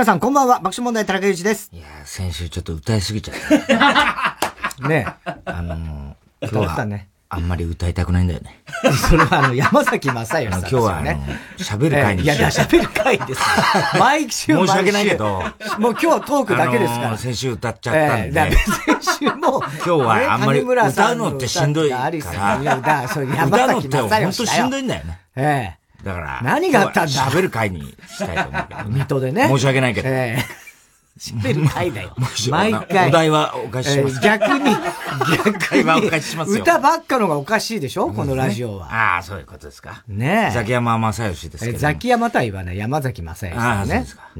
皆さん、こんばんは。爆笑問題、田中裕二です。いやー、先週ちょっと歌いすぎちゃった。ねあのー、歌今日はね。あんまり歌いたくないんだよね。それはあの、山崎正義さんですよ今日はあのね。、喋る会にいや、いや喋る会ですよ。毎週申し訳ないけど毎週もう今日はトークだけですから。あのー先週歌っちゃったんで。ええだから先週も、今日はあんまり歌うのってしんどいから歌うのって本当しんどいんだよね。ええだから、何があったんだ？喋る会にしたいと思うけど。水戸でね。申し訳ないけど。ええ喋る会だよ。し毎回。お題はお貸ししますえー逆に、逆会話お貸しします歌ばっかのがおかしいでしょ？このラジオは。ああ、そういうことですか。ねえ。ザキヤマ正義ですけど。えザキヤマ対はね、山崎正義ああ、そうです。か。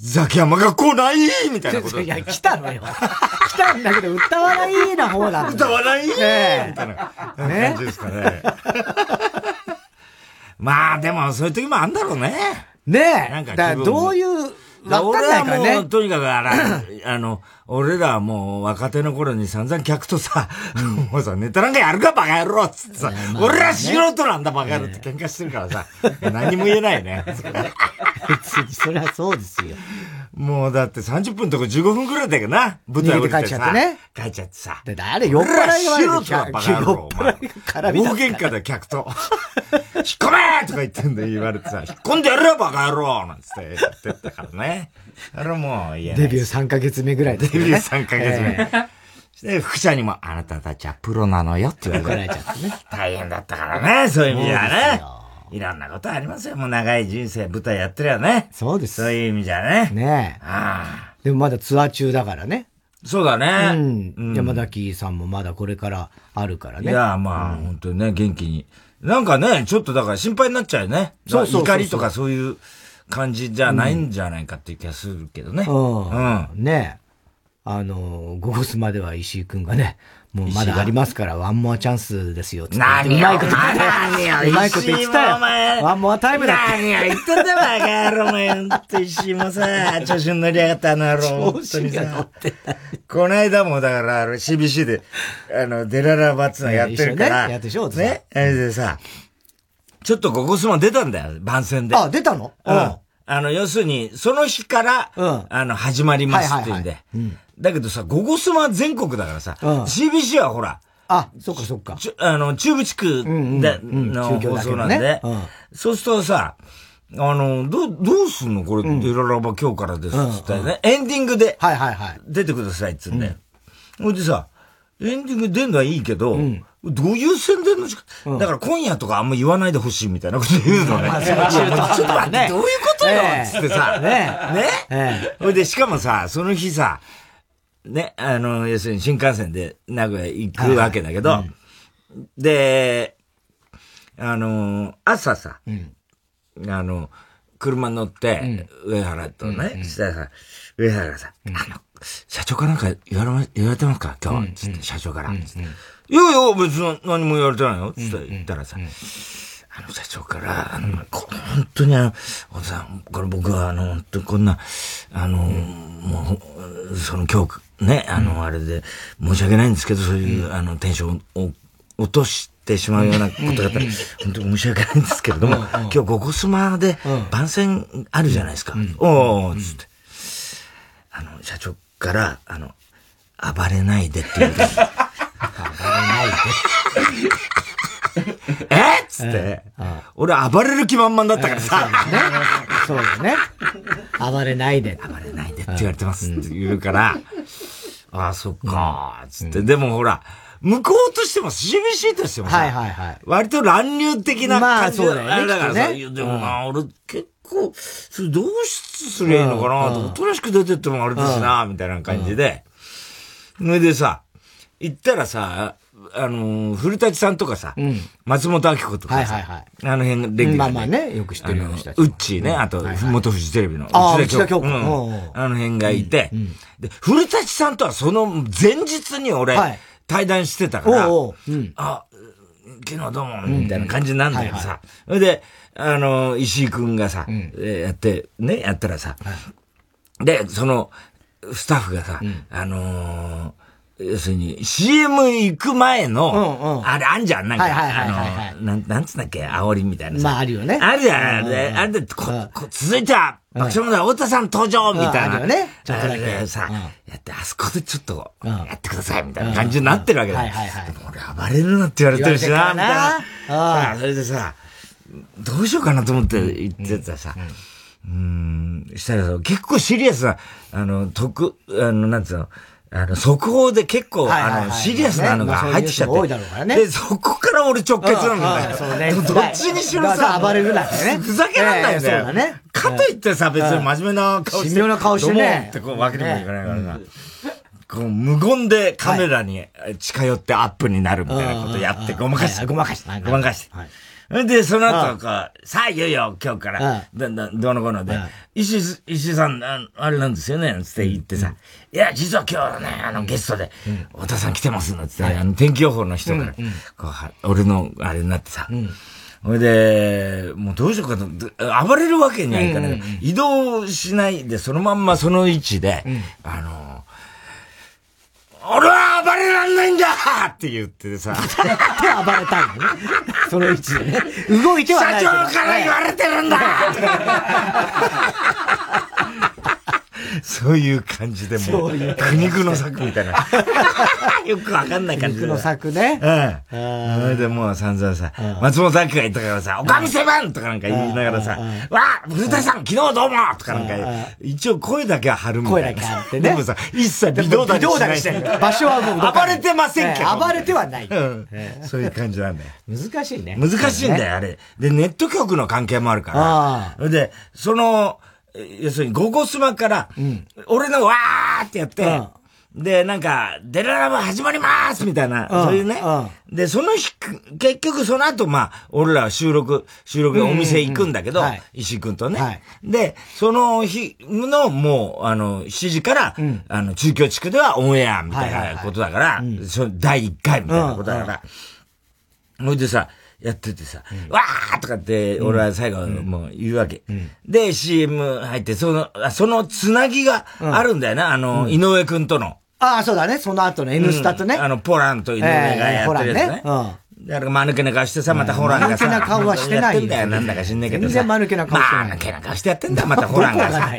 ザキヤマが来ないみたいなこと。いや、来たのよ。来たんだけど、歌わないな方だ歌わない？みええたいな感じですかね。まあ、でも、そういう時もあんだろうね。ねえ。なんかだどういう、わかんないからね俺はもう、。とにかくあら、あの、俺らはもう若手の頃に散々客とさ、もうさ、ネタなんかやるかバカ野郎っつってさ、俺ら素人なんだバカ野郎って喧嘩してるからさ、何も言えないね。別に、それはそうですよ。もうだって30分とか15分くらいだけどな、舞台降りてさ帰っちゃってね。帰っちゃってさ。で、あれ、酔っ払いが悪い俺ら素人だバカ野郎。酔っ払いが絡みだ大喧嘩だよ、客と。引っ込めとか言ってんだよ、言われてさ、引っ込んでやれよ、バカ野郎なんつって言ってたからね。あれもうい。デビュー3ヶ月目ぐらいでねデビュー3ヶ月目。で、副社にも、あなたたちはプロなのよって言われちゃってね。大変だったからね、そういう意味ではねよ。いろんなことありますよ。もう長い人生、舞台やってるよね。そうです。そういう意味じゃね。ねえ。ああ。でもまだツアー中だからね。そうだうね。ん。山崎さんもまだこれからあるからね。いや、まあ、本当にね、元気に。なんかね、ちょっとだから心配になっちゃうよね。そうそう怒りとかそういう感じじゃないんじゃないかっていう気がするけどね。うん。うんねえ。あの、ゴゴスまでは石井くんがね、もうまだありますから、ワンモアチャンスですよ、つって何うまいこと言何ってようまいこと言ってたよ。お前ワンモアタイムだって。何を言ってんだよ、バカ野郎、お前。ほんと石井もさ、調子に乗りやがったあの野郎。調子が乗。この間も、だから、あの、CBC で、あの、デララバツのやってるから。ねやってしょね。あれでさ、ちょっとゴゴスマ出たんだよ、番宣で。あ、出たの？うん。あの、要するに、その日から、うん。あの、始まりますっていうんで。だけどさ、ゴゴスマ全国だからさ、うん。CBC はほら、あ、そっかそっか。あの、中部地区んで、うん。の放送なんで、うん。そうするとさ、あの、どう、どうすんのこれ、デララバ今日からですっつってね、エンディングではいはいはい。出てくださいっつうん。で。ほいでさ、エンディング出んのはいいけど、どういう宣伝の時間、だから今夜とかあんま言わないでほしいみたいなこと言うのね。ちょっと待って、ね。どういうことよ？ええ。つってさ、ねね？え。ほいで、しかもさ、その日さ、ね、あの、要するに新幹線で名古屋行くわけだけど、で、あの、朝さ、あの、車に乗って、上原とね、したらさ、上原がさ、あの、社長かなんか言われま、言われてますか？今日、つって、社長から。つって。いやいや、別に何も言われてないよ。つって言ったらさ、あの社長から、あの、こ本当にあの、おさん、これ僕はあの、本当にこんな、あの、もう、その今日、ね、あの、あれで、申し訳ないんですけど、そういう、あの、テンションを落としてしまうようなことだったら、本当に申し訳ないんですけれども、今日ゴゴスマで番宣あるじゃないですか。おー、つって。あの、社長から、あの、暴れないでって言われて。暴れないで。え？っつって。俺暴れる気満々だったからさ。そうだよね。暴れないで。暴れないでって言われてますって言うから、ああ、そっかー、つって。でもほら、向こうとしても CBC としてもさ、はいはいはい割と乱入的なまあ感じそうだよねだからさ、ねでもな、俺結構、それどうすりゃいいのかな？と、おとなしく出てってもあれだしな、みたいな感じで。それでさ、行ったらさ、あのー、古舘さんとかさ、松本明子とかさ、はいはいはい。あの辺レギュラーでまあまあねよく知ってるような人たちあのウッチーね、あと、元フジテレビの内田京子。うん。あの辺がいて、で、古舘さんとはその前日に俺、はい。対談してたから、おうおう。うん。あ、昨日どうも、みたいな感じなんだけどさ、それで、あの、石井くんがさ、えーやって、ね、やったらさ、で、その、スタッフがさ、あのー要するに CM 行く前の、あれあんじゃん、なんか、あの、なん、なんつうんだっけ、煽りみたいなまああるよね。あるじゃん、あれ、あれで、こ、こ、続いては、爆笑問題、太田さん登場みたいな。あるよね。ちょっとだけ。さ、やって、あそこでちょっと、やってくださいみたいな感じになってるわけだ。はいはいはい。俺暴れるなって言われてるしな、みたいな。ああ、それでさ、どうしようかなと思って言ってたさ、うん、したらさ、結構シリアスな、あの、特、あの、なんつうの、あの、速報で結構、あの、シリアスなのが入ってきちゃって。で、そこから俺直結なんだよ。そうね。どっちにしろさ、暴れるなね。ふざけらんないんだよ。かといってさ、別に真面目な顔して。神妙な顔してね。ってこう、わけにもいかないからさ。こう、無言でカメラに近寄ってアップになるみたいなことやってごまかして。ごまかして。ごまかして。で、その後、こう、さあ、いよいよ、今日から、ど、ど、どのこので、石井、石井さん、あれなんですよね、つって言ってさ、いや、実は今日ね、あの、ゲストで、太田さん来てますの、つって、あの、天気予報の人から、こう、俺の、あれになってさ、ほいで、もうどうしようかと、暴れるわけにはいかない。移動しないで、そのまんまその位置で、あの、俺は暴れらんないんだって言ってさ。手暴れたんだね。その位置でね。動いてはない社長から言われてるんだ そういう感じでもう、苦肉の策みたいな。よくわかんない感じ。苦肉の策ね。うん。それでもう散々さ、松本明が言ったからさ、おかみセブンとかなんか言いながらさ、わあ古田さん昨日どうもとかなんか、一応声だけは張るみたいな。声だけ張ってね。でもさ、一切微動だにしてない。場所はもう暴れてませんけど。暴れてはない。そういう感じなんだよ。難しいね。難しいんだよ、あれ。で、ネット局の関係もあるから。で、その、要するに、ゴゴスマから、俺のわーってやって、で、なんか、デララバ始まりますみたいな、そういうね。で、その日、結局その後、まあ、俺ら収録、収録でお店行くんだけど、石井くんとね。で、その日の、もう、あの、7時から、あの、中京地区ではオンエアみたいなことだから、第1回みたいなことだから。ほいでさ、やっててさ、うん、わーとかって、俺は最後もう言うわけ。うん、で、CM 入って、その、そのつなぎがあるんだよな、あの、井上くんとの。ああ、そうだね。その後の N スタとね。あの、ポランと井上がやってるやつね。だから、間抜けな顔してさ、またホランがさ。間抜けな顔はしてないんだよ。なんだか知んないけどさ。全然間抜けな顔してない。間抜けな顔してやってんだよ、またホランがさ。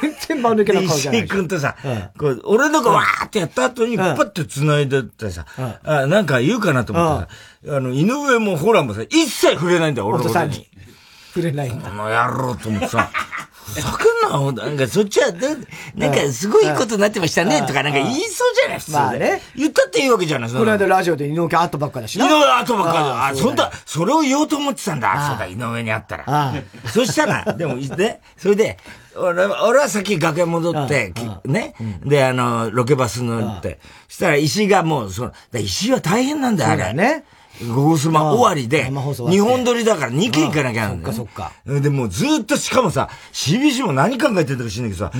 全然間抜けな顔じゃない。石井君とさ、こう俺の子わーってやった後に、パッて繋いでってさ、あ、なんか言うかなと思ってさ、あの、井上もホランもさ、一切触れないんだよ、俺のことに。触れないんだ。この野郎と思ってさ。ふざけんな、なんかそっちは、なんかすごいことになってましたね、とかなんか言いそうじゃない、普通まあね。言ったっていいわけじゃない、この間ラジオで井上会ったばっかだしな。井上会ったばっかだ。あ、そんな、それを言おうと思ってたんだ。そうだ、井上に会ったら。そしたら、でも、ね、それで、俺俺は先楽屋戻って、ね。で、あの、ロケバス乗って、したら石がもう、その、石は大変なんだよ、あれ。ね。ゴゴスマ終わりで、日本撮りだから2件行かなきゃなんだ、そっかそっか。で、もうずっと、しかもさ、CBC も何考えてるか知んないけどさ、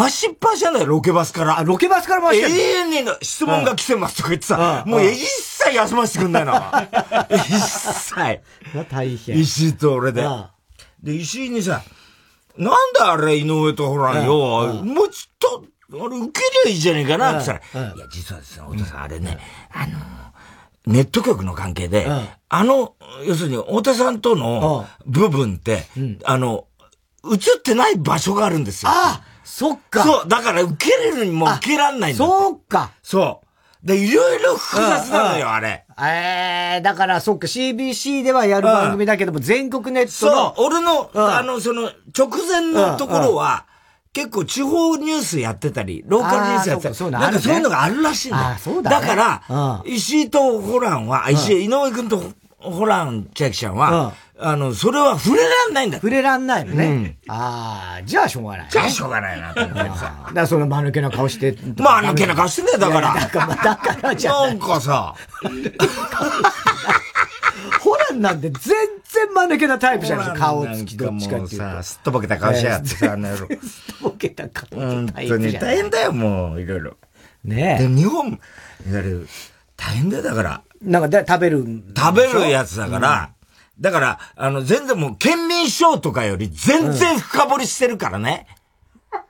回しっぱしなんだよ、ロケバスから。ロケバスから回して永遠に質問が来てますとか言ってさ、もう一切休ませてくんないの。一切。大変。石井と俺で。で、石井にさ、なんだあれ、井上とほらよ、もうちょっと、あれ、受けりゃいいじゃねえかなって言ったら、いや、実はですね、お父さん、あれね、あのネット局の関係で、うん、あの、要するに、太田さんとの部分って、うん、あの、映ってない場所があるんですよ。ああそっか。そう、だから受けれるにも受けらんないんだそうか。そう。で、いろいろ複雑なのよ、あれ。ええー、だから、そっか、CBC ではやる番組だけども、全国ネットの。そう、俺の、あの、その、直前のところは、結構地方ニュースやってたり、ローカルニュースやってたり、そうなんかそういうのがあるらしいんだよ。そうだ、ね、だから、石井とホランは、石井、井上君とホラン千秋ちゃんは、あの、それは触れらんないんだ触れらんないのね。ああ、じゃあしょうがない。じゃあしょうがないな、と思ってさ。だからその間抜けな顔して。間抜けな顔してんだよ、だから。だから、だからじゃなんかさ。ホランなんて全然間抜けなタイプじゃない顔つきどっちかっていうと。さ、すっとぼけた顔しやがってさ、あの野郎。すっとぼけた顔本当に大変だよ、もう、いろいろ。ねえ。で、日本、いわゆる、大変だよ、だから。なんかで、食べる。食べるやつだから、だから、あの、全然もう、県民賞とかより全然深掘りしてるからね。だか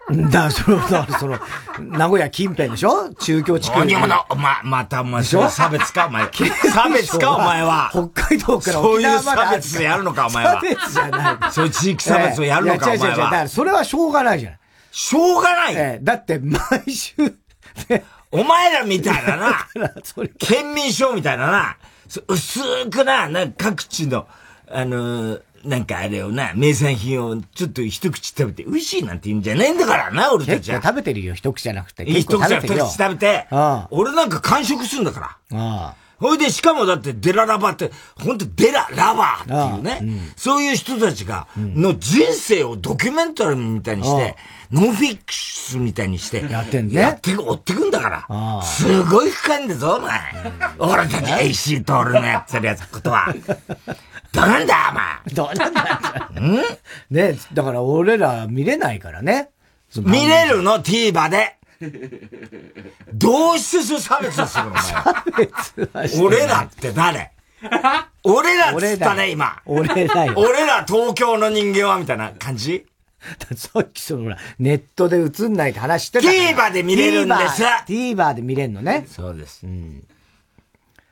ら、その、だからその、名古屋近辺でしょ？中京地区。何もな、ま、またお前、そ差別か、お前。差別か、お前は。北海道からそういう差別やるのか、お前は。差別じゃない。そういう地域差別をやるのか、お前は。だから、それはしょうがないじゃない。しょうがない、ええ、だって、毎週、お前らみたいなな、県民賞みたいなな、薄くな、な、各地の、あのー、なんかあれをな、名産品をちょっと一口食べて、美味しいなんて言うんじゃねえんだからな、俺たちは。食べてるよ、一口じゃなくて。一口じゃ一口食べて。俺なんか完食するんだから。ほいで、しかもだってデララバって、本当デララバーっていうね、うん、そういう人たちが、の人生をドキュメンタルみたいにして、ノンフィックスみたいにして、やってんね。やって追ってくんだから。すごい深いんだぞ、お前。俺たち AC 通るのやってるやつことは。どうなんだ、お前。どうなんだ。ん？ねだから俺ら見れないからね。見れるの ?TVer で。どうしてそ差別するの。差別俺らって誰？俺らっつったね、今。俺らよ。俺ら東京の人間はみたいな感じ？さっきそのほら、ネットで映んないって話してた TVer で見れるんです !TVer で見れるのね。そうです。うん。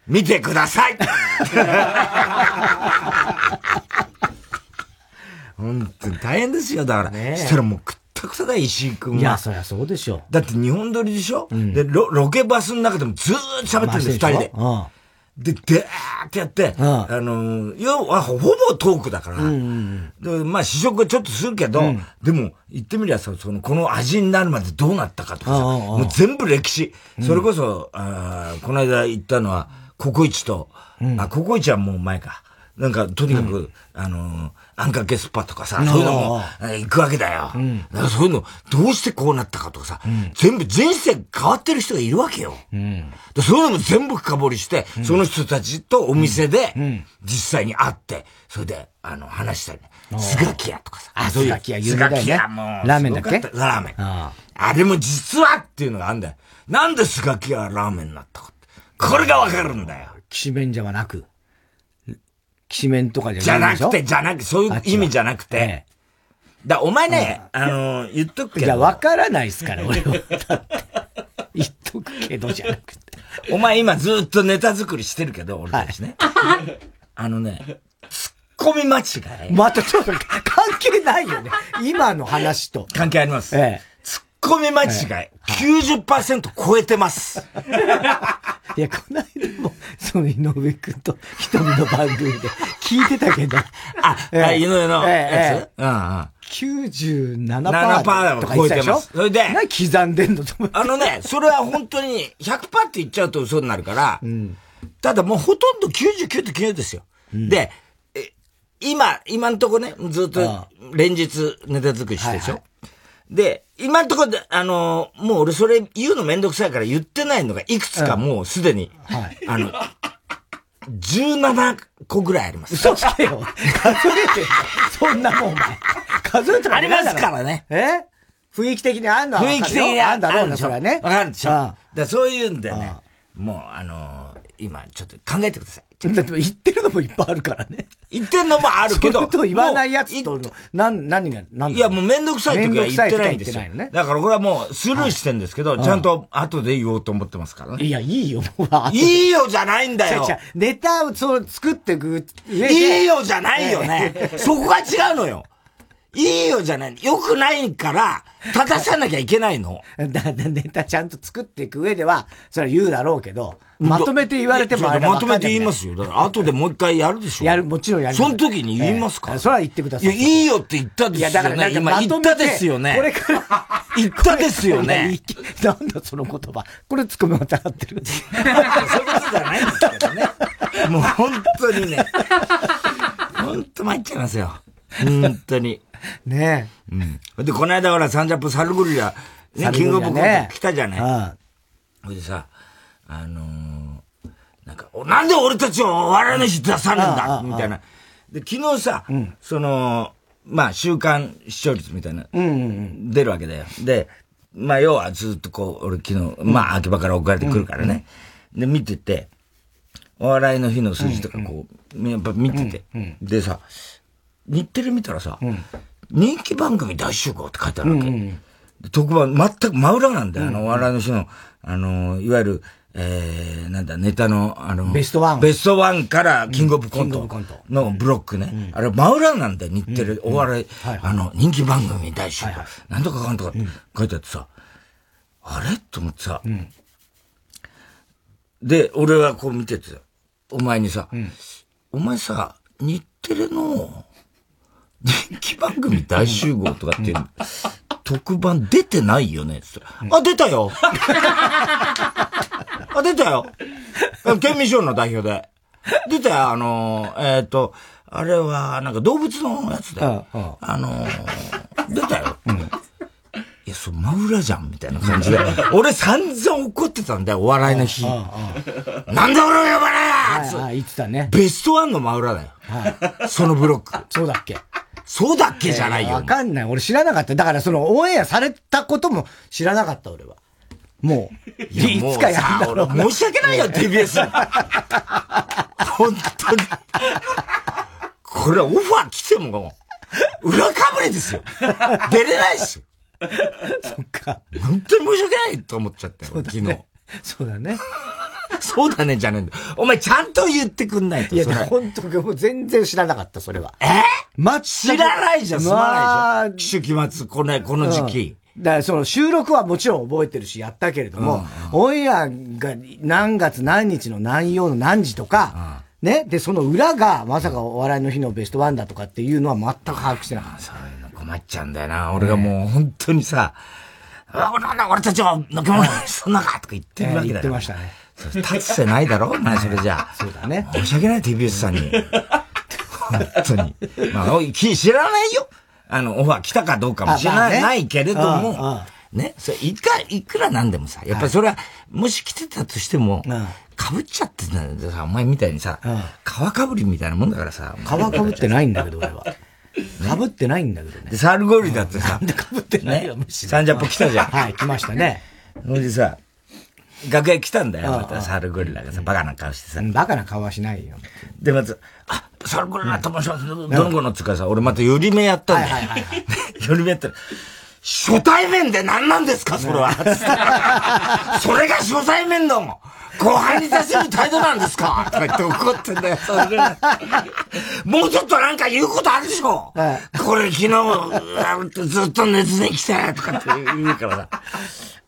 見てください。本当に大変ですよ、だから。ね、したらもうくったくさだ、石井君は。いや、そりゃそうでしょ。だって日本撮りでしょ、うん、でロ、ロケバスの中でもずーっと喋ってるんです、二人で。うん。で、でーってやって、あの、要はほぼトークだから、うんうん、でまあ試食はちょっとするけど、うん、でも言ってみりゃさ、その、この味になるまでどうなったかとかさ、もう全部歴史。それこそ、あこの間言ったのは、ココイチと、あ、ココイチはもう前か。なんか、とにかく、あのあんかけスパとかさ、そういうのも行くわけだよ。うん、だからそういうの、どうしてこうなったかとかさ、うん、全部人生変わってる人がいるわけよ。うん、そういうのも全部深掘りして、その人たちとお店で、実際に会って、それで、あの、話したり、ね。スガキ屋とかさ。あ、スガキ屋有名だよね。スガキ屋もラーメンだっけ？ラーメン。あれも実はっていうのがあるんだよ。なんでスガキ屋はラーメンになったか。これがわかるんだよ。きしめんじゃなく。きしめんとかじゃないじゃなくて、じゃなくて、そういう意味じゃなくて。だ、お前ね、あの、言っとくけど。いや、わからないっすから、俺は。だって。言っとくけどじゃなくて。お前今ずっとネタ作りしてるけど、俺たちね。あのね、ツッコミ間違い。またちょっと関係ないよね。今の話と。関係あります。ええ。コミ間違い、90%超えてます。いや、この間も、その井上くんと瞳の番組で聞いてたけど。あ、えー、井上のやつ、うんうん。97%とか超えてます。それで、何刻んでんのと思って。あのね、それは本当に100%って言っちゃうと嘘になるから、うん、ただもうほとんど99.9ですよ。うん、で、今、今んとこね、ずっと連日ネタ作りしてるでしょ？はいはいで、今んところで、あのー、もう俺それ言うのめんどくさいから言ってないのがいくつかもうすでに、はい、あの、17個ぐらいあります。嘘つけよ。数えてそんなもん、お前。数えてありますからね。え？雰囲気的にあんの雰囲気的にあんだろうね、それはね。わかるでしょ。だそういうんでね、もう、あのー、今、ちょっと考えてください。だって言ってるのもいっぱいあるからね。言ってんのもあるけど。と言わないやつと、な、何が、何いや、もうめんどくさい時は言ってないんですよ。ね、だからこれはもうスルーしてんですけど、はい、ちゃんと後で言おうと思ってますからね。いや、いいよ、もう。いいよじゃないんだよ。ネタをそう作ってくいいよじゃないよね。そこが違うのよ。いいよじゃない。よくないから、正さなきゃいけないの。だ、だ、ネタちゃんと作っていく上では、それは言うだろうけど、まとめて言われてもあれまとめて言いますよ。だから後でもう一回やるでしょ。やる、もちろんやる。その時に言いますか、えー、それは言ってください。いや、いいよって言ったですよね。いや、だから今言ったですよね。これから、言ったですよね。なんだその言葉。これ突っ込みまたがってる。そういうことじゃないんですけどね。もう本当にね。本当参っちゃいますよ。本当に。ねえ。うん。で、この間ほら、サンジャップサルグリラ、ね、キングオブコント来たじゃない。ほいでさ、あのー、なんか、なんで俺たちを笑い飯出さねえんだみたいな。で、昨日さ、うん、その、まあ、週間視聴率みたいな、出るわけだよ。で、まあ、要はずっとこう、俺昨日、まあ、秋葉から送られてくるからね。で、見てて、お笑いの日の数字とかこう、やっぱ見てて。でさ、日テレ見たらさ、人気番組大集合って書いてあるわけ。特番、全く真裏なんだよ。あの、お笑いの人の、あの、いわゆる、えー、なんだ、ネタの、あの、ベストワン。ベストワンからキングオブコントのブロックね。あれ、真裏なんだよ、日テレ、お笑い、あの、人気番組大集合。なんとかかんとか書いてあってさ、あれ？と思ってさ、で、俺はこう見ててお前にさ、お前さ、日テレの人気番組大集合とかっていう、特番出てないよね？あ、出たよ あ、出たよ県民賞の代表で。出たよ、あのー、えっ、ー、と、あれは、なんか動物のやつで。ああのー、出たよ。うん、いや、そう、真裏じゃん、みたいな感じで。俺散々怒ってたんだよ、お笑いの日。なんで俺を呼ばないや言ってたね。ベストワンの真裏だよ。はい、そのブロック。そうだっけ？そうだっけじゃないよ。わかんない。俺知らなかった。だからそのオンエアされたことも知らなかった、俺は。もう、いいつかやんだろう。申し訳ないよ、TBS。本当に。これオファー来ても、裏かぶれですよ。出れないですよ。そっか。本当に申し訳ないと思っちゃったよ、昨日。そうだね。そうだね、じゃねえんだ。お前ちゃんと言ってくんないと。いや、本当もう全然知らなかった、それは。え？ま、知らないじゃん、すまないじゃん。期末、この、この時期。だからその収録はもちろん覚えてるしやったけれども、オンエアが何月何日の何曜の何時とか、ね、で、その裏がまさかお笑いの日のベストワンだとかっていうのは全く把握してなかった。そういうの困っちゃうんだよな。俺がもう本当にさ、俺たちはのけ物にそんなかとか言ってるわけだよ。言ってましたね。立つせないだろ？お前それじゃあ。そうだね。申し訳ない TBS さんに。本当に。まあ、知らないよ。あの、オファー来たかどうかも知らない,、ないけれども、ね、それいか、いくらなんでもさ、やっぱりそれは、もし来てたとしても、かぶっちゃってたんだよさ、お前みたいにさ、皮かぶりみたいなもんだからさ。皮かぶってないんだけど、俺は。かぶってないんだけどね。で、サルゴリだってさ。なんでかぶってないよ、むしろ。サンジャポ来たじゃん。はい、来ましたね。それでさ、楽屋来たんだよ、またサルゴリラがさ、バカな顔してさ。バカな顔はしないよ。で、まず、あ、サルゴリラと申します。ど。んごのつかさ、俺また寄り目やったんだよ。寄り目やった。ら、初対面で何なんですか、それは。それが初対面の後輩に出せる態度なんですか。とか言って怒ってんだよ、もうちょっとなんか言うことあるでしょ、はい、これ昨日、ずっと熱で来て、とかって言うから。さ。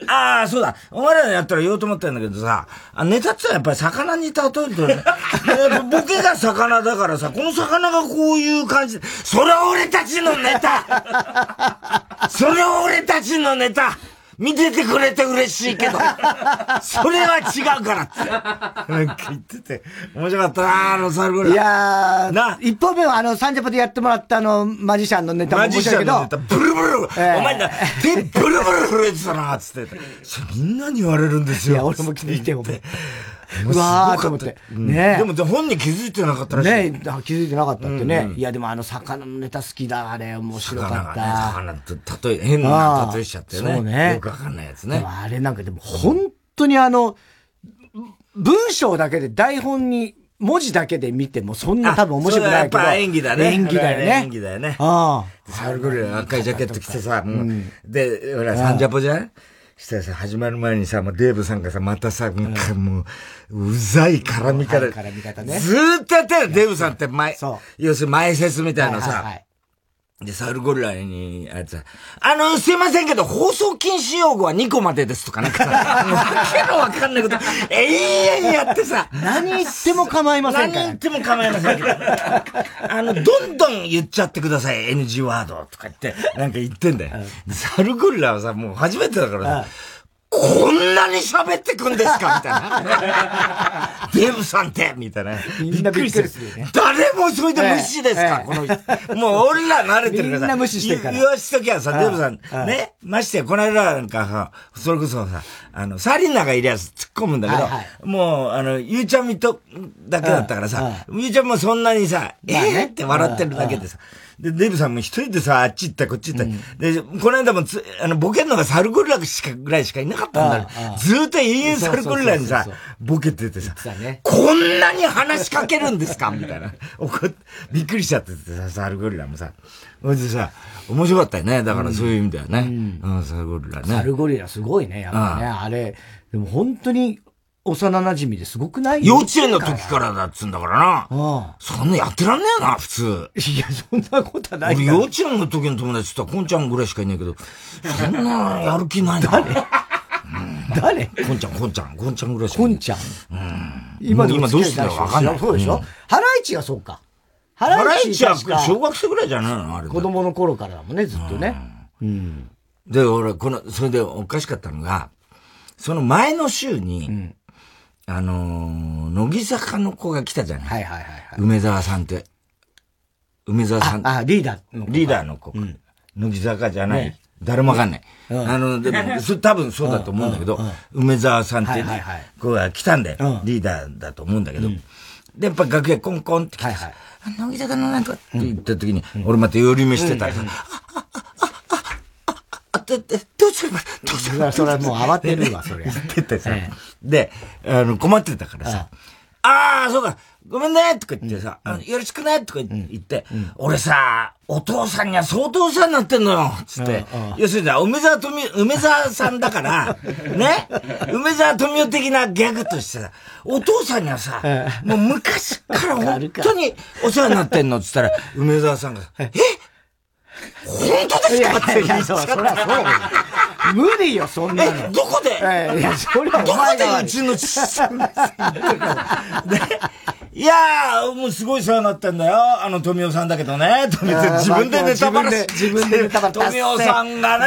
ああ、そうだ。お前らやったら言おうと思ったんだけどさ、ネタってやっぱり魚に例えるとね、ボケが魚だからさ、この魚がこういう感じで、それは俺たちのネタ。それは俺たちのネタ見ててくれて嬉しいけど、それは違うからって。なんか言ってて、面白かったなあのサルゴリラ。いやー、な、一方目はあの、サンジャポでやってもらったあの、マジシャンのネタも面白いけど。マジシャンのネタ、ブルブル、えー、お前ら、手ブルブル震えてたなつって。それみんなに言われるんですよ。いや、俺も聞いて、お前。うわーと思って。ねでも本人気づいてなかったらしい。ね気づいてなかったってね。いや、でもあの魚のネタ好きだ、あれ、面白かった。魚と、例え、変な例えしちゃってね。そうね。よくわかんないやつね。あれなんかでも本当にあの、文章だけで台本に文字だけで見てもそんな多分面白くないけど。やっぱ演技だね。演技だよね。演技だよね。ああ。サルゴリラ赤いジャケット着てさ、で、ほら、サンジャポじゃない？したらさ、始まる前にさ、もうデーブさんがさ、またさ、もう、うざい絡みから、絡み方ね。ずーっとやってるデーブさんって前、要するに前説みたいなさ、で、サウルゴリラに、あいつあの、すいませんけど、放送禁止用語は2個までですとかなんか、わけのわかんないこと、永遠やってさ。何言っても構いません。何言っても構いませんけど。あの、どんどん言っちゃってください、NG ワードとか言って、なんか言ってんだよ。サルゴリラはさ、もう初めてだからさ、こんなに喋ってくんですか？みたいな。デブさんってみたいな。みんなびっくりするよね。誰もそれで無視ですか、この人。もう俺ら慣れてるからみんな無視してるから。言わしときゃさ、デブさん。ね？ましてや、この間なんかさ、それこそさ、あの、サリンナがいるやつ突っ込むんだけど、もう、あの、ゆうちゃみとだけだったからさ、ゆうちゃんもそんなにさ、えーって笑ってるだけでさ、で、デブさんも一人でさ、あっち行ったこっち行った。で、この間もつ、あの、ボケるのがサルゴリラしか、ぐらいしかいなかったんだよ。ずーっと永遠サルゴリラにさ、ボケててさ、こんなに話しかけるんですか？みたいな。怒っびっくりしちゃっててさ、サルゴリラもさ。それでさ、面白かったよね。だからそういう意味ではね。うん、サルゴリラね。サルゴリラすごいね、やっぱね。あれ、でも本当に、幼馴染ですごくない？幼稚園の時からだっつんだからな。あそんなやってらんねえな、普通。いや、そんなことはない俺幼稚園の時の友達ってこんちゃんぐらいしかいないけど、そんなやる気ないな。誰？誰？こんちゃん、こんちゃん、こんちゃんぐらいしかいない。こんちゃん？うん。今今どうしてるかわかんない。そうでしょ、ハライチがそうか。ハライチは小学生ぐらいじゃないの？あれ。子供の頃からだもんね、ずっとね。うん。で、俺、この、それでおかしかったのが、その前の週に、うんあのー、乃木坂の子が来たじゃないはいはいはい、はい。梅沢さんって。梅沢さん。あ、あリーダーの子。リーダーの子。うん、乃木坂じゃない。ね、誰もわかんない。うん、あの、でも、そ多分そうだと思うんだけど、梅沢さんってね、子が来たんだよ。リーダーだと思うんだけど。で、やっぱ楽屋コンコンって来て、はいはい、乃木坂のなんとかって言った時に、俺また寄り目してたら、って、どうすれば、どうすれば。それはもう慌てるわ、それ。言っててさ。で、あの、困ってたからさ、ああ、そうか、ごめんねとか言ってさ、よろしくねとか言って、俺さ、お父さんには相当お世話になってんのよつって、要するに梅沢富、梅沢さんだから、ね？梅沢富美的なギャグとしてさ、お父さんにはさ、もう昔から本当にお世話になってんのっつったら、梅沢さんが、え？本当ですか？いや、そう、そりゃそう無理よ、そんなの。え、どこで？えいや、それはどこでうちの父さん いやー、もうすごい世話になってんだよ。あの、富尾さんだけどね。富尾自分でネタバラシ。自分でネタバラシ。富尾さんが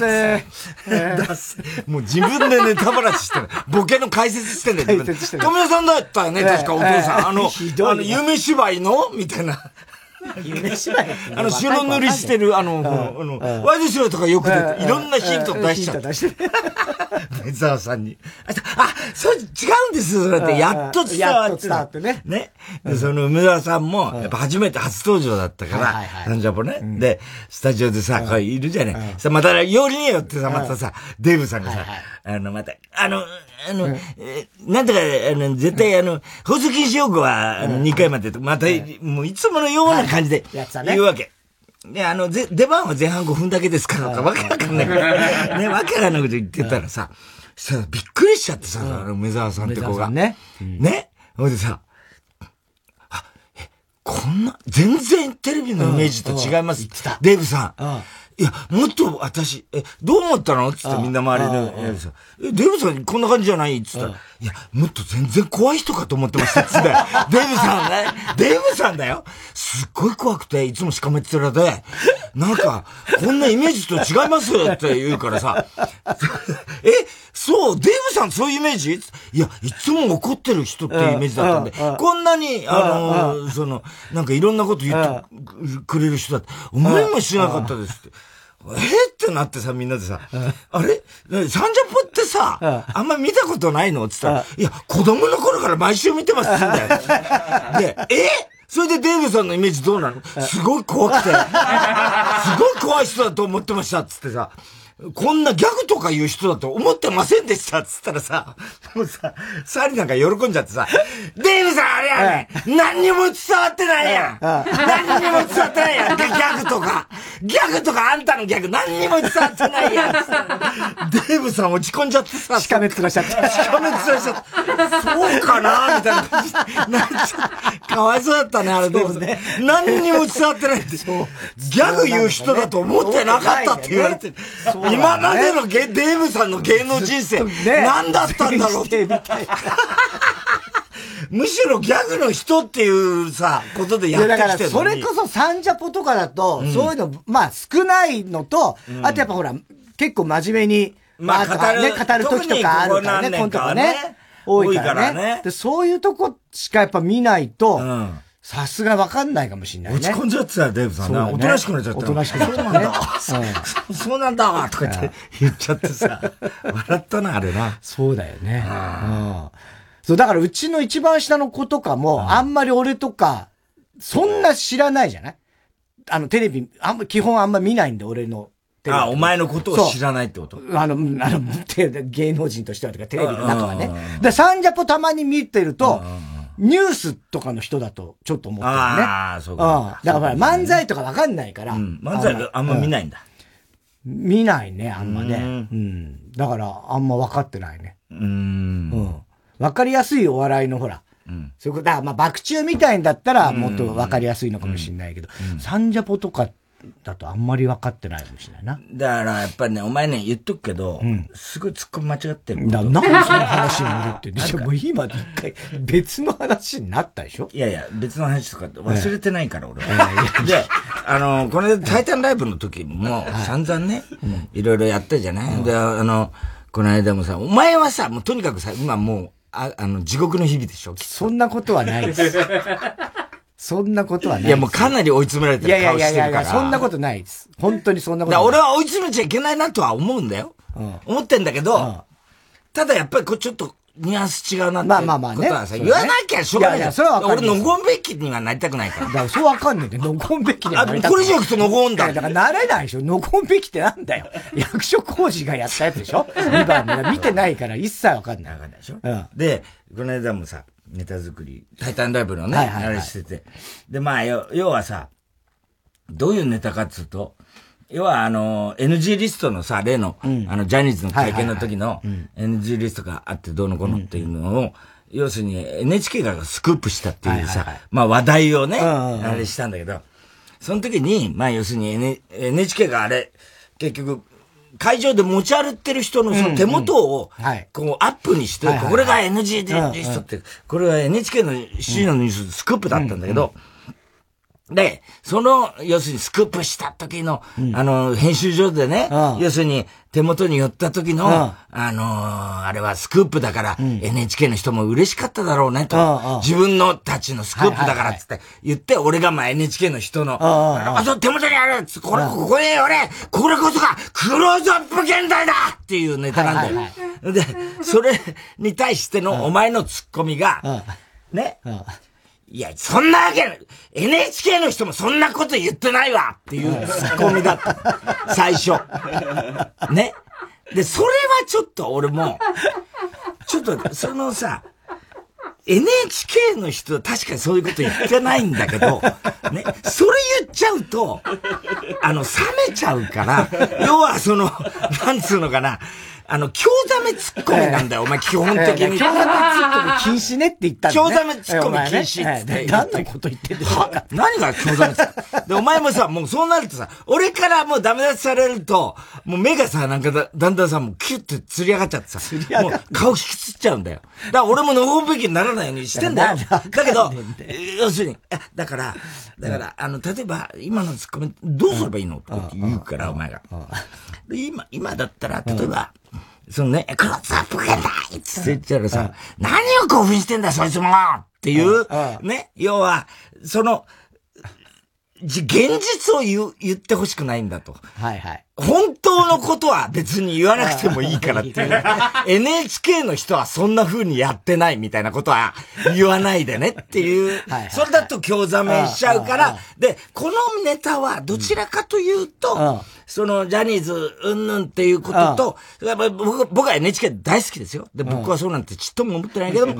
ね。出せ。もう自分でネタバラシしてる。ボケの解説してんだよ。富尾さんだったよね、確かお父さん。あの、あの、夢芝居の？みたいな。夢芝居あの、白塗りしてる、あの、あの、ワイドショーとかよく出て、いろんなヒント出しちゃう。出して梅沢さんに。あ、そう、違うんです、それって。やっと伝わって。伝わってね。ね。で、その梅沢さんも、やっぱ初めて初登場だったから、サンジャポね。で、スタジオでさ、こういるじゃない。さ、また、よりによってさ、またさ、デーブさんがさ、あの、また、あの、あの、なんとか、あの、絶対あの、放送禁止用語は、あの、2回までと、また、もういつものような感じで、言うわけ。ね、あの、ぜ、出番は前半5分だけですから、わけわかんない。ね、わけわかんないこと言ってたらさ、さ、びっくりしちゃってさ、あの、梅沢さんって子が。ね。ね。ほいでさ、あ、え、こんな、全然テレビのイメージと違います。デーブさん。いや、もっと私、え、どう思ったの？つってみんな周りの、え、デブさんこんな感じじゃない？つったら、いや、もっと全然怖い人かと思ってました。つって。デブさんね。デブさんだよ。すっごい怖くて、いつもしかめっ面で、なんか、こんなイメージと違いますって言うからさ、え、そう、デブさんそういうイメージ？いや、いつも怒ってる人っていうイメージだったんで、こんなに、あの、その、なんかいろんなこと言ってくれる人だって、思いもしなかったですって。えってなってさ、みんなでさ、あれ？サンジャポってさ、あんま見たことないのって言ったら、いや、子供の頃から毎週見てますって言うんだよ。で、え？それでデーブさんのイメージどうなの？すごい怖くて、すごい怖い人だと思ってましたっつってさ、こんなギャグとか言う人だと思ってませんでしたっつったらさ、もうさ、サリなんか喜んじゃってさ、デイブさんあれやね、何にも伝わってないやん。何にも伝わってないやん。ギャグとか。ギャグとかあんたのギャグ何にも伝わってないやん。デイブさん落ち込んじゃってさ、しかめっ面しちゃって。しかめっ面しちゃって。そうかなみたいな。感じなっちゃかわいそうだったね、あれデイブね。何にも伝わってないって。ギャグ言う人だと思ってなかったって言われて。今までのゲ、デーブさんの芸能人生、何だったんだろうって。むしろギャグの人っていうさ、ことでやってきてるだから、それこそサンジャポとかだと、うん、そういうの、まあ少ないのと、うん、あとやっぱほら、結構真面目に、まあ、語る、ね、語る時とかあるからね、コントがね。多いからね。で、そういうとこしかやっぱ見ないと、うんさすがわかんないかもしれないね。落ち込んじゃってたよ、デーブさんね。おとなしくなっちゃった。おとなしくなっちゃった、ね。そうなんだ わとか言って言っちゃってさ、笑ったな、あれな。そうだよね。うんそう、だからうちの一番下の子とかも、あんまり俺とか、そんな知らないじゃない？あの、テレビ、あんま、基本あんま見ないんで、俺の。あ、お前のことを知らないってこと？あの、あの、芸能人としてはとか、テレビの中はね。で、サンジャポたまに見てると、ニュースとかの人だと、ちょっと思ってるね。ああ、そうか。だから漫才とかわかんないから。漫才あんま見ないんだ。見ないね、あんまね。うん。だから、あんま分かってないね。うん。うん。分かりやすいお笑いのほら。うん。そういうこと、だまあ、爆中みたいんだったら、もっと分かりやすいのかもしれないけど、サンジャポとかだとあんまり分かってないかもしれないな。だから、やっぱりね、お前ね、言っとくけど、うん、すごい突っ込み間違ってる。だなんでその話に戻って んのもう今一回別の話になったでしょ？いやいや、別の話とか忘れてないから、俺は。で、あの、このタイタンライブの時も、散々ね、いろいろやったじゃない、で、あの、この間もさ、お前はさ、もうとにかくさ、今もう、ああの、地獄の日々でしょ？そんなことはないです。そんなことはない。いや、もうかなり追い詰められてる顔してるから。いやいやいやそんなことないです。本当にそんなことない。俺は追い詰めちゃいけないなとは思うんだよ。うん、思ってんだけど、うん、ただやっぱりこうちょっと、ニュアンス違うなって。まあまあまあね。言わなきゃしょうがない。いやいや、それは。俺、ノゴンベッキにはなりたくないから。だから、そうわかんねえんだよ。ノゴンベッキにはなりたくない。これ以上行くとノゴンだ。だから、なれないでしょ。ノゴンベッキってなんだよ。役所工事がやったやつでしょ ?2 番で。見てないから一切わかんない。わかんないでしょ。うん。で、この間もさ、ネタ作り、タイタンライブのね、はいはいはい、あれしてて。で、まあ、要はさ、どういうネタかっつうと、要はあの、NG リストのさ、例の、うん、あの、ジャニーズの会見の時の NG リストがあってどうのこうのっていうのを、うん、要するに NHK がスクープしたっていうさ、はいはいはい、まあ話題をね、あれしたんだけど、その時に、まあ要するに、N、NHK があれ、結局、会場で持ち歩ってる人のその手元を、こうアップにして、これが NG リストって、これは NHK の C のニューススクープだったんだけど、で、その、要するにスクープした時の、うん、あの、編集所でね、要するに手元に寄った時の、あのー、あれはスクープだから、うん、NHK の人も嬉しかっただろうねと、自分のたちのスクープだからっつって言って、俺がまあ NHK の人の、あ、そう、手元にあるこれ、ここに俺、これこそがクローズアップ現代だ!っていうネタなんだよ。で、それに対してのお前のツッコミが、ね、いや、そんなわけない、NHK の人もそんなこと言ってないわっていうツッコミだった。最初。ね。で、それはちょっと俺も、ちょっと、そのさ、NHK の人は確かにそういうこと言ってないんだけど、ね、それ言っちゃうと、あの、冷めちゃうから、要はその、なんつうのかな、あの、京ざめツッコミなんだよ、お前、基本的に。京ざめツッコミ禁止ねって言ったんだ京ざめツッコミ禁止って。何のこと言ってんですか何が京ざめツッコミ？で、お前もさ、もうそうなるとさ、俺からもうダメ出しされると、もう目がさ、なんかだだんだんさ、もうキュッて釣り上がっちゃってさ、もう顔引きつっちゃうんだよ。だから俺ものべきにならないようにしてんだよ。だけど、要するに、だから、だから、あの、例えば、今のツッコミ、どうすればいいの？って言うから、お前が。今、今だったら、例えば、そのね、クロスアップがないって言っちゃうらさ、何を興奮してんだそいつもっていう、ね、要は、その、現実を言う、言ってほしくないんだと。はいはい。本当のことは別に言わなくてもいいからっていう。NHK の人はそんな風にやってないみたいなことは言わないでねっていう。それだと興ざめしちゃうから、で、このネタはどちらかというと、そのジャニーズうんぬんっていうことと、やっぱ僕僕は NHK 大好きですよ。で、僕はそうなんてちっとも思ってないけども、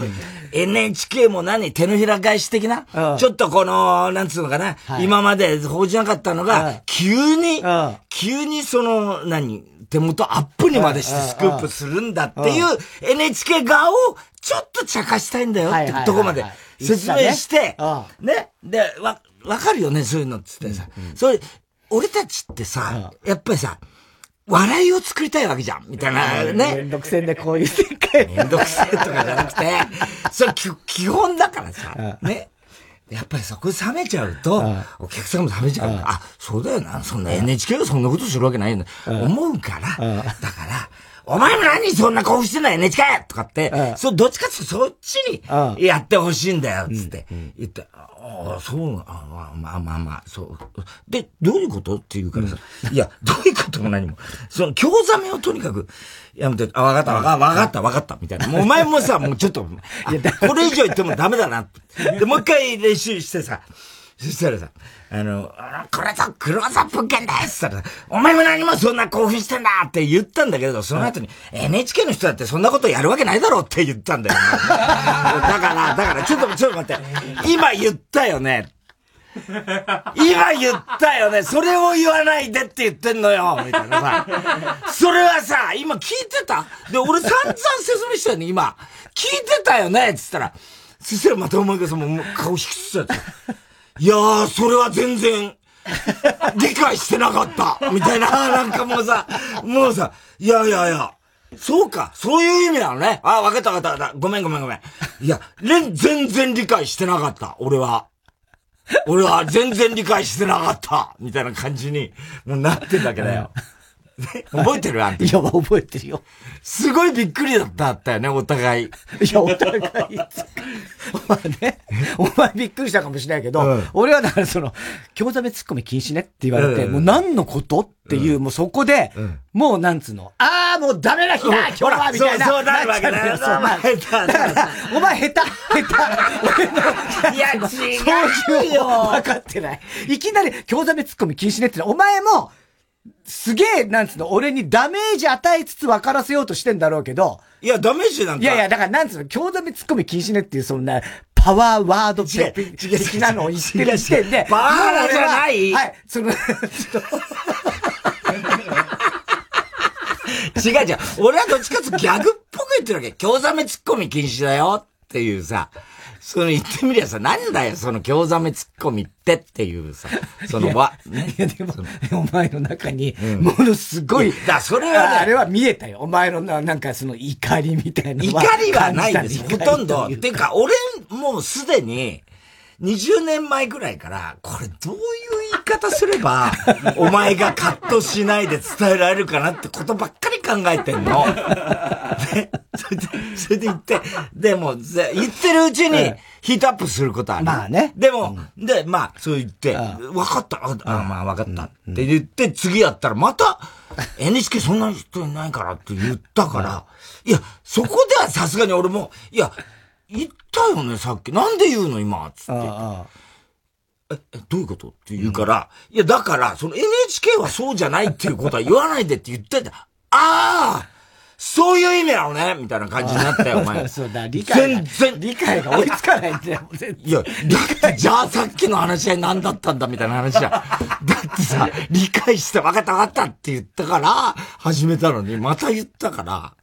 NHK も何手のひら返し的な、ちょっとこの、なんつうのかな、今まで報じなかったのが、急に、急にその、何、手元アップにまでしてスクープするんだっていう NHK 側をちょっと茶化したいんだよってとこまで説明して、ね。で、わ、わかるよね、そういうのっつってさ。それ、俺たちってさ、やっぱりさ、笑いを作りたいわけじゃん、みたいなね。めんどくせんでこういう世界。めんどくせえとかじゃなくて、それ基本だからさ、ね。やっぱりそこで冷めちゃうと、お客さんも冷めちゃう。あ、そうだよな。そんな NHK がそんなことするわけないんだ。思うから、だから、お前も何そんな興奮してんだ NHK! とかって、そう、どっちかってそっちにやってほしいんだよ、つって言って、ああ、そうあまあまあまあ、そう。で、どういうことって言うからさ、いや、どういうことも何も。その、興ざめをとにかく、やめて、あ、わかった、わかった、わかった、わかった、みたいな。もうお前もさ、もうちょっと、いや、これ以上言ってもダメだな。で、もう一回練習してさ、そしたらさ、あの、これぞクローズアップ物件ですって言ったら、お前も何もそんな興奮してんだって言ったんだけど、その後に、NHK の人だってそんなことやるわけないだろうって言ったんだよ、だから、だから、ちょっと、ちょっと待って。今言ったよね。今言ったよね。それを言わないでって言ってんのよ。みたいなさ。それはさ、今聞いてた？で、俺散々説明したよね、今。聞いてたよね？っつったら。そしたらまたお前がさ、もう顔引きつっちゃって。いやー、それは全然、理解してなかったみたいな、なんかもうさ、もうさ、いやいやいや、そうか、そういう意味なのね。あ、わかったわかった。ごめんごめんごめん。いや、全然理解してなかった、俺は。俺は全然理解してなかった、みたいな感じに、もうなってんだけどよ。覚えてるあんた。いや、覚えてるよ。すごいびっくりだったったよね、お互い。いや、お互い。お前ね、お前びっくりしたかもしれないけど、うん、俺はだからその、興ざめ突っ込み禁止ねって言われて、うん、もう何のことっていう、うん、もうそこで、もうなんつうの、ああ、もうダメな日だ今日はみたいな。そう、そうなるわけだよ。そう、まあ、下手だからお前下手、下手。いや、違うよ。分かってない。いきなり、興ざめ突っ込み禁止ねってお前も、すげえ、なんつうの、俺にダメージ与えつつ分からせようとしてんだろうけど。いや、ダメージなんか。いやいや、だからなんつうの、強ダメ突っ込み禁止ねっていう、そんな、パワーワード的なのを言ってる時点で。パワーじゃないはい、その、違う違う。俺はどっちかってギャグっぽく言ってるわけ。強ザメ突っ込み禁止だよっていうさ。その言ってみりゃさ、なんだよ、その興ざめ突っ込みってっていうさ、そのわ、いや、でも、お前の中に、ものすごい、だそれはね、あれは見えたよ。お前のな、なんかその怒りみたいな。怒りはないです、ほとんど。てか、俺、もうすでに、20年前ぐらいから、これどういう言い方すれば、お前がカットしないで伝えられるかなってことばっかり考えてんの。で それで、それで言って、でも、言ってるうちにヒートアップすることある。まあね。でも、うん、で、まあ、そう言って、分かった、あ、まあ分かったって言って、次やったらまた、NHK そんな人いないからって言ったから、いや、そこではさすがに俺も、いや、言ったよね、さっき。なんで言うの、今、つって。え、え、どういうこと？って言うから、うん、いや、だから、その NHK はそうじゃないっていうことは言わないでって言ってた。ああそういう意味なのねみたいな感じになったよ、お前。そうだ、理解が。全然。理解が追いつかないんだよ、いや、だってじゃあさっきの話し合い何だったんだみたいな話じゃん。だってさ、理解して分かった分かったって言ったから、始めたのに、また言ったから、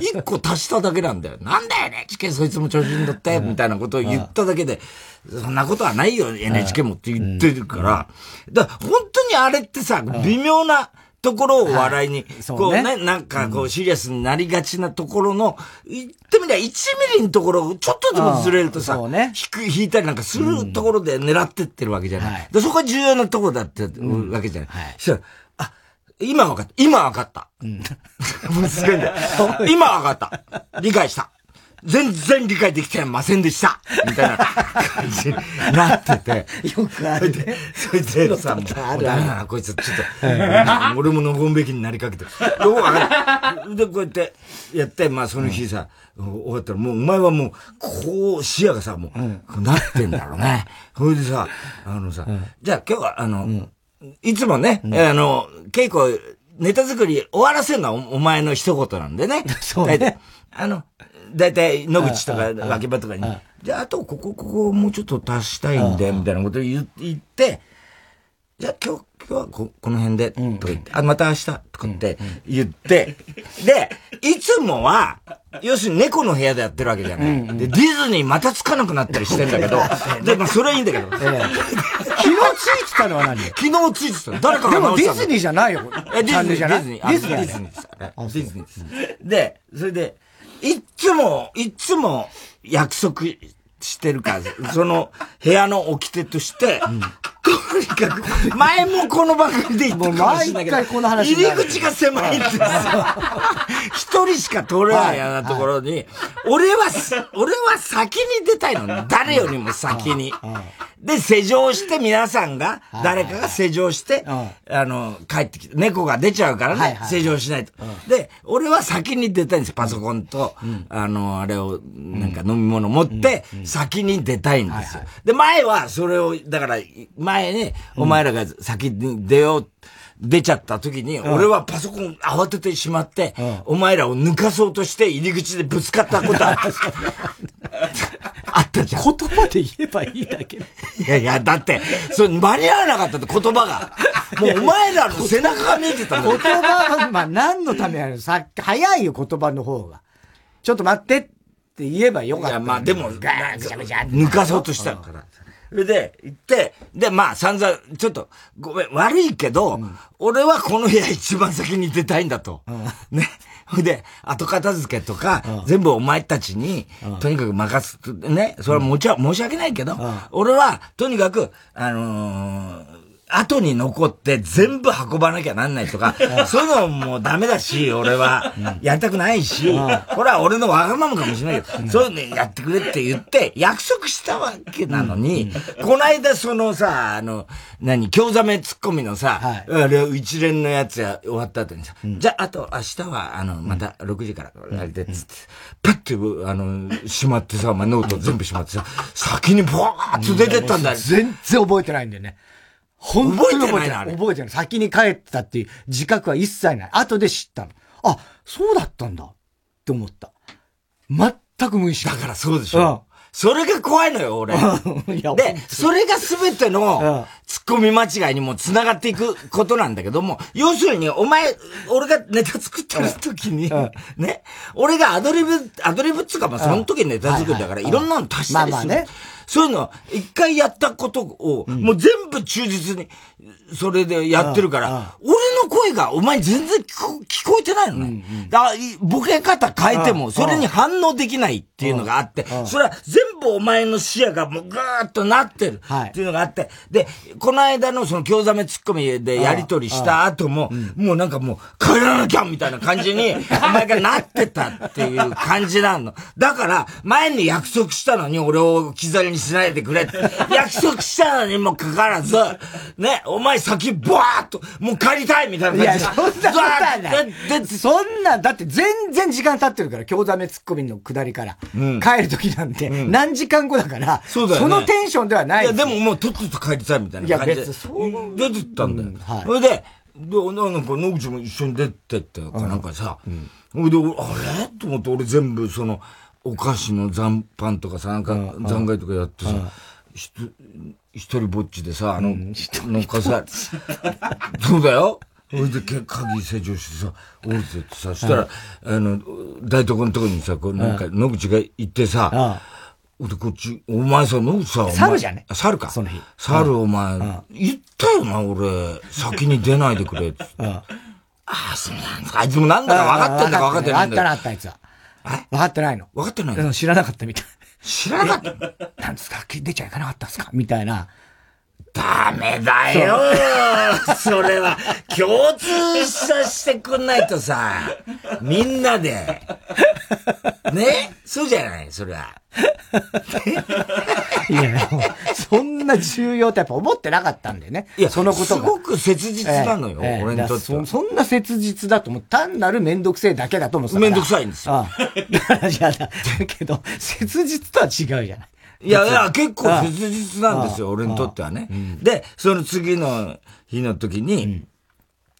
一個足しただけなんだよ。なんだよね NHK そいつも調子に乗って、みたいなことを言っただけで、そんなことはないよ、NHK もって言ってるから。だから本当にあれってさ、微妙な、ところを笑いに、こうね、なんかこうシリアスになりがちなところの、言ってみりゃ1ミリのところをちょっとでもずれるとさ、引く、引いたりなんかするところで狙ってってるわけじゃない。でそこが重要なところだってわけじゃない。したら、あ、今わかった。今わかった。うん。もうすごいんだよ。今わかった。理解した。全然理解できてませんでしたみたいな感じになってて。よくあるね。それでさ、もうダメだな、こいつ、ちょっと、俺ものごんべきになりかけて。よくわかる。で、こうやってやって、まあその日さ、終わったら、もうお前はもう、こう、視野がさ、もう、なってんだろうね。それでさ、あのさ、じゃあ今日は、あの、いつもね、あの、稽古、ネタ作り終わらせるのはお前の一言なんでね。そうね。あの、だいたい野口とか脇場とかに、じゃああとここ、ここもうちょっと足したいんで、みたいなことを言って、じゃあ今日、今日はここの辺で、とか言って、あ、また明日、とかって言って、で、いつもは、要するに猫の部屋でやってるわけじゃない。で、ディズニーまたつかなくなったりしてんだけど、で、まあそれはいいんだけど。昨日ついてたのは何？昨日ついてたの誰かがでもディズニーじゃないよ。え、ディズニーじゃない？ディズニー。ディズニー。ディズニーです。ディズニーです。で、それで、いつも、いつも約束してるから、その部屋の掟として、とにかく、前もこの番組で言った。かもしれないけど、入り口が狭いんですよ。一一人しか通れないようなところに、俺は、俺は先に出たいの。誰よりも先に。で、施錠して皆さんが、誰かが施錠して、あの、帰ってきて、猫が出ちゃうからね、施錠しないと。で、俺は先に出たいんですパソコンと、あの、あれを、なんか飲み物持って、先に出たいんですよ。で、前はそれを、だから、前に、お前らが先に出よう出ちゃった時に、俺はパソコン慌ててしまって、お前らを抜かそうとして入り口でぶつかったことあ あったじゃん。言葉で言えばいいだけ。いやいや、だって、それ間に合わなかったって言葉が。もうお前らの背中が見えてたもん。言葉は、まあ何のためやるさっき、早いよ言葉の方が。ちょっと待ってって言えばよかった。いや、まあでも、抜かそうとしたから。それで、行って、で、まあ、散々、ちょっと、ごめん、悪いけど、うん、俺はこの部屋一番先に出たいんだと。うん、ね。で、後片付けとか、うん、全部お前たちに、とにかく任す、ね。それはもちろん申し訳ないけど、俺は、とにかく、あのー後に残って全部運ばなきゃなんないとか、そういうのもダメだし、俺は、やりたくないし、これは俺のわがままかもしれないけど、そういうのやってくれって言って、約束したわけなのに、この間そのさ、あの、何、興ざめツッコミのさ、あれ一連のやつや終わった後にさ、じゃあ、あと明日は、あの、また6時からやりてっつって、パッて、あの、しまってさ、まあ、ノート全部しまってさ、先にブワーッと出てったんだよ。全然覚えてないんだよね。本当に覚えてない。覚えてない。先に帰ってたっていう自覚は一切ない。後で知ったの。あ、そうだったんだって思った。全く無意識。だからそうでしょ。うん。それが怖いのよ、俺。で、それが全ての突っ込み間違いにも繋がっていくことなんだけども、要するに、お前、俺がネタ作ってる時に、ね、俺がアドリブ、アドリブっつうか、まあ、その時にネタ作りだから、いろんなの足したりする。まあまあね。そういうの、一回やったことを、もう全部忠実に、それでやってるから、俺の声がお前全然聞こ聞こえてないのね。だボケ方変えても、それに反応できないっていうのがあって、それは全部お前の視野がもうぐーっとなってるっていうのがあって、で、この間のその京ざめツッコミでやりとりした後も、もうなんかもう帰らなきゃみたいな感じに、お前がなってたっていう感じなの。だから、前に約束したのに俺を置き去りにしないでくれって。約束したのにもかかわらず、ね、お前先バーっと、もう帰りたいみたいな感じで。いや、そんなことはない。そんな、だって全然時間経ってるから、京ざめツッコミの下りから。うん、帰る時なんて、何時間後だから、そうだよ、ね、そのテンションではない。いや、でももうとっとと帰りたいみたいな感じで。いや、別にそう。出てったんだよ。うん、はい。それで、で、なんか野口も一緒に出てってかなんかさ、うん、で、あれ？と思って俺全部その、お菓子の残飯とかさ、なんか残骸とかやってさ、一人ぼっちでさ、あの、なんかさ、そうだよ？それで鍵施錠してさ、降りてってさ、したら、あの、台所のとこにさ、こうなんか野口が行ってさ、で、こっち、お前さ、野口さ、猿じゃね？猿か。その日。猿、お前、言ったよな、俺。先に出ないでくれ、って。ああ、そうなんだ。あいつもなんだか分かってんだか分かってないんだあったな、あった、あいつは。分かってないの。分かってないの？知らなかったみたい。知らなかった？なんですか？出ちゃいかなかったんですか？みたいな。ダメだよそれは、共通させてくんないとさ、みんなで。ね？そうじゃない？それは。いや、そんな重要ってやっぱ思ってなかったんだよね。いや、そのことが。すごく切実なのよ、ええ、俺にとってそ。そんな切実だと思う。単なるめんどくせえだけだと思う。めんどくさいんですよ。ああ だからじゃだけど、切実とは違うじゃない。いや、いや、結構切実なんですよ、俺にとってはね。で、その次の日の時に、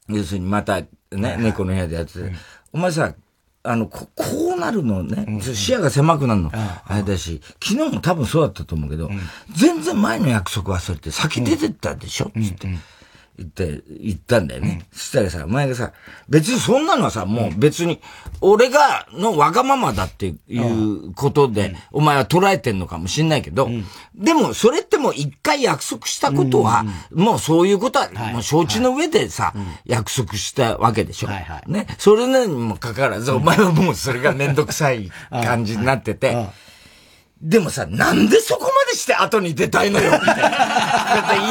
要するにまた、ね、猫の部屋でやってて、お前さ、あの、ここうなるのね、視野が狭くなるの、あれだし、昨日も多分そうだったと思うけど、全然前の約束忘れて先出てったでしょ、つって。言って、言ったんだよね。うん、そしたらさ、お前がさ、別にそんなのはさ、もう別に、俺が、のわがままだっていうことで、うん、お前は捉えてんのかもしんないけど、うん、でも、それってもう一回約束したことは、もうそういうことは、もう承知の上でさ、約束したわけでしょ。はいはい、ね。それにもかかわらず、お前はもうそれがめんどくさい感じになってて、でもさ、なんでそこまでして後に出たいのよって。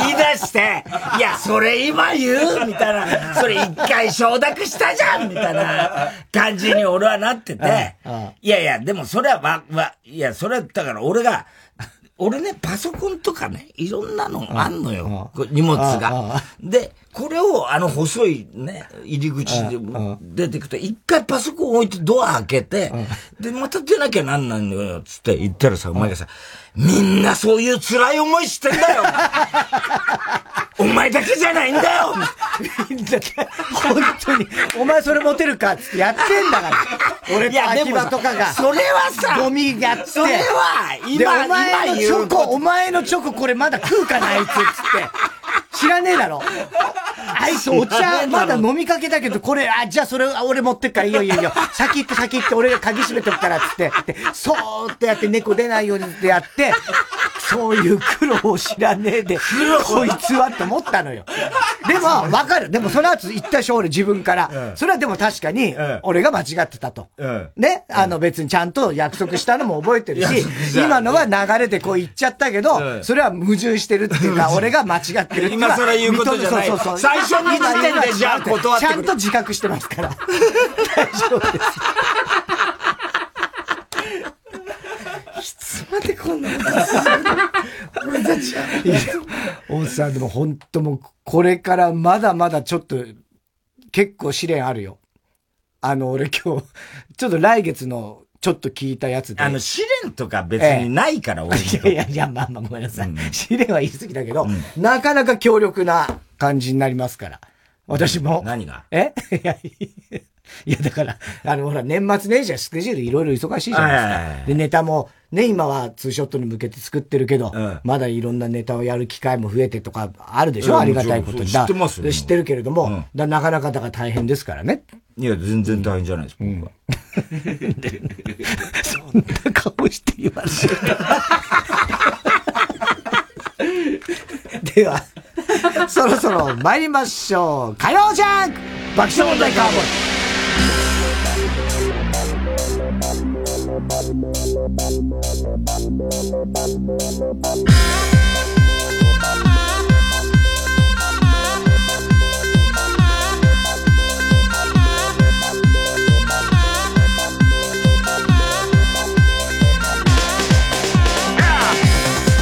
言い出して、いや、それ今言う？みたいな、それ一回承諾したじゃんみたいな感じに俺はなってて、いやいや、でもそれはわ、わ、いや、それはだから俺が、俺ね、パソコンとかね、いろんなのあんのよ。荷物が。で、これをあの細いね、入り口で出てくと、一回パソコン置いてドア開けて、で、また出なきゃなんないのよ、つって言ったらさ、お前がさ、みんなそういう辛い思いしてんだよ お前だけじゃないんだよみんな、本当に、お前それ持てるかってやってんだから。俺と秋葉とかが。それはさ、ゴミやって。それは、今、お前のチョコ、お前のチョコこれまだ食うかな、あいつ、つって。知らねえだろ。あいつお茶、まだ飲みかけだけど、これ、あ、じゃあそれ俺持ってっから、いいよいいよいいよ。先行って先行って、俺が鍵閉めとくから、つって、そーってやって猫出ないようにってやって、そういう苦労を知らねえで、こいつはって思ったのよ。でも、わかる。でもその後言ったでしょ、俺自分から。それはでも確かに、俺が間違ってたと。ね？あの別にちゃんと約束したのも覚えてるし、今のは流れでこう言っちゃったけど、それは矛盾してるっていうか、俺が間違ってるっていうか。今それ言うことじゃない。そうそうそう。最初に時点でじゃあ断ってちゃんと自覚してますから。大丈夫です。いつまでこんなことする俺たちは。いや、大さんでも本当もう、これからまだまだちょっと、結構試練あるよ。あの、俺今日、ちょっと来月のちょっと聞いたやつで。あの、試練とか別にないから、俺、ええ。いやいや、まあまあごめんなさい。うん、試練は言い過ぎだけど、うん、なかなか強力な感じになりますから。私も。何が？え？いや、いや、だから、あの、ほら、年末年始はスケジュールいろいろ忙しいじゃないですか。で、ネタも、ね、今はツーショットに向けて作ってるけど、うん、まだいろんなネタをやる機会も増えてとかあるでしょ、うん、ありがたいことに。知ってますよ。知ってるけれども、うん、だなかなかだから大変ですからね。いや、全然大変じゃないです、僕は。そんな顔して言われて。では、そろそろ参りましょう。火曜ジャンク爆笑問題カーボーイ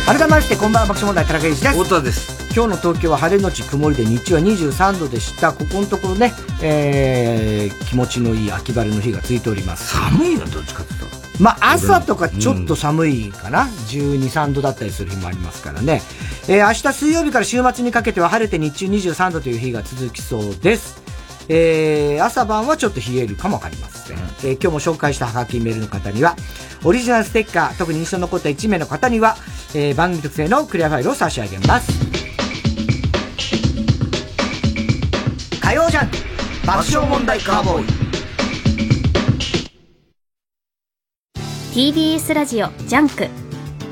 改めましてこんばんは爆笑問題田中裕二です。太田です。今日の東京は晴れのち曇りで日中は23度でした。ここのところね、えー、気持ちのいい秋晴れの日が続いております。寒いのどっちかって言ったらまあ、朝とかちょっと寒いかな、うん、12、3度だったりする日もありますからね。えー、明日水曜日から週末にかけては晴れて日中23度という日が続きそうです。えー、朝晩はちょっと冷えるかもわかりません。うん、えー、今日も紹介したハガキメールの方には、オリジナルステッカー、特に印象に残った1名の方には、えー、番組特製のクリアファイルを差し上げます。火曜ジャンク爆笑問題カーボーイ TBS ラジオジャンク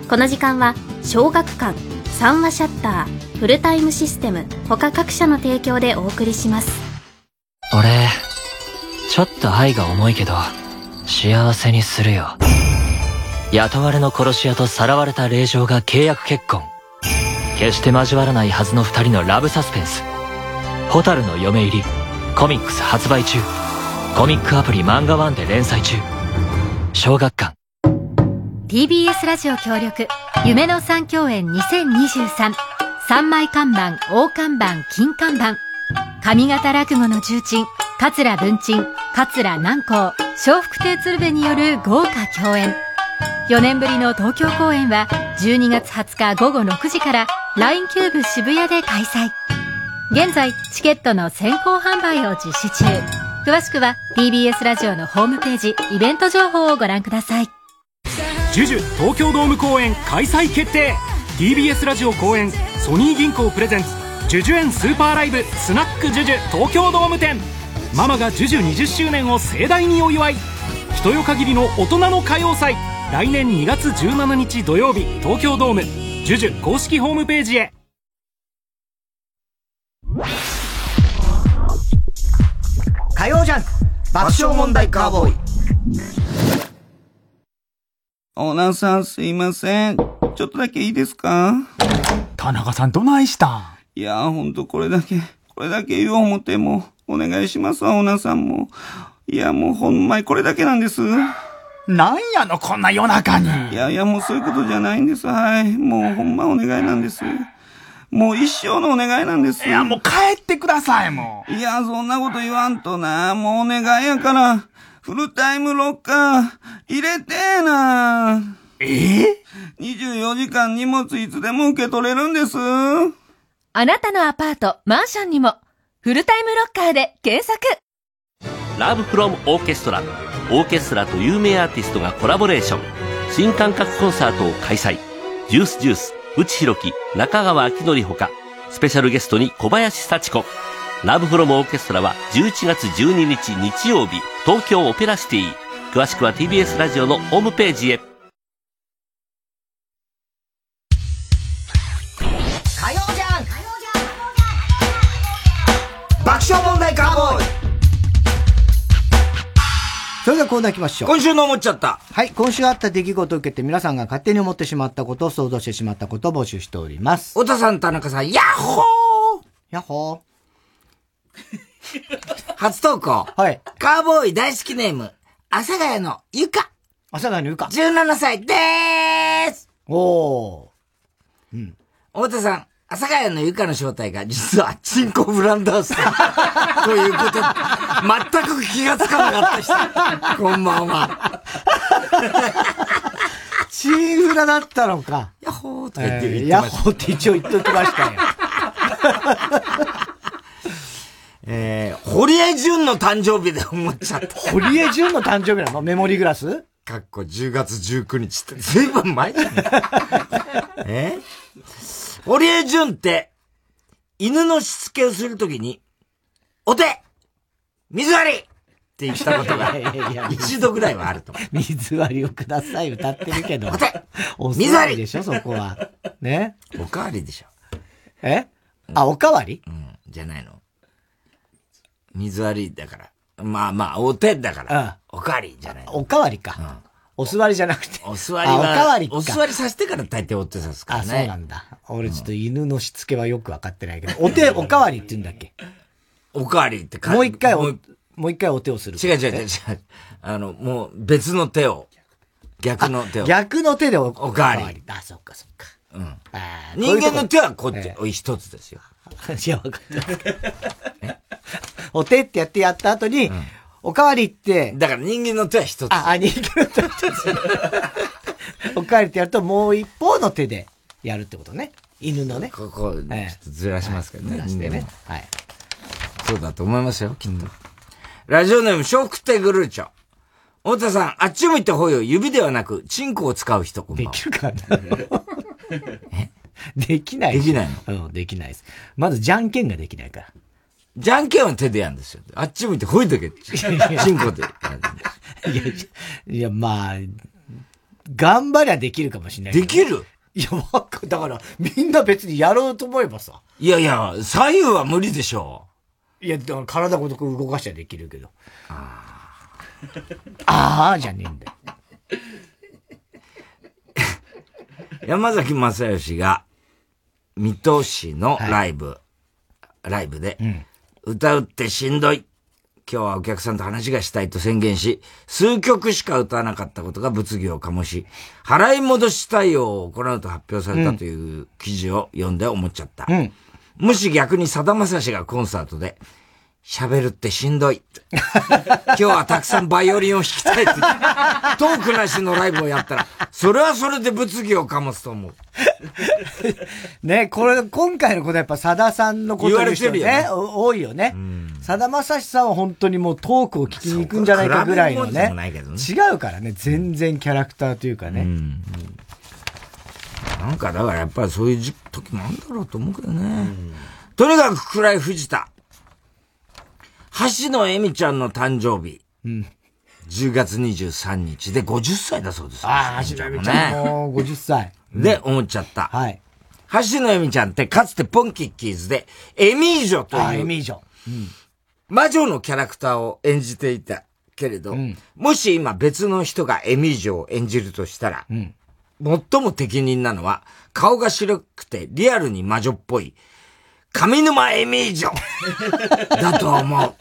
この時間は小学館三和シャッターフルタイムシステム他各社の提供でお送りします俺ちょっと愛が重いけど幸せにするよ。雇われの殺し屋とさらわれた令嬢が契約結婚。決して交わらないはずの二人のラブサスペンス「蛍の嫁入り」コミックス発売中。コミックアプリ漫画ワンで連載中。小学館。TBS ラジオ協力。夢の三共演2023三枚看板大看板金看板。上方落語の重鎮桂文鎮桂南光笑福亭鶴瓶による豪華共演。4年ぶりの東京公演は12月20日午後6時から LINE キューブ渋谷で開催。現在チケットの先行販売を実施中。詳しくは TBS ラジオのホームページイベント情報をご覧ください。ジュジュ東京ドーム公演開催決定。TBS ラジオ公演ソニー銀行プレゼンツ。ジュジュ園スーパーライブスナックジュジュ東京ドーム店。ママがジュジュ20周年を盛大にお祝い。人よ限りの大人の歌謡祭。来年2月17日土曜日東京ドーム。ジュジュ公式ホームページへ。火曜ジャンク。爆笑問題カーボーイ。オーナーさんすいません。ちょっとだけいいですか？田中さんどないしたん？いやほんとこれだけ、これだけ言おう思っても、お願いしますわ、オーナーさんも。いや、もうほんまにこれだけなんです。なんやの、こんな夜中に。いやいや、もうそういうことじゃないんです。はい。もうほんまお願いなんです。もう一生のお願いなんです。いや、もう帰ってください、もう。いや、そんなこと言わんとな。もうお願いやから。フルタイムロッカー、入れてーな。ええー、?24 時間荷物いつでも受け取れるんです。あなたのアパート、マンションにも、フルタイムロッカーで検索。ラブフロムオーケストラ。オーケストラと有名アーティストがコラボレーション。新感覚コンサートを開催。ジュースジュース。内弘樹、中川明則ほか、スペシャルゲストに小林幸子。ラブフロムオーケストラは11月12日日曜日、東京オペラシティ。詳しくは TBS ラジオのホームページへ。それではコーナー行きましょう。今週の思っちゃった。はい。今週あった出来事を受けて皆さんが勝手に思ってしまったことを想像してしまったことを募集しております。小田さん、田中さん、ヤッホーヤッホー？初投稿。はい。カーボーイ大好きネーム、阿佐ヶ谷のゆか。阿佐ヶ谷のゆか。17歳でーすおー。うん。太田さん、阿佐ヶ谷のゆかの正体が実はチンコブランダース ということ、全く気がつかなかった人。こんばんは。チンフラだったのか。ヤッホーとか言ってる、えー、ヤッホーって一応言っときましたよ。えー、堀江淳の誕生日で思っちゃった。堀江淳の誕生日なの？メモリグラス？かっこ10月19日って、ずいぶん前じゃん。え堀江淳って、犬のしつけをするときに、お手水割りって言ったことが、一度ぐらいはあると。水割りをください歌ってるけど。水割りでしょ、そこは。ね？おかわりでしょ。え？あ、おかわり？うん、じゃないの。水割りだから。まあまあ、お手だから。おかわりじゃない。おかわりか。うんお座りじゃなくて。お座りは。おかわりお座りさせてから大抵お手さすからね。あ、そうなんだ。俺ちょっと犬のしつけはよくわかってないけど、お手、おかわりって言うんだっけ？おかわりってもう一回お、もう一回お手をする。違う違う違う違う。あの、もう別の手を。逆の手を。逆の手でおおかわり。あ、そっかそっか。うん。人間の手はこっち、一つですよ。いや、わかった。お手ってやってやった後に、おかわりって。だから人間の手は一つ。あ、あ、人間の手は一つ。おかわりってやるともう一方の手でやるってことね。犬のね。ここ、ちょっとずらしますけどね。ずらしてね。はい。そうだと思いますよ、きっと。ラジオネーム、笑福亭グルーチョ。太田さん、あっち向いてほいを指ではなく、チンコを使う人、こんばんできるかな？え？できない。できないの？うん、できないです。まず、じゃんけんができないから。じゃんけんは手でやるんですよ。あっち向いてほいとけ。チンコで。いや、いや、まあ、頑張りゃできるかもしれない。できる？いや、だから、みんな別にやろうと思えばさ。いやいや、左右は無理でしょう。いや、だから体ごとく動かしちゃできるけど。あ あ。ああ、じゃねえんだよ。山崎正義が、水戸市のライブ、はい、ライブで、うん歌うってしんどい。今日はお客さんと話がしたいと宣言し、数曲しか歌わなかったことが物議を醸し、払い戻し対応を行うと発表されたという記事を読んで思っちゃった。うん、もし逆にさだまさしがコンサートで、喋るってしんどい。今日はたくさんバイオリンを弾きたいって、トークなしのライブをやったら、それはそれで物議を醸すと思う。ね、これ、今回のことはやっぱさださんのことにしてね、多いよね。さだまさしさんは本当にもうトークを聞きに行くんじゃないかぐらいのね。ね違うからね、全然キャラクターというかね。うん、なんかだからやっぱりそういう時もあるんだろうと思うけどね。とにかく暗い藤田。橋野恵美ちゃんの誕生日。うん。10月23日で50歳だそうです。ああ、橋野恵美ちゃんも50歳。で、思っちゃった。はい。橋野恵美ちゃんってかつてポンキッキーズで、エミージョという。エミージョ。うん。魔女のキャラクターを演じていたけれど、もし今別の人がエミージョを演じるとしたら、最も適任なのは、顔が白くてリアルに魔女っぽい、上沼エミージョだと思う。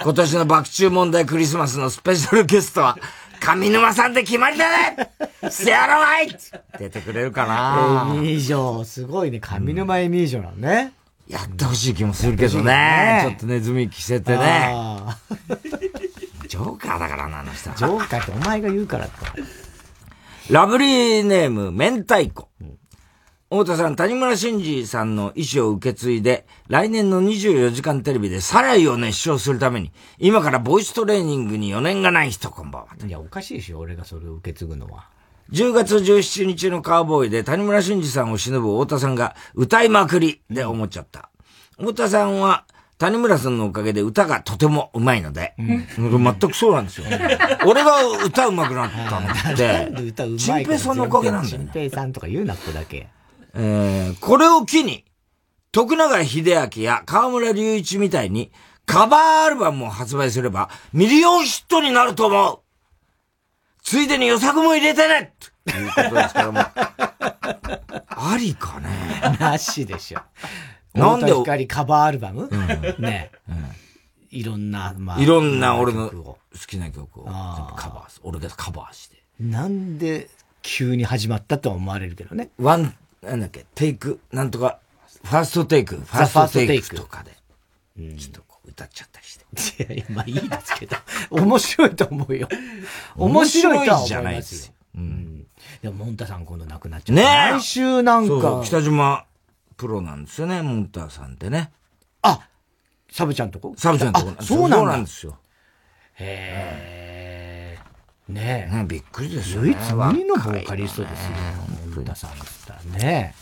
今年の爆中問題クリスマスのスペシャルゲストは、上沼さんで決まりだねせやろはい出てくれるかな？エミージョ、すごいね。上沼エミージョなのね。やってほしい気もするけどね。ちょっとネズミ着せてね。ジョーカーだからな、あの人。ジョーカーってお前が言うからって。ラブリーネーム、明太子。太田さん、谷村新司さんの意思を受け継いで、来年の24時間テレビでサライを熱唱するために、今からボイストレーニングに余念がない人、こんばんは。いや、おかしいでしょ、俺がそれを受け継ぐのは。10月17日のカーボーイで谷村新司さんを忍ぶ太田さんが歌いまくりで思っちゃった。太田さんは谷村さんのおかげで歌がとても上手いので、全くそうなんですよ。俺が歌上手くなったのって、歌うまい陳平さんのおかげなんだよね。陳平さんとか言うな、ここだけ。えー、これを機に、徳永秀明や河村隆一みたいにカバーアルバムを発売すればミリオンヒットになると思うついでに予作も入れてねということですからもう、ありかねなしでしょ。なんで光カバーアルバム、ね、いろんな、まいろんな俺の好きな曲を全部カバーす。俺がカバーして。なんで急に始まったとは思われるけどね。ワン、なんだっけ、テイク、なんとか、ファーストテイク、ファーストテイクとかで、ちょっとこう歌っちゃったりして。いやいや、まあいいですけど、面白いと思うよ。面白いとは思い。じゃないですよ。うん。でも、モンタさん今度亡くなっちゃった。ねえ来週なんか。そうそう北島プロなんですよね、モンターさんってね。あサブちゃんとこ？サブちゃんとこ。あそうなんだそうなんですよ。へえ。ねえ。ねびっくりですよね。唯一無二のボーカリストですよ。モンタさんだったらね。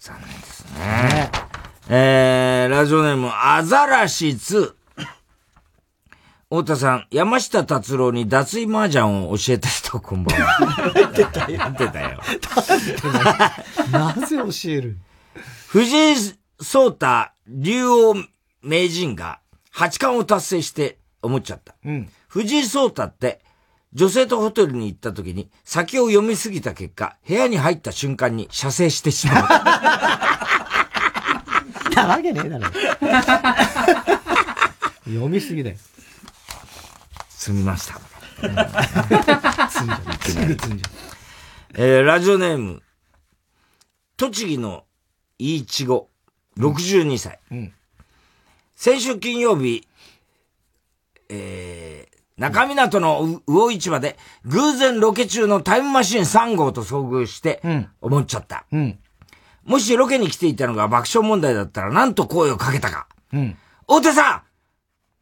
残念ですね。えー、ラジオネーム、アザラシ2。太田さん、山下達郎に脱衣麻雀を教えた人、こんばんは。言ってたよ。言ってたよ。なぜ教える？藤井聡太竜王名人が八冠を達成して思っちゃった。うん。藤井聡太って、女性とホテルに行った時に先を読みすぎた結果、部屋に入った瞬間に射精してしまう。なわけねえだろ。読みすぎだよ。済みました。積んじゃう。すぐ積んじゃえー、ラジオネーム、栃木のいいちご、62歳。うん先週金曜日、えー、中港のう魚市場で偶然ロケ中のタイムマシン3号と遭遇して、思っちゃった。う。うん。もしロケに来ていたのが爆笑問題だったらなんと声をかけたか。うん。太田さん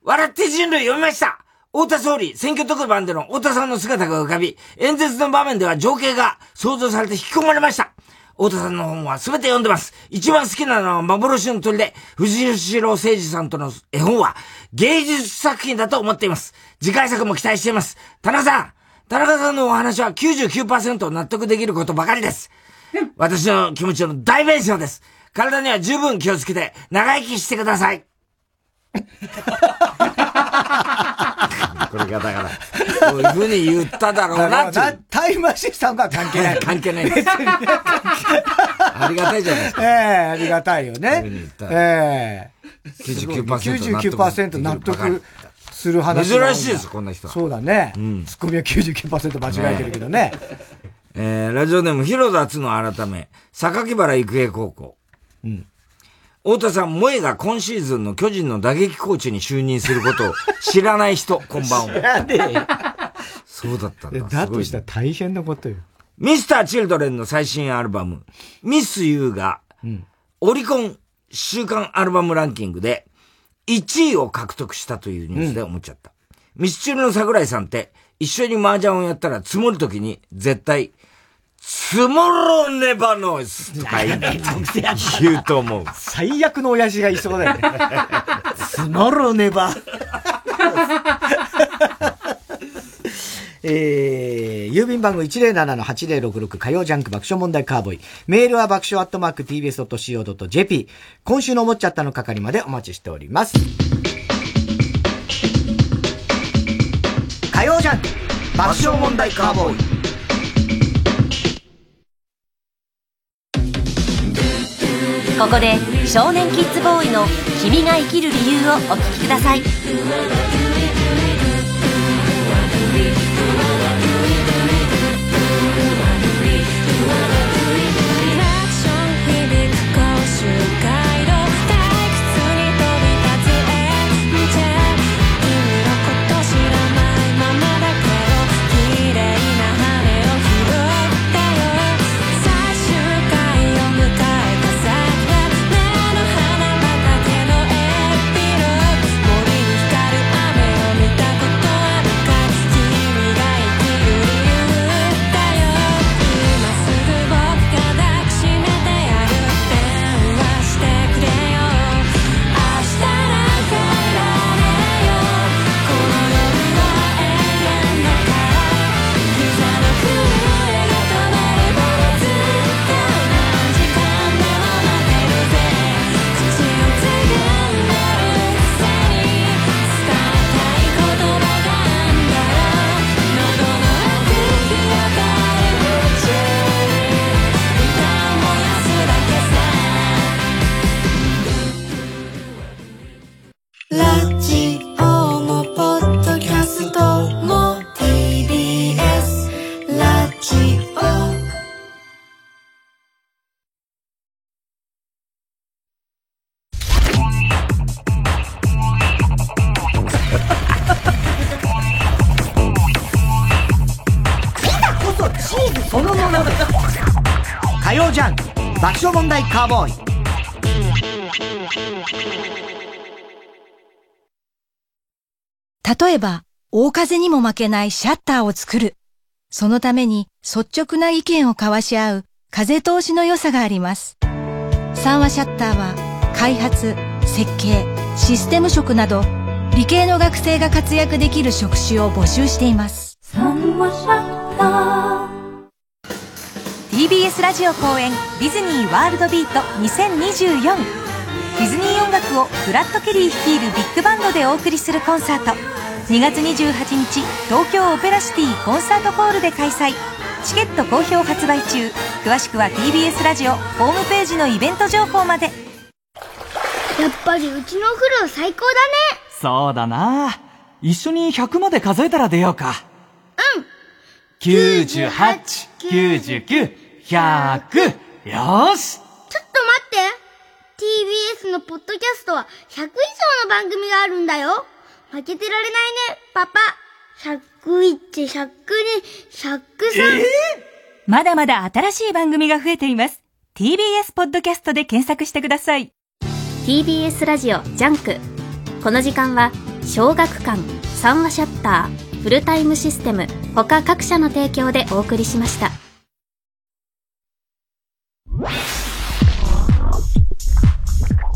笑って人類読みました太田総理、選挙特番での太田さんの姿が浮かび、演説の場面では情景が想像されて引き込まれました。太田さんの本は全て読んでます。一番好きなのは幻の鳥で、藤代誠二さんとの絵本は芸術作品だと思っています。次回作も期待しています。田中さん田中さんのお話は99%納得できることばかりです。私の気持ちの大弁償です。体には十分気をつけて、長生きしてください。これがだから、こういうふうに言っただろうなって。タイムマシンさんが関係ない。関係ないです。ありがたいじゃないですか。ええありがたいよねええ99% 99%納得する話珍しいです、こんな人は。そうだね。ツッコミは99%間違えてるけどね。えー、ラジオネーム、広田つの改め、榊原育英高校。うん。太田さん、萌えが今シーズンの巨人の打撃コーチに就任することを知らない人、こんばんは。やでそうだったんだ。だとしたら大変なことよ。ミスター・チルドレンの最新アルバム、ミス・ユーが、オリコン週間アルバムランキングで1位を獲得したというニュースで思っちゃった。ミスチルの桜井さんって、一緒に麻雀をやったら積もるときに絶対、積もろねばノイズとか言う言うと思う。最悪の親父がいそうだよね。スモロネバ。えー、郵便番号107-8066火曜ジャンク爆笑問題カーボーイ。メールは爆笑アットマーク tbs.co.jp。今週の思っちゃったの係までお待ちしております。火曜ジャン爆笑問題カーボーイここで少年キッズボーイの「君が生きる理由」をお聴きください。ラジオもポッドキャストも TBS ラジオ。火曜ジャン爆笑問題カーボーイ。例えば、大風にも負けないシャッターを作る。そのために率直な意見を交わし合う風通しの良さがあります。三和シャッターは開発、設計、システム職など理系の学生が活躍できる職種を募集しています。三和シャッター TBS ラジオ公演ディズニーワールドビート2024ディズニー音楽をブラッド・ケリー率いるビッグバンドでお送りするコンサート2月28日東京オペラシティコンサートホールで開催。チケット好評発売中。詳しくは TBS ラジオホームページのイベント情報まで。やっぱりうちのお風呂最高だね。そうだな。一緒に100まで数えたら出ようか。うん。98、99、100! よし。ちょっと待って !TBS のポッドキャストは100以上の番組があるんだよ負けてられないね、パパ !101、102、103! えー、まだまだ新しい番組が増えています。TBS ポッドキャストで検索してください。TBS ラジオジャンク。この時間は、小学館、三和シャッター、フルタイムシステム、他各社の提供でお送りしました。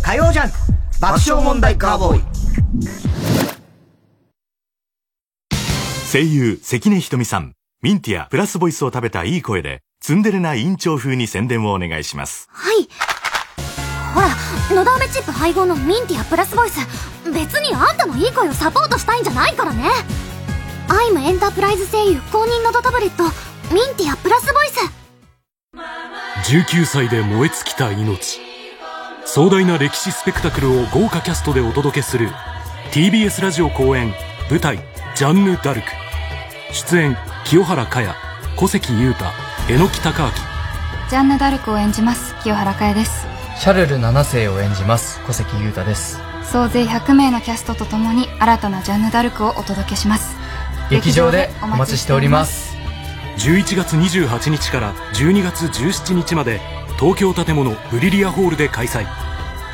火曜ジャン爆笑問題カーボーイ声優関根ひとみさん。ミンティアプラスボイスを食べたいい声でツンデレな委員長風に宣伝をお願いします。はい。ほらのど飴チップ配合のミンティアプラスボイス。別にあんたのいい声をサポートしたいんじゃないからね。アイムエンタープライズ声優公認のどタブレットミンティアプラスボイス。19歳で燃え尽きた命。壮大な歴史スペクタクルを豪華キャストでお届けする TBS ラジオ公演舞台ジャンヌ・ダルク出演清原果耶小関裕太榎木隆明。ジャンヌ・ダルクを演じます清原果耶です。シャルル7世を演じます小関裕太です。総勢100名のキャストとともに新たなジャンヌ・ダルクをお届けします。劇場でお待ちしております。11月28日から12月17日まで東京建物ブリリアホールで開催。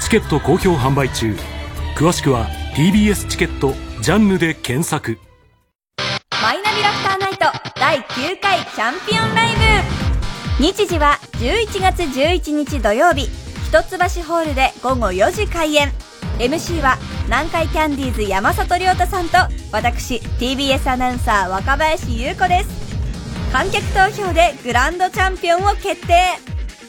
チケット好評販売中。詳しくは TBS チケットジャンヌで検索ナビラフターナイト第9回チャンピオンライブ。日時は11月11日土曜日一橋ホールで午後4時開演。MC は南海キャンディーズ山里亮太さんと私 TBS アナウンサー若林優子です。観客投票でグランドチャンピオンを決定。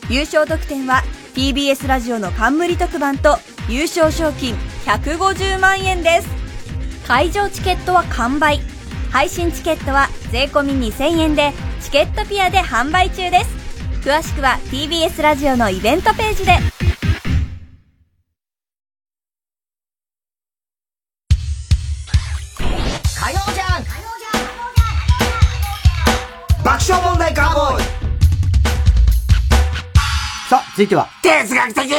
優勝得点は TBS ラジオの冠特番と優勝賞金150万円です。会場チケットは完売。配信チケットは税込2000円でチケットピアで販売中です。詳しくは TBS ラジオのイベントページで。続いては。哲学的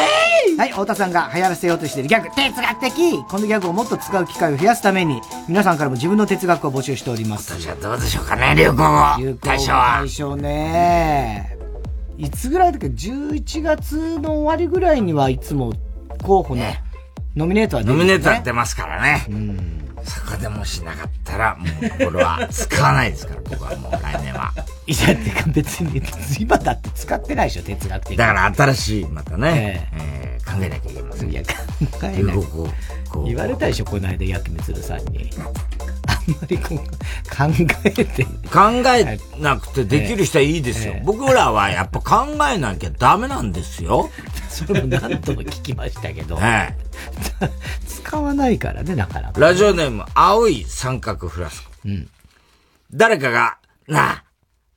はい、太田さんが流行らせようとしているギャグ、哲学的このギャグをもっと使う機会を増やすために、皆さんからも自分の哲学を募集しております。じゃあどうでしょうかね、流行語流行語大賞は大賞ね。いつぐらいだっけ ?11 月の終わりぐらいにはいつも候補のノミネートは出るノミネートやってますからね。そこでもしなかったら、もうこれは使わないですから、僕はもう来年は。いや、てか別に、今だって使ってないでしょ、哲学的にだから新しい、またね、えー考えなきゃいけません。いや、考えない流行語言われたでしょ、この間、薬味鶴さんに。あんまりこう、考えて。考えなくてできる人はいいですよ。僕らはやっぱ考えなきゃダメなんですよ。それも何度も聞きましたけど。え 使わないからね、なかなか。ラジオネーム、青い三角フラスコ。うん誰かが、なあ、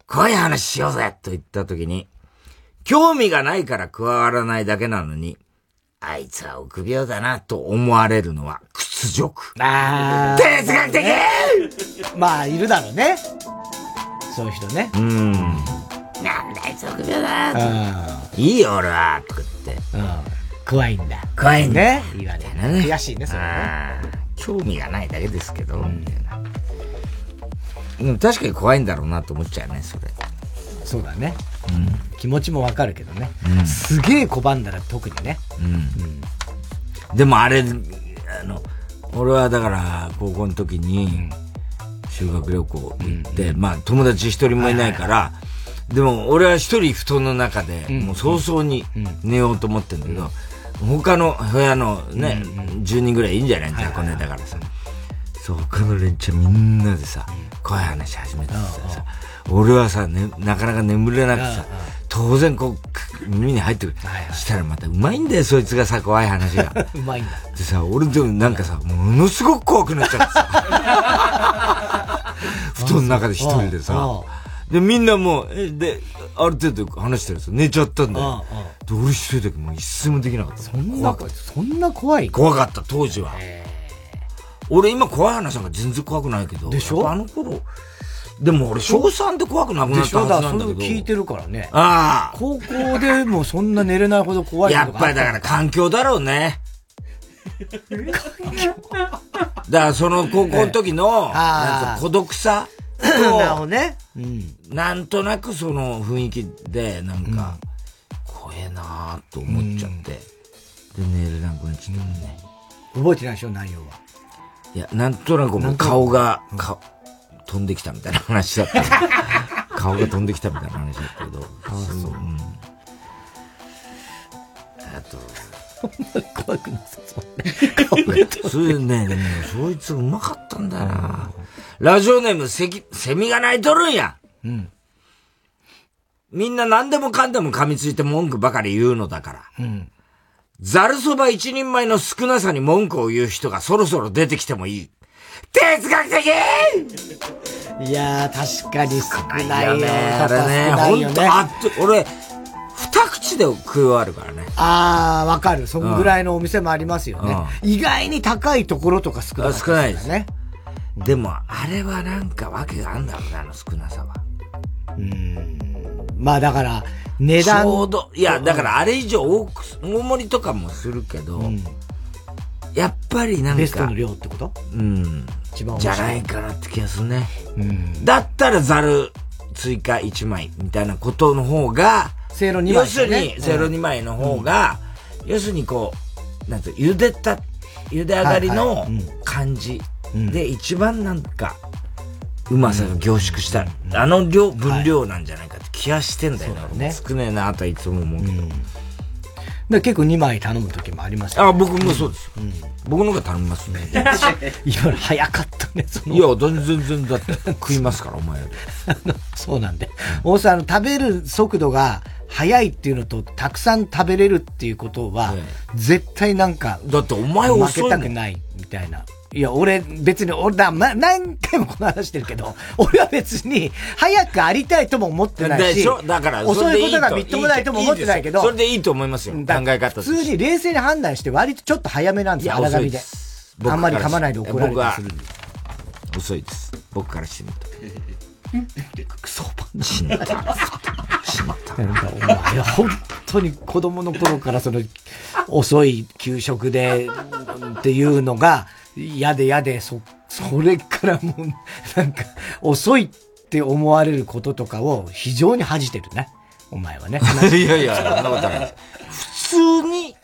怖い話しようぜと言った時に、興味がないから加わらないだけなのに、あいつは臆病だなと思われるのは屈辱。あー哲学的まあ、いるだろうね。そういう人ね。うん。なんだあいつ臆病だなと。いいよ俺は、とか言って。怖いんだ。怖いんだ。ね。言われるね。悔しいね、それね。興味がないだけですけど、みたいな。でも確かに怖いんだろうなと思っちゃうね、それ。そうだね。気持ちもわかるけどね。うんすげえ拒んだら特にね。でもあれ、あの、俺はだから、高校の時に、修学旅行行って、まあ友達一人もいないから、でも俺は一人布団の中で、もう早々に寝ようと思ってんだけど、他の部屋のね、10人ぐらいいいんじゃない？雑魚寝だからさ。そう、他の連中みんなでさ、怖い話始めててさ、俺はさ、ね、なかなか眠れなくてさ、当然こう、く耳に入ってくる。そしたらまたうまいんだよ、そいつがさ、怖い話が。うまいんだ。でさ、俺でもなんかさ、ものすごく怖くなっちゃってさ。布団の中で一人でさ。で、みんなもう、え、で、ある程度話してるさ、寝ちゃったんだよ。で、俺一人だけもう一睡もできなかった。そんな、そんな怖い怖かった、当時は。俺今怖い話なんか全然怖くないけど。でしょ？あの頃。でも俺、小3で怖くなくなったはずなんだけど。聞いてるからね。ああ。高校でもそんな寝れないほど怖いやっぱりだから環境だろうね。だからその高校の時の、なんか孤独さと、なるほどね。なんとなくその雰囲気で、なんか、怖えなーと思っちゃって、で、寝れなくなっちゃったね。覚えてないでしょ、内容は。いや、なんとなくもう顔が、か飛んできたみたいな話だった。顔が飛んできたみたいな話だったけど。あそう。うん。あと、怖くなさそう。それね、でも、そいつうまかったんだよな。ラジオネーム、セキ、セミが鳴いとるんや。うん。みんな何でもかんでも噛みついて文句ばかり言うのだから。うん。ざるそば一人前の少なさに文句を言う人がそろそろ出てきてもいい。哲学的いやー、確かに少ないよ。ね。あれね、ほんと、あっと、俺、二口で食い終わるからね。あー、わかる。そんぐらいのお店もありますよね。意外に高いところとか少ない、少ないですね。でも、あれはなんか訳があるんだろうね、あの少なさは。まあだから、値段。ちょうど、いや、だからあれ以上多く、大盛りとかもするけど、やっぱりなんか。ベストの量ってこと？うん。一番じゃないかなって気がするね。だったらざる追加1枚みたいなことの方が、せいろ2枚、要するに、せいろ2枚の方が、要するにこう、なんて茹でた、茹で上がりの感じで一番なんか、うまさが凝縮した、あの量、分量なんじゃないかって気がしてんだよね。少ねえなとはいつも思うけど。で結構2枚頼む時もありますあ、僕もそうですよ。僕の方が頼みますね。今の早かったね、その。いや、全然、全然、だって食いますから、お前より。そうなんで。大さん、食べる速度が速いっていうのと、たくさん食べれるっていうことは、絶対なんか、だってお前遅負けたくない、みたいな。いや、俺、別に、俺だ、ま、何回もこの話してるけど、俺は別に、早くありたいとも思ってないし、だから、遅いことがみっともないとも思ってないけど、それでいいと思いますよ。考え方普通に冷静に判断して、割とちょっと早めなんですよ、荒髪で。あんまり噛まないで怒られたりするんで。遅いです。僕からしてみると。クソパン死んだ。死んだ。お前、本当に子供の頃からその、遅い給食で、っていうのが、嫌で嫌で、そ、それからもう、なんか、遅いって思われることとかを非常に恥じてるね。お前はね。いやいや、そんなことないです。普通に、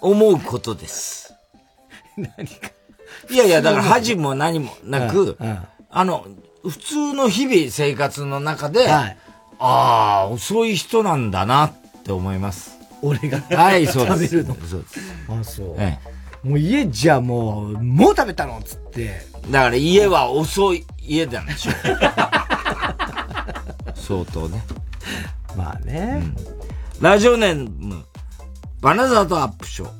思うことです。何か。いやいや、だから恥も何もなく、あの、普通の日々生活の中で、ああ、遅い人なんだなって思います。俺が、はい、そうです。食べるの。そうです。あ、そう。えもう家じゃもう、もう食べたのっつって。だから家は遅い家なんでしょう。相当ね。まあね。ラジオネーム、バナザードアップショー。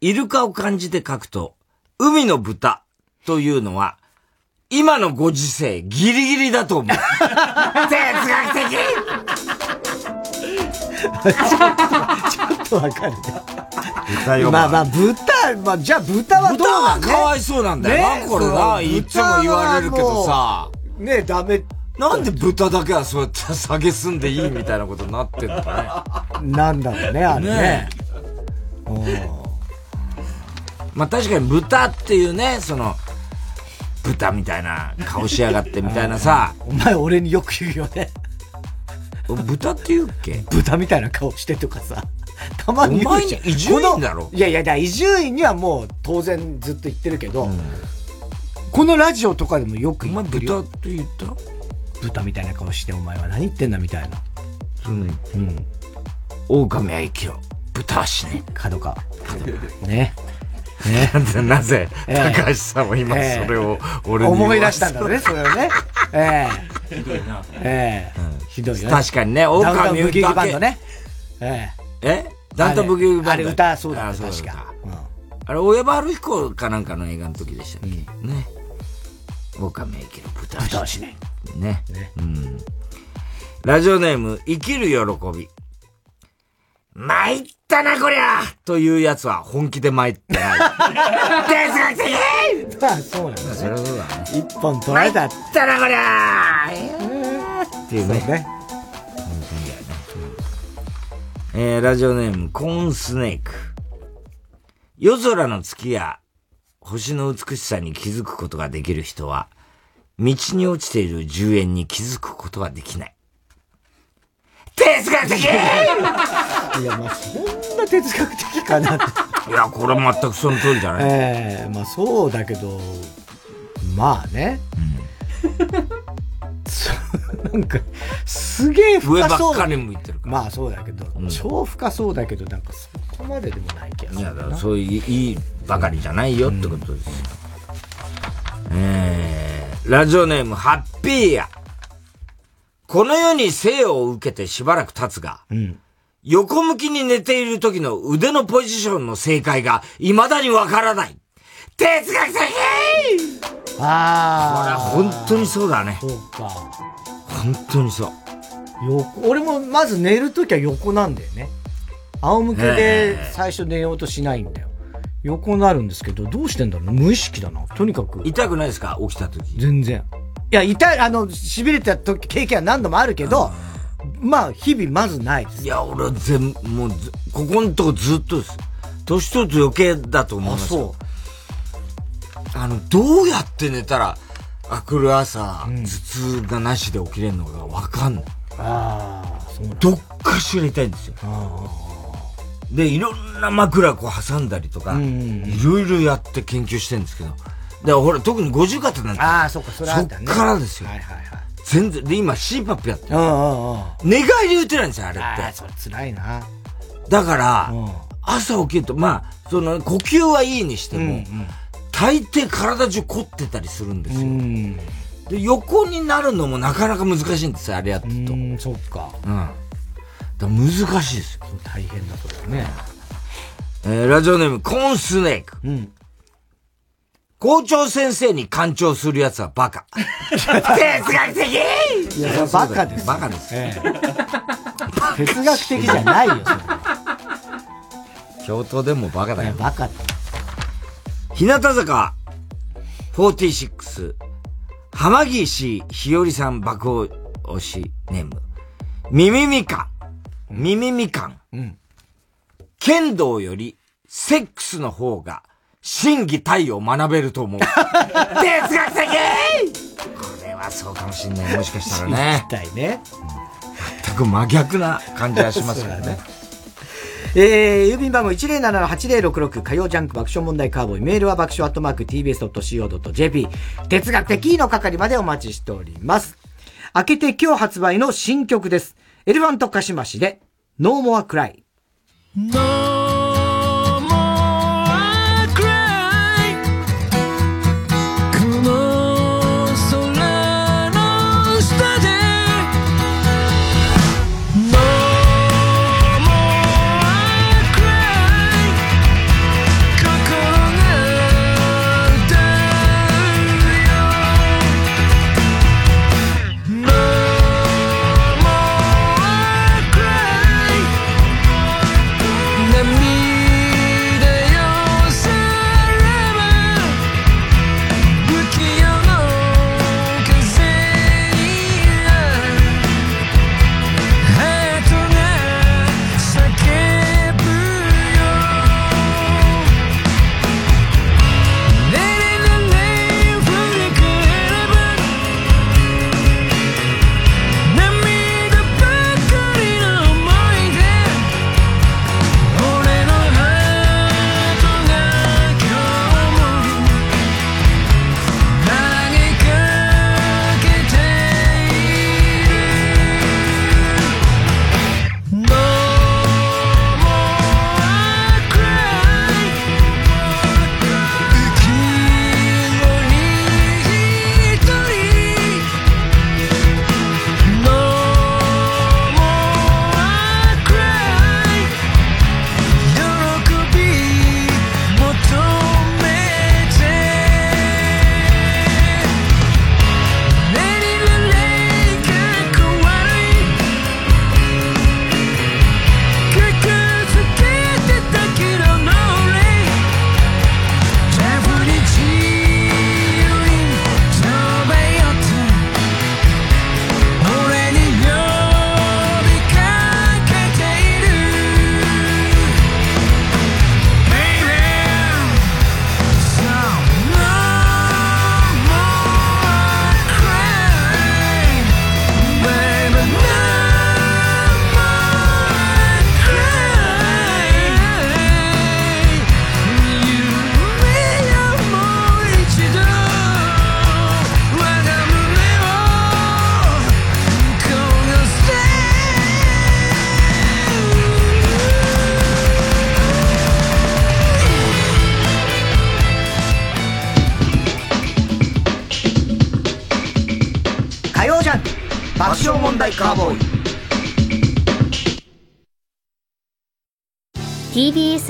イルカを漢字で書くと、海の豚というのは、今のご時世、ギリギリだと思う。哲学的 ちょっとわかるね。豚よまあまあ、豚、まあ、じゃあ豚はどうなん豚はかわいそうなんだよなこれないつも言われるけどさ。ねダメ。なんで豚だけはそうやって下げすんでいいみたいなことになってんのかね。なんだろうね、あれね。まあ確かに豚っていうね、その、豚みたいな顔しやがってみたいなさ。お前俺によく言うよね。豚って言うっけ？豚みたいな顔してとかさ。たまに言うじゃん伊集院だろこのいやいや、伊集院にはもう当然ずっと言ってるけど、このラジオとかでもよく言ってるよ。豚って言った？豚みたいな顔してお前は何言ってんだみたいな。うん。うん。狼は生きろ。豚は死ね。角川。ね。ね。なぜ、ええ高橋さんは今ええそれを俺に思い出したんだね、それをね。ええひどいなええひどいよね。確かにねダウンタウン狼ブギウギだけバンドね。ええダウンタウンブギウギバンドあれ歌そうだね、あそうだ確か。あれ、親葉春彦かなんかの映画の時でしたっけ、ね。狼は生きろ。豚は豚は死ね。ね。うん。ラジオネーム、生きる喜び。参ったな、こりゃというやつは本気で参ってない。哲学的まあ、そうなんだ、ね。そりゃそうだね。一本取られた。参ったな、こりゃっていうね。えー、ラジオネーム、コーンスネーク。夜空の月や星の美しさに気づくことができる人は、道に落ちている10円に気づくことはできない。哲学的 いや、まあ、そんな哲学的かなって。いや、これは全くその通りじゃない、ええまあそうだけど、まあね。そうなんか、すげえ深そう。上ばっかり向いてるまあそうだけど、超深そうだけど、なんかそこまででもない気がすいや。だからそういういいばかりじゃないよってことですよ。えー、ラジオネーム、ハッピーや。この世に生を受けてしばらく経つが、横向きに寝ている時の腕のポジションの正解が未だにわからない。哲学的ああ。これは本当にそうだね。そうか。本当にそう。横、俺もまず寝るときは横なんだよね。仰向けで最初寝ようとしないんだよ。横になるんですけど、どうしてんだろうね無意識だな。とにかく。痛くないですか？起きた時。全然。いや、痛い、あの、痺れた時、経験は何度もあるけど、まあ、日々まずないです。いや、俺は全、もうず、ここのとこずっとです。年取ると余計だと思いますよ。あの、どうやって寝たら、あくる朝、頭痛がなしで起きれるのかわかんない。ああ、そうどっかしら痛いんですよ。で、いろんな枕こう挟んだりとか、いろいろやって研究してるんですけど。で、ほら、特に五十肩なんて。ああ、そっか、それあったね。そっからですよ。はいはいはい。全然、で、今 CPAP やってる。うんうんうん。寝返り打てないんですよ、あれって。ああ、それ辛いな。だから、朝起きると、まあ、その、呼吸はいいにしても、大抵体中凝ってたりするんですよ。で、横になるのもなかなか難しいんですよ、あれやってると。うん、そっか。うん。だ難しいですよ。大変だ、それね。えー、ラジオネーム、コーンスネーク。校長先生に干潮する奴はバカ。哲学的いや、バカです。バカです。ええ、哲学的じゃないよ、それ。教頭でもバカだよ。バカ日向坂46、浜岸ひよりさん爆押しネーム。ミミミカン。ミミミカン。うん。剣道よりセックスの方が真偽体を学べると思う。哲学的これはそうかもしんない。もしかしたらね。真偽体ね。全く真逆な感じがしますよね。えー、郵便番号107-8066火曜ジャンク爆笑問題カーボーイ。メールは爆笑アットマーク tbs.co.jp。哲学的の係までお待ちしております。明けて今日発売の新曲です。エレファントカシマシで、No More Cry。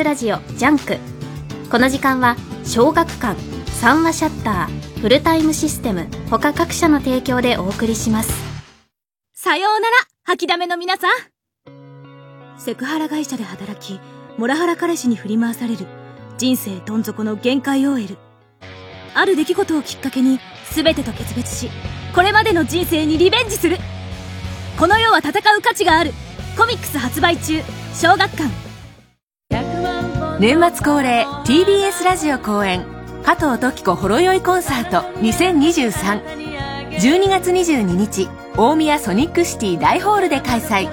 ラジオジャンク。この時間は小学館三和シャッターフルタイムシステム他各社の提供でお送りします。さようなら掃き溜めの皆さん。セクハラ会社で働きモラハラ彼氏に振り回される人生どん底の限界 OL ある出来事をきっかけに全てと決別しこれまでの人生にリベンジする。この世は戦う価値がある。コミックス発売中小学館。年末恒例 TBS ラジオ公演加藤登紀子ほろ酔いコンサート202312月22日大宮ソニックシティ大ホールで開催。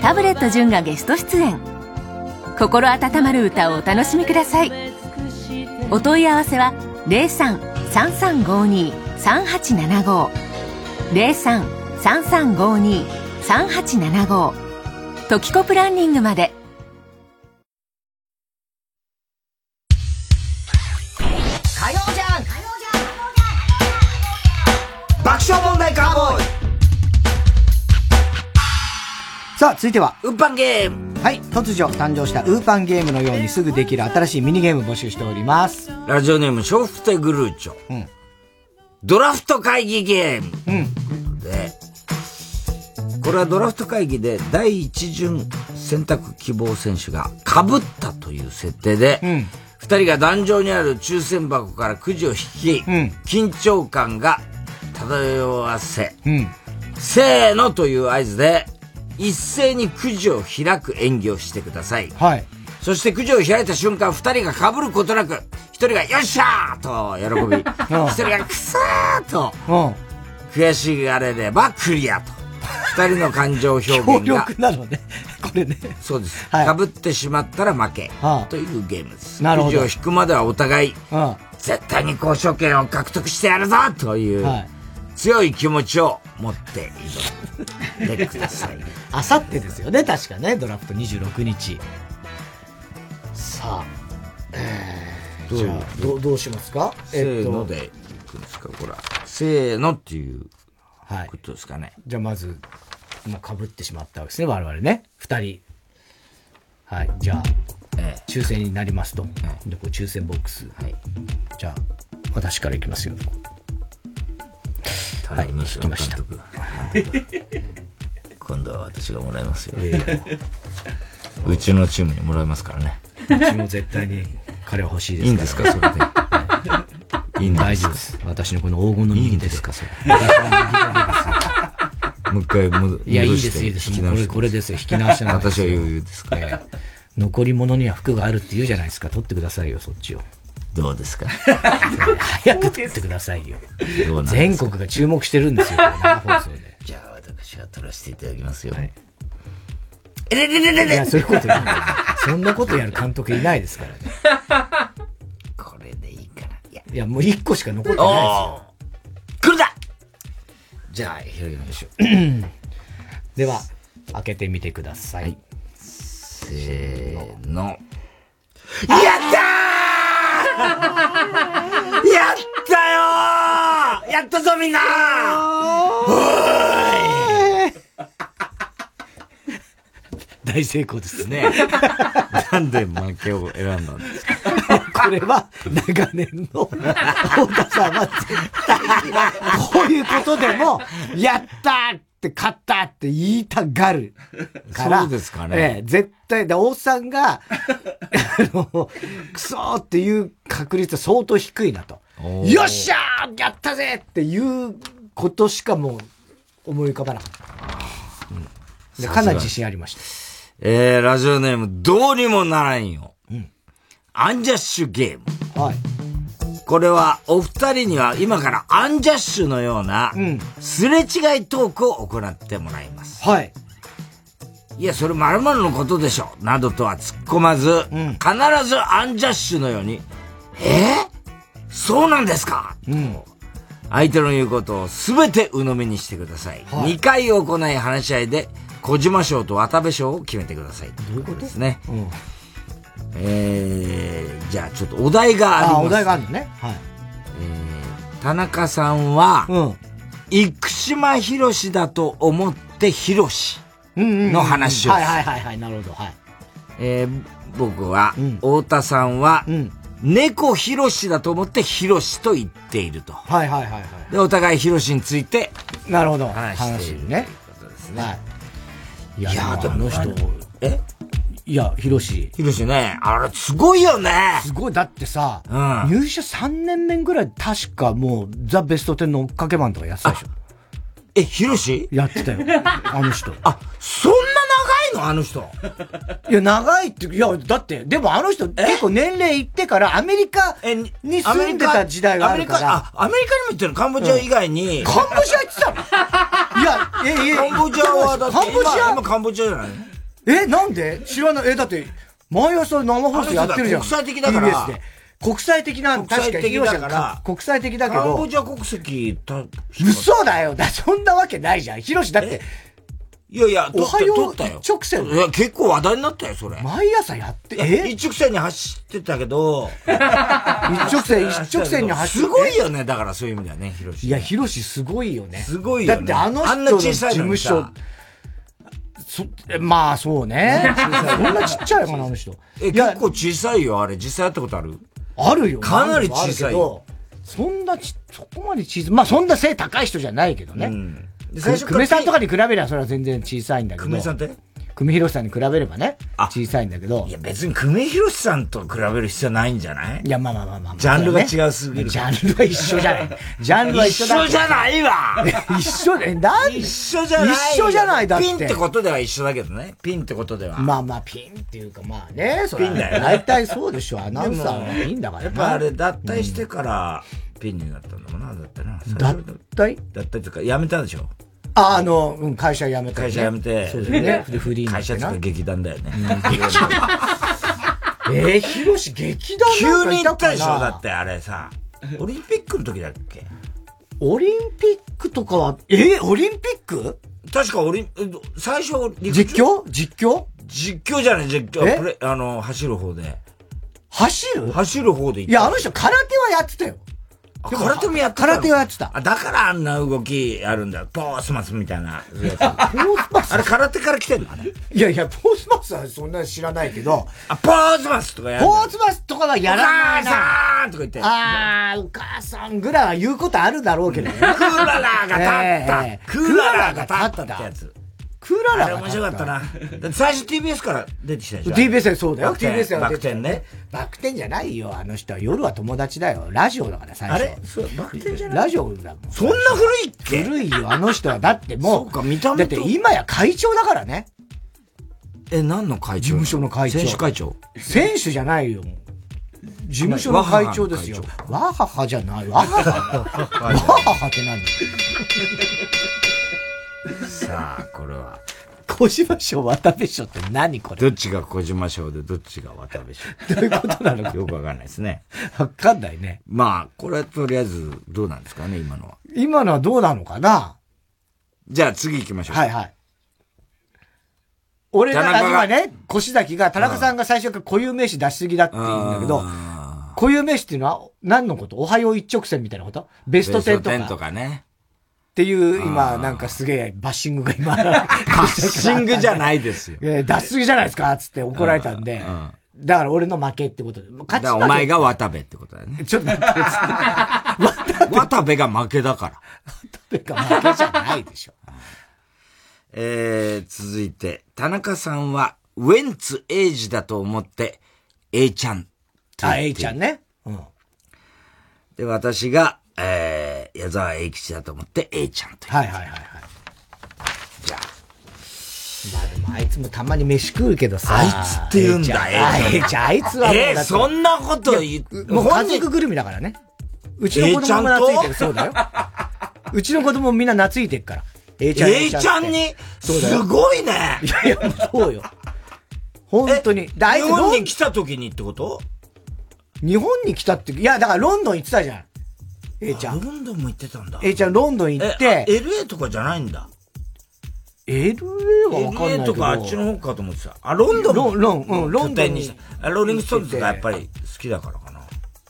タブレット純がゲスト出演。心温まる歌をお楽しみください。お問い合わせは03-3352-3875 03-3352-3875トキコプランニングまで。続いては、運搬ゲームはい。突如誕生したウーパンゲームのようにすぐできる新しいミニゲーム募集しております。ラジオネーム、笑福亭グルーチョ。うん。ドラフト会議ゲーム。うん。で、これはドラフト会議で第一巡選択希望選手が被ったという設定で、二人が壇上にある抽選箱からくじを引き、緊張感が漂わせ、せーのという合図で、一斉にくじを開く演技をしてください。はい。そしてくじを開いた瞬間、二人が被ることなく、一人がよっしゃーと喜び、一人がくそーと、悔しがれればクリアと。二人の感情表現が。強力なのね。これね。そうです。はい被ってしまったら負け。はあというゲームです。なるほどくじを引くまではお互い、うん。絶対に交渉権を獲得してやるぞという、はい強い気持ちを持って挑んでください。あさってですよね、確かね、ドラフト26日。さあ、えー、どうじゃあ、どう、どうしますか？せーのでいくんですか、これ。せーのっていうことですかね。じゃあまず、もう被ってしまったわけですね、我々ね。二人。はい。じゃあ、抽選になりますと。で、こう抽選ボックス。じゃあ、私からいきますよ。はい、引きました。今度は私がもらいますよ。うちのチームにもらいますからね。うちも絶対に彼は欲しいですいいんですか、それで。いいん大丈夫です。私のこの黄金の右手ですか、それ。もう一回戻いや、いいです、いいです。これ、これですよ。引き直しなんですよ私は余裕ですから。ええ残り物には服があるって言うじゃないですか。取ってくださいよ、そっちを。どうですか？早く取ってくださいよ全国が注目してるんですよ、生放送で。取らせていただきますよ。はいえれれれれれいや、そういうこと言うそんなことやる監督いないですからね。これでいいかな。いや、いやもう1個しか残ってないですよ。来るだじゃあ、広げましょう。では、開けてみてください。せーの。やったーやったよーやったぞみんな大成功ですね。なんで負けを選んだんですか？これは、長年の、太田さんは絶対に、こういうことでも、やったーって勝ったって言いたがるから。そうですかねええ、絶対、で、大さんが、あの、クソーっていう確率は相当低いなと。よっしゃーやったぜっていうことしかもう思い浮かばなかった。うんでかなり自信ありました。えー、ラジオネーム、どうにもならんよ。アンジャッシュゲーム。はい。これは、お二人には今からアンジャッシュのような、すれ違いトークを行ってもらいます。はい。いや、それ〇〇のことでしょ。などとは突っ込まず、必ずアンジャッシュのように、え？ー、そうなんですか、相手の言うことを全て鵜呑みにしてください。はい2回行い話し合いで、小島賞と渡部賞を決めてください。どういうことですね。うん。えー、じゃあちょっとお題があります。あ、お題があるのね。はい。田中さんは、生島博士だと思って博士の話をするはいはいはいはい、なるほど。はい。えー僕は、太田さんは、猫ひろしだと思ってひろしと言っていると。はいはいはいはで、お互いひろしについて、い。なるほど。話しているね。ということですね。はい。いや、いやでもあの人、え？いや、ひろし。ひろしね、あれすごいよね。すごい。だってさ、うん入社3年目ぐらい確かもう、ザ・ベスト10の追っかけマンとかやってたでしょ。え、ひろしやってたよ。あの人。あ、そんな長いの？あの人。いや、長いって、いや、だって、でもあの人結構年齢いってからアメリカに住んでた時代があるから。あ、アメリカにも行ってるの？カンボジア以外に。カンボジア行ってたの？いや、え、え、カンボジアはだってカンボジア？今今カンボジアじゃないえ、なんで？知らない。え、だって、毎朝生放送やってるじゃん。国際的だから TBS で。国際的な、国際確かに的だから国際的だけカンボど。ジア国籍た、嘘だよ。だ、そんなわけないじゃん。ヒロシだって、いやいや、おはよう取ったよ。一直線いや、結構話題になったよ、それ。毎朝やって、え？一直線に走ってたけど、一直線、一直線に走って？すごいよね、だからそういう意味ではね、ヒロシ。いや、ヒロシすごいよね。すごいよねだってあのあんな人の事小さいのに務所さ、そ、まあそうね。そんなちっちゃいかな、あの人。え、結構小さいよ、あれ。実際やったことある？あるよ。かなり小さいよ。そんなち、そこまで小さい。まあそんな背高い人じゃないけどね。うん。で最初久米さんとかに比べればそれは全然小さいんだけど。久米さんって？久米宏さんに比べればね、小さいんだけど。いや別に久米宏さんと比べる必要ないんじゃない？いや、まあまあまあまあ。ジャンルが違うすぎる。ジャンルは一緒じゃない。ジャンルは一緒だ。一緒じゃないわ一緒で、なん一緒じゃない一緒じゃないだって。ピンってことでは一緒だけどね。ピンってことでは。まあまあ、ピンっていうかまあね。ピンだよね。大体そうでしょ。アナウンサーはピンだからやっぱあれ、脱退してから、ピンになったんだもんな、だってな。脱退脱退とか、辞めたでしょ。あ、あの、うん、会社辞めた、会社辞めて。そうだよね。で、フリー会社とか劇団だよね。えー、ヒロシ劇団急に行ったでしょだってあれさ。オリンピックの時だっけ？オリンピックとかは、えー、オリンピック？確かオリン、最初、実況？実況？実況じゃない、実況。プレあの、走る方で。走る？走る方で行った。いや、あの人空手はやってたよ。空手もやってた空手はやってた。あ、だからあんな動きあるんだよ。ポースマスみたいな。ポースマス？あれ空手から来てんの？ね。いやいや、ポースマスはそんな知らないけど。あ、ポースマスとかやるポースマスとかはやらないな。お母さんとか言って。あー、お母さんぐらいは言うことあるだろうけどね。クーララーが立った。えークーララーが立ったってやつ。クーララあれ面白かったな。だって最初 TBS から出てきたでしょ TBS でそうだよ。TBS バク転ね。バク転じゃないよ。あの人は夜は友達だよ。ラジオだから最初。あれ？そう、バク転じゃない？ラジオだもん。そんな古いっけ？古いよ。あの人は。だってもう。そうか見た目とだって今や会長だからね。え、何の会長？事務所の会長。選手会長？選手じゃないよ。事務所の会長ですよ。わははじゃない。わはは。わははって何？さあ、これは。小島賞渡部賞って何これ？どっちが小島賞でどっちが渡部賞？どういうことなのかよくわかんないですね。わかんないね。まあ、これはとりあえずどうなんですかね、今のは。今のはどうなのかな？じゃあ次行きましょう。はいはい。俺が、今ね、越崎が、田中さんが最初から固有名詞出しすぎだって言うんだけど、固有名詞っていうのは何のこと？おはよう一直線みたいなこと？ベスト10とか。ベスト10とかね。っていう、今、なんかすげえ、バッシングが今、バ バッシングじゃないですよ。えー出しすぎじゃないですか？つって怒られたんで、だから俺の負けってことで。だからお前が渡部ってことだよね。ちょっと 待って、渡部が負けだから。渡部が負けじゃないでしょ。えー、続いて、田中さんは、ウェンツエイジだと思って、A ちゃん。あ、A ちゃんね。うん。で、私が、えー、矢沢永吉だと思って、A ちゃんと。はいはいはいはい。じゃあ。まあでもあいつもたまに飯食うけどさ。あいつって言うんだ A ちゃん。あいつはもうえーそんなこと言うもう家族ぐるみだからね。うちの子供も懐いてる。そうだよ。うちの子供もみんな懐いてるから。A ちゃん。A ちゃんに？すごいねいやいや、そうよ。本当に。日本に来た時にってこと？日本に来たって、いや、だからロンドン行ってたじゃん。A ちゃん。ロンドンも行ってたんだ。A ちゃんロンドン行って、LA とかじゃないんだ。LA はわかんないけ LA ど。とかあっちの方かと思ってた。あ、ロンドンロン、ロン、うん、ロンドンに。した。あローリングストーンズがやっぱり好きだからかな。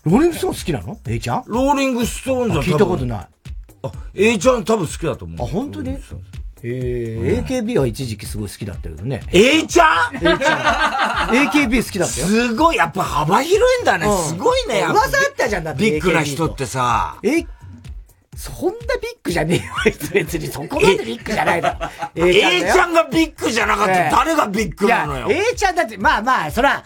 ローリングストーン好きなの ?A ちゃん？ローリングストーンズは聞いたことない。あ、A ちゃん多分好きだと思う。あ、本当に？ええ AKB は一時期すごい好きだったけどね。A ちゃん ?A ちゃん。AKB 好きだったよ。すごい、やっぱ幅広いんだね。うんすごいね。噂あったじゃんだってビッグな人ってさ。え、そんなビッグじゃねえよ。別にそこまでビッグじゃないだろ。A ちゃんがビッグじゃなかったら誰がビッグなのよ？永ちゃんだって、まあまあ、そら、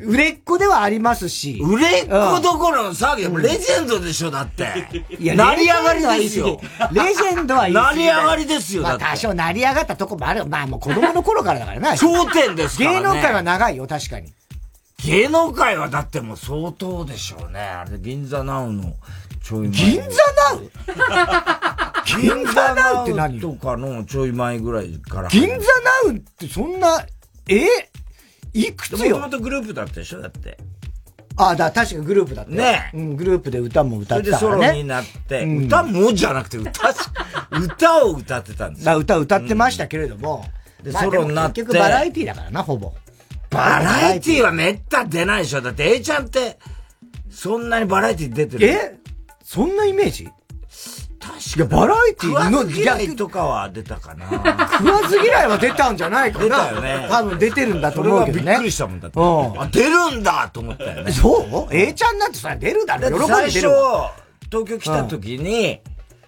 売れっ子ではありますし。売れっ子どころの騒ぎ、でもレジェンドでしょ、だって。いや成り上がりですよ。レジェンドは言い過成り上がりですよ、まあ。多少成り上がったとこもある。まあもう子供の頃からだからな。頂点ですからね芸能界は長いよ、確かに。芸能界はだってもう相当でしょうね。あれ、銀座ナウのちょい前。銀座ナウ銀座ナウって何？とかのちょい前ぐらいから。銀座ナウってそんな、え？いくつもとよ？もとグループだったでしょ？だって。あ、だ確かグループだったよ。ねうん、グループで歌も歌それでってたからね。ソロになって、うん歌もじゃなくて歌し、歌を歌ってたんですよ。だ歌歌ってましたけれども。でまあソロになって結局バラエティだからな、ほぼ。バラエティはめった出ないでしょ？だって A ちゃんって、そんなにバラエティ出てる？え？そんなイメージ？いや、バラエティーの嫌いとかは出たかな。食わず嫌いは出たんじゃないかな。出たよね多分出てるんだと思うけどね。それはびっくりしたもんだって。うん。あ、出るんだと思ったよね。そう ?A ちゃんなんてさ、出るだろ。喜んだって最初東京来た時に、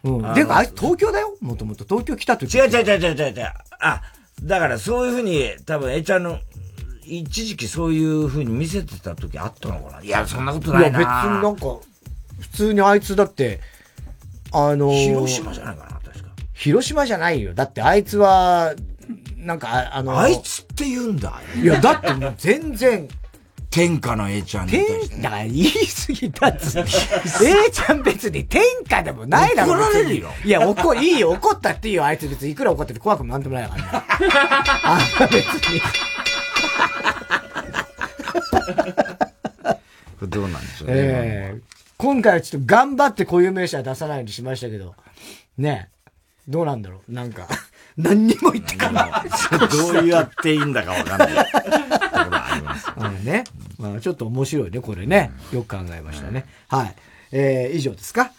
うん。でもあいつ東京だよもともと東京来た時。違う違う違う違う違う違う。あ、だからそういうふうに、多分 A ちゃんの、一時期そういうふうに見せてた時あったのかないや、そんなことないな。いや、別になんか、普通にあいつだって、あのー広島じゃないかな、確か。広島じゃないよ。だってあいつは、なんか、ああのーあいつって言うんだ。いや、だってもう全然、天下の A ちゃんに対して。天、だから言い過ぎだっつ。A ちゃん別に天下でもないだろ、怒られるよいや、怒、いいよ、怒ったっていいよ、あいつ別にいくら怒ってて怖くもなんともないからね。あ別に。これどうなんでしょうね。ええ今回はちょっと頑張って固有名詞は出さないようにしましたけど、ねえどうなんだろう？なんか、何にも言ってかない。どうやっていいんだかわかんない。あのね。まあちょっと面白いね、これね。よく考えましたね。はい。えー、以上ですか？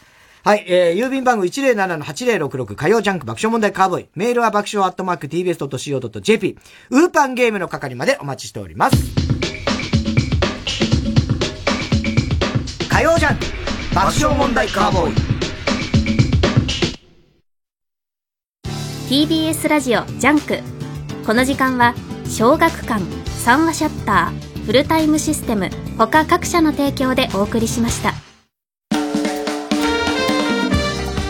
はい、えー、郵便番号107-8066火曜ジャンク爆笑問題カーボーイ。メールは爆笑アットマーク tbs.co.jp。ウーパンゲームの係までお待ちしております。火曜ジャンク爆笑問題カーボーイ。TBS ラジオジャンク。この時間は小学館三和シャッターフルタイムシステム他各社の提供でお送りしました。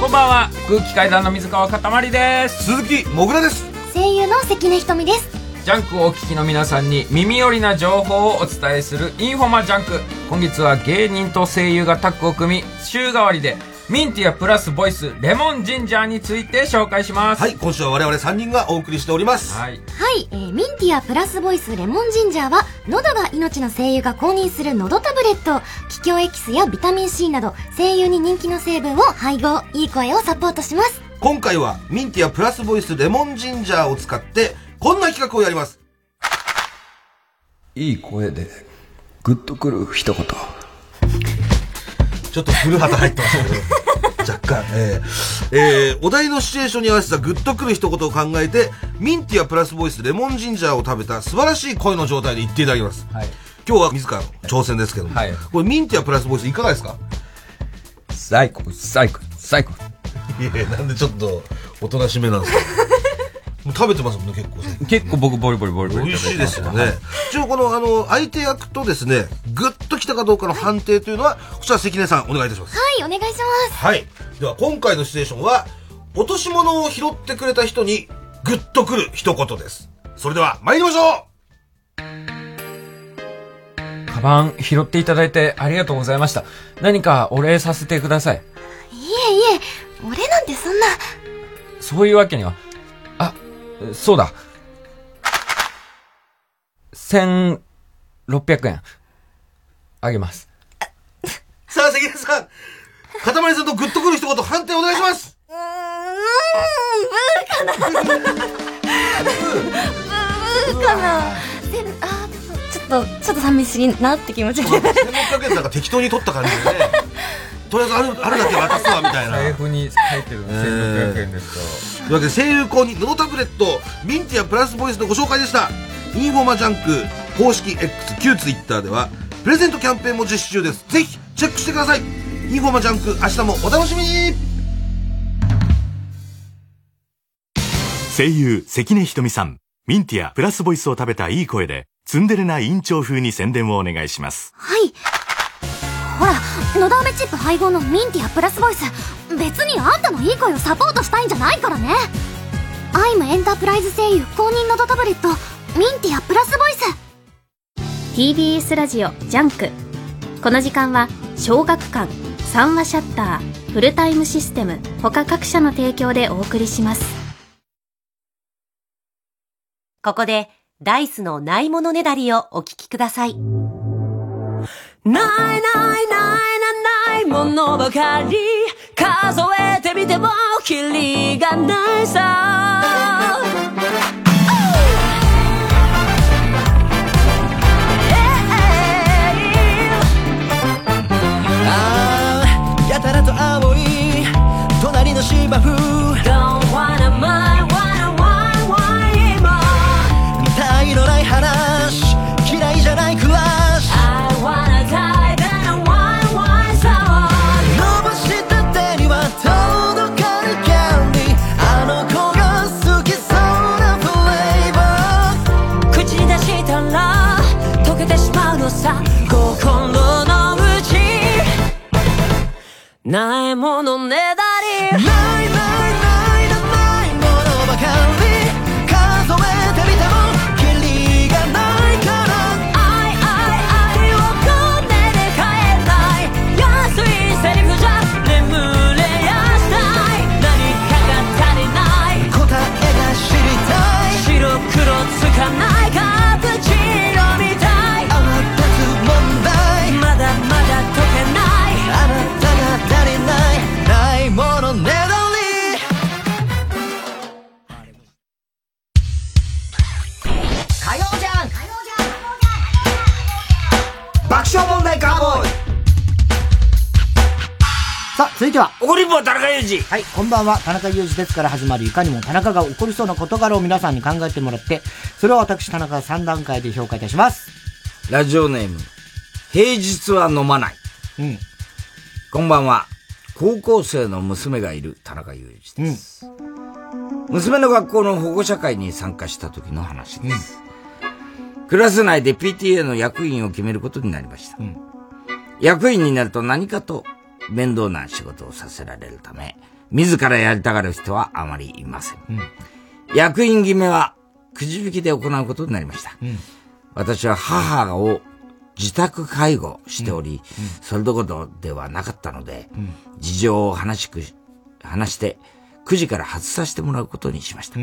こんばんは。空気階段の水川かたまりです。鈴木もぐらです。声優の関根ひとみですジャンクをお聞きの皆さんに耳寄りな情報をお伝えするインフォマジャンク。今月は芸人と声優がタッグを組み週替わりでミンティアプラスボイスレモンジンジャーについて紹介します。はい今週は我々3人がお送りしております。はい。はい、えーミンティアプラスボイスレモンジンジャーは喉が命の声優が公認する喉タブレット。桔梗エキスやビタミン C など声優に人気の成分を配合。いい声をサポートします。今回はミンティアプラスボイスレモンジンジャーを使ってこんな企画をやります。いい声でグッとくる一言。ちょっと古畑入ってましたけど。若干えー、えー、お題のシチュエーションに合わせたグッとくる一言を考えてミンティアプラスボイスレモンジンジャーを食べた素晴らしい声の状態で言っていただきます、今日は自らの挑戦ですけども、これミンティアプラスボイスいかがですか？最高最高最高。いやなんでちょっとおとなしめなんですか？もう食べてますもんね結構ね結構僕ボリボリボリボリ美味しいですよね。一応この、あの、相手役とですね、グッときたかどうかの判定というのは、こちら関根さんお願いいたします。はいお願いしますはい。では今回のシチュエーションは、落とし物を拾ってくれた人に、グッとくる一言です。それでは、参りましょカバン拾っていただいてありがとうございました何かお礼させてくださいいえいえ俺なんてそんなそういうわけにはあそうだ1600円あげますう さあ、関根さん、かたまりさんとグッとくる一言判定お願いしますうーん、ブーかな。ブーかな。でも、あー、ちょっと、ちょっと寂しいなって気持ちが。1600円なんか適当に取った感じでね。とりあえずある、あるだけ渡すわ、みたいな。財布に入ってる1600円ですと。いうわけで声優公認ノドタブレットミンティアプラスボイスのご紹介でした。インフォマジャンク公式 X 旧 Twitter ではプレゼントキャンペーンも実施中です。ぜひチェックしてください。インフォマジャンク明日もお楽しみに。声優関根ひとみさんミンティアプラスボイスを食べたいい声でツンデレな委員長風に宣伝をお願いします。はい。ほら、のど飴チップ配合のミンティアプラスボイス。別にあんたのいい声をサポートしたいんじゃないからね。アイムエンタープライズ声優公認ののどタブレット、ミンティアプラスボイス。TBS ラジオジャンクこの時間は小学館三和シャッターフルタイムシステム他各社の提供でお送りしますここで、ダイスのないものねだりをお聞きください。ないないないないないものばかり数えてみてもキリがないさあやたらと青い隣の芝さないものねだり。爆笑問題カーボーイさあ、続いては。怒りんぼ田中裕二。はい、こんばんは。田中裕二ですから始まるいかにも田中が起こりそうな事柄を皆さんに考えてもらって、それを私田中が3段階で評価いたします。ラジオネーム、平日は飲まない。うん。こんばんは。高校生の娘がいる田中裕二です。娘の学校の保護者会に参加した時の話です。クラス内で PTA の役員を決めることになりました。役員になると何かと面倒な仕事をさせられるため、自らやりたがる人はあまりいません。役員決めはくじ引きで行うことになりました。私は母を自宅介護しており、それどころではなかったので、事情を話しく、話して、9時から外させてもらうことにしました。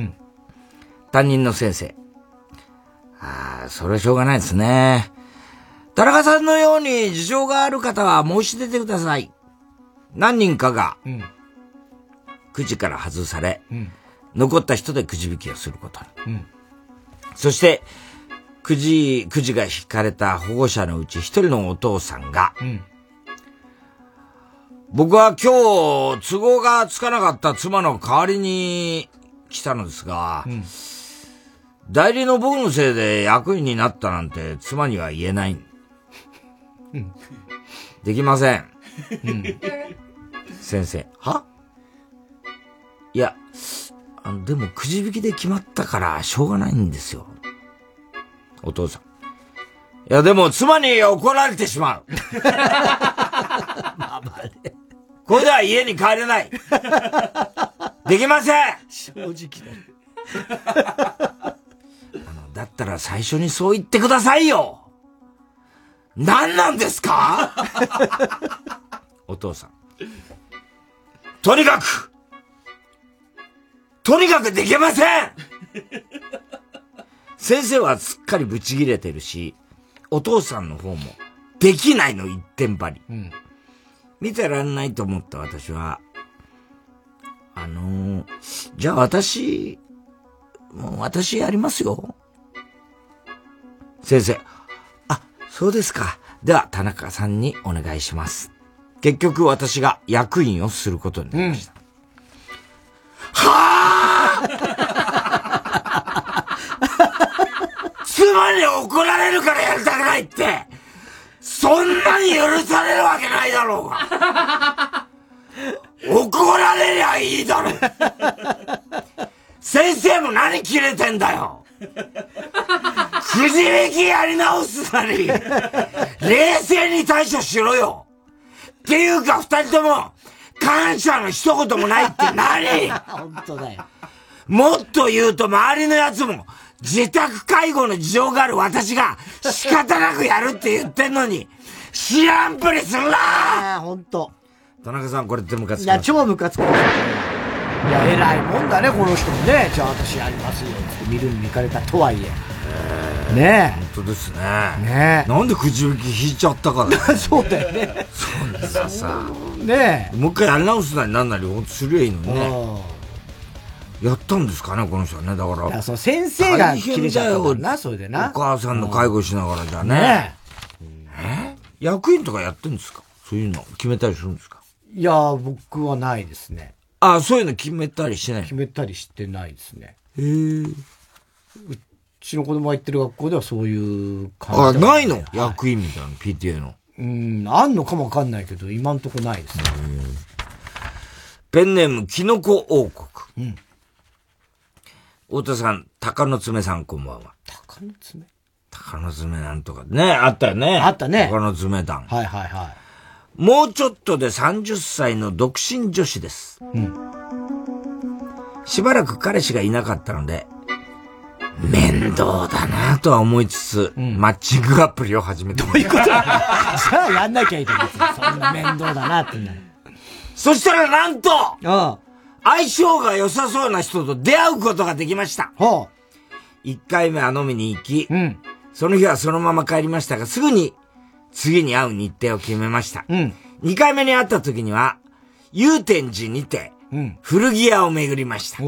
担任の先生。ああ、それはしょうがないですね。田中さんのように事情がある方は申し出てください。何人かが、9時から外され、残った人でくじ引きをすることに。そして、くじ、くじが引かれた保護者のうち一人のお父さんが、僕は今日都合がつかなかった妻の代わりに来たのですが、代理の僕のせいで役員になったなんて妻には言えない。できません。先生、は？いや、あの、でもくじ引きで決まったからしょうがないんですよ。お父さん。いや、でも妻に怒られてしまう。これでは家に帰れない。できません正直だ。だったら最初にそう言ってくださいよ何なんですか？お父さん。とにかくとにかくできません先生はすっかりブチ切れてるし、お父さんの方もできないの一点張り。見てらんないと思った私は、あのーじゃあ私、もう私やりますよ。先生、あ、そうですか。では、田中さんにお願いします。結局私が役員をすることになりました。妻に怒られるからやりたくないって、そんなに許されるわけないだろうが。怒られりゃいいだろ。先生も何切れてんだよ。くじ引きやり直すなり、冷静に対処しろよ。っていうか二人とも、感謝の一言もないって何？本当だよ。もっと言うと周りのやつも、自宅介護の事情がある私が仕方なくやるって言ってんのに、知らんぷりするなあ本当。田中さんこれってムカついや、超ムカつく。いや、偉いもんだね、この人もね。じゃあ私やりますよ。って見るに見かれたとはいえ。ねえ。本当ですね。ねえ。なんでくじ引き引いちゃったから、ね、そうだよね。そんなさ。ねえ。もう一回やり直すなりなんなり、ほんとすりゃいいのにね。やったんですかね、この人はね。だから。いや、その先生が切れちゃったからな、それでな。お母さんの介護しながらじゃね。え？役員とかやってんですか？そういうの決めたりするんですか？いや、僕はないですね。あそういうの決めたりしてない決めたりしてないですね。へえ。うちの子供が行ってる学校ではそういうあ、感じ。ないの？役員みたいな、PTA の？うん、あんのかもわかんないけど、今んとこないですね。ペンネーム、キノコ王国。うん。太田さん、鷹の爪さん、こんばんは。鷹の爪？鷹の爪なんとか。ね、あったよね。あったね鷹の爪団。はいはいはい。もうちょっとで30歳の独身女子です。しばらく彼氏がいなかったので、面倒だなとは思いつつ、マッチングアプリを始めてどういうこと？じゃあやんなきゃいいと思って。そんな面倒だなってなる。そしたらなんと相性が良さそうな人と出会うことができました。1回目は飲みに行き、その日はそのまま帰りましたが、すぐに次に会う日程を決めました。2回目に会った時には、祐天寺にて、古着屋を巡りました。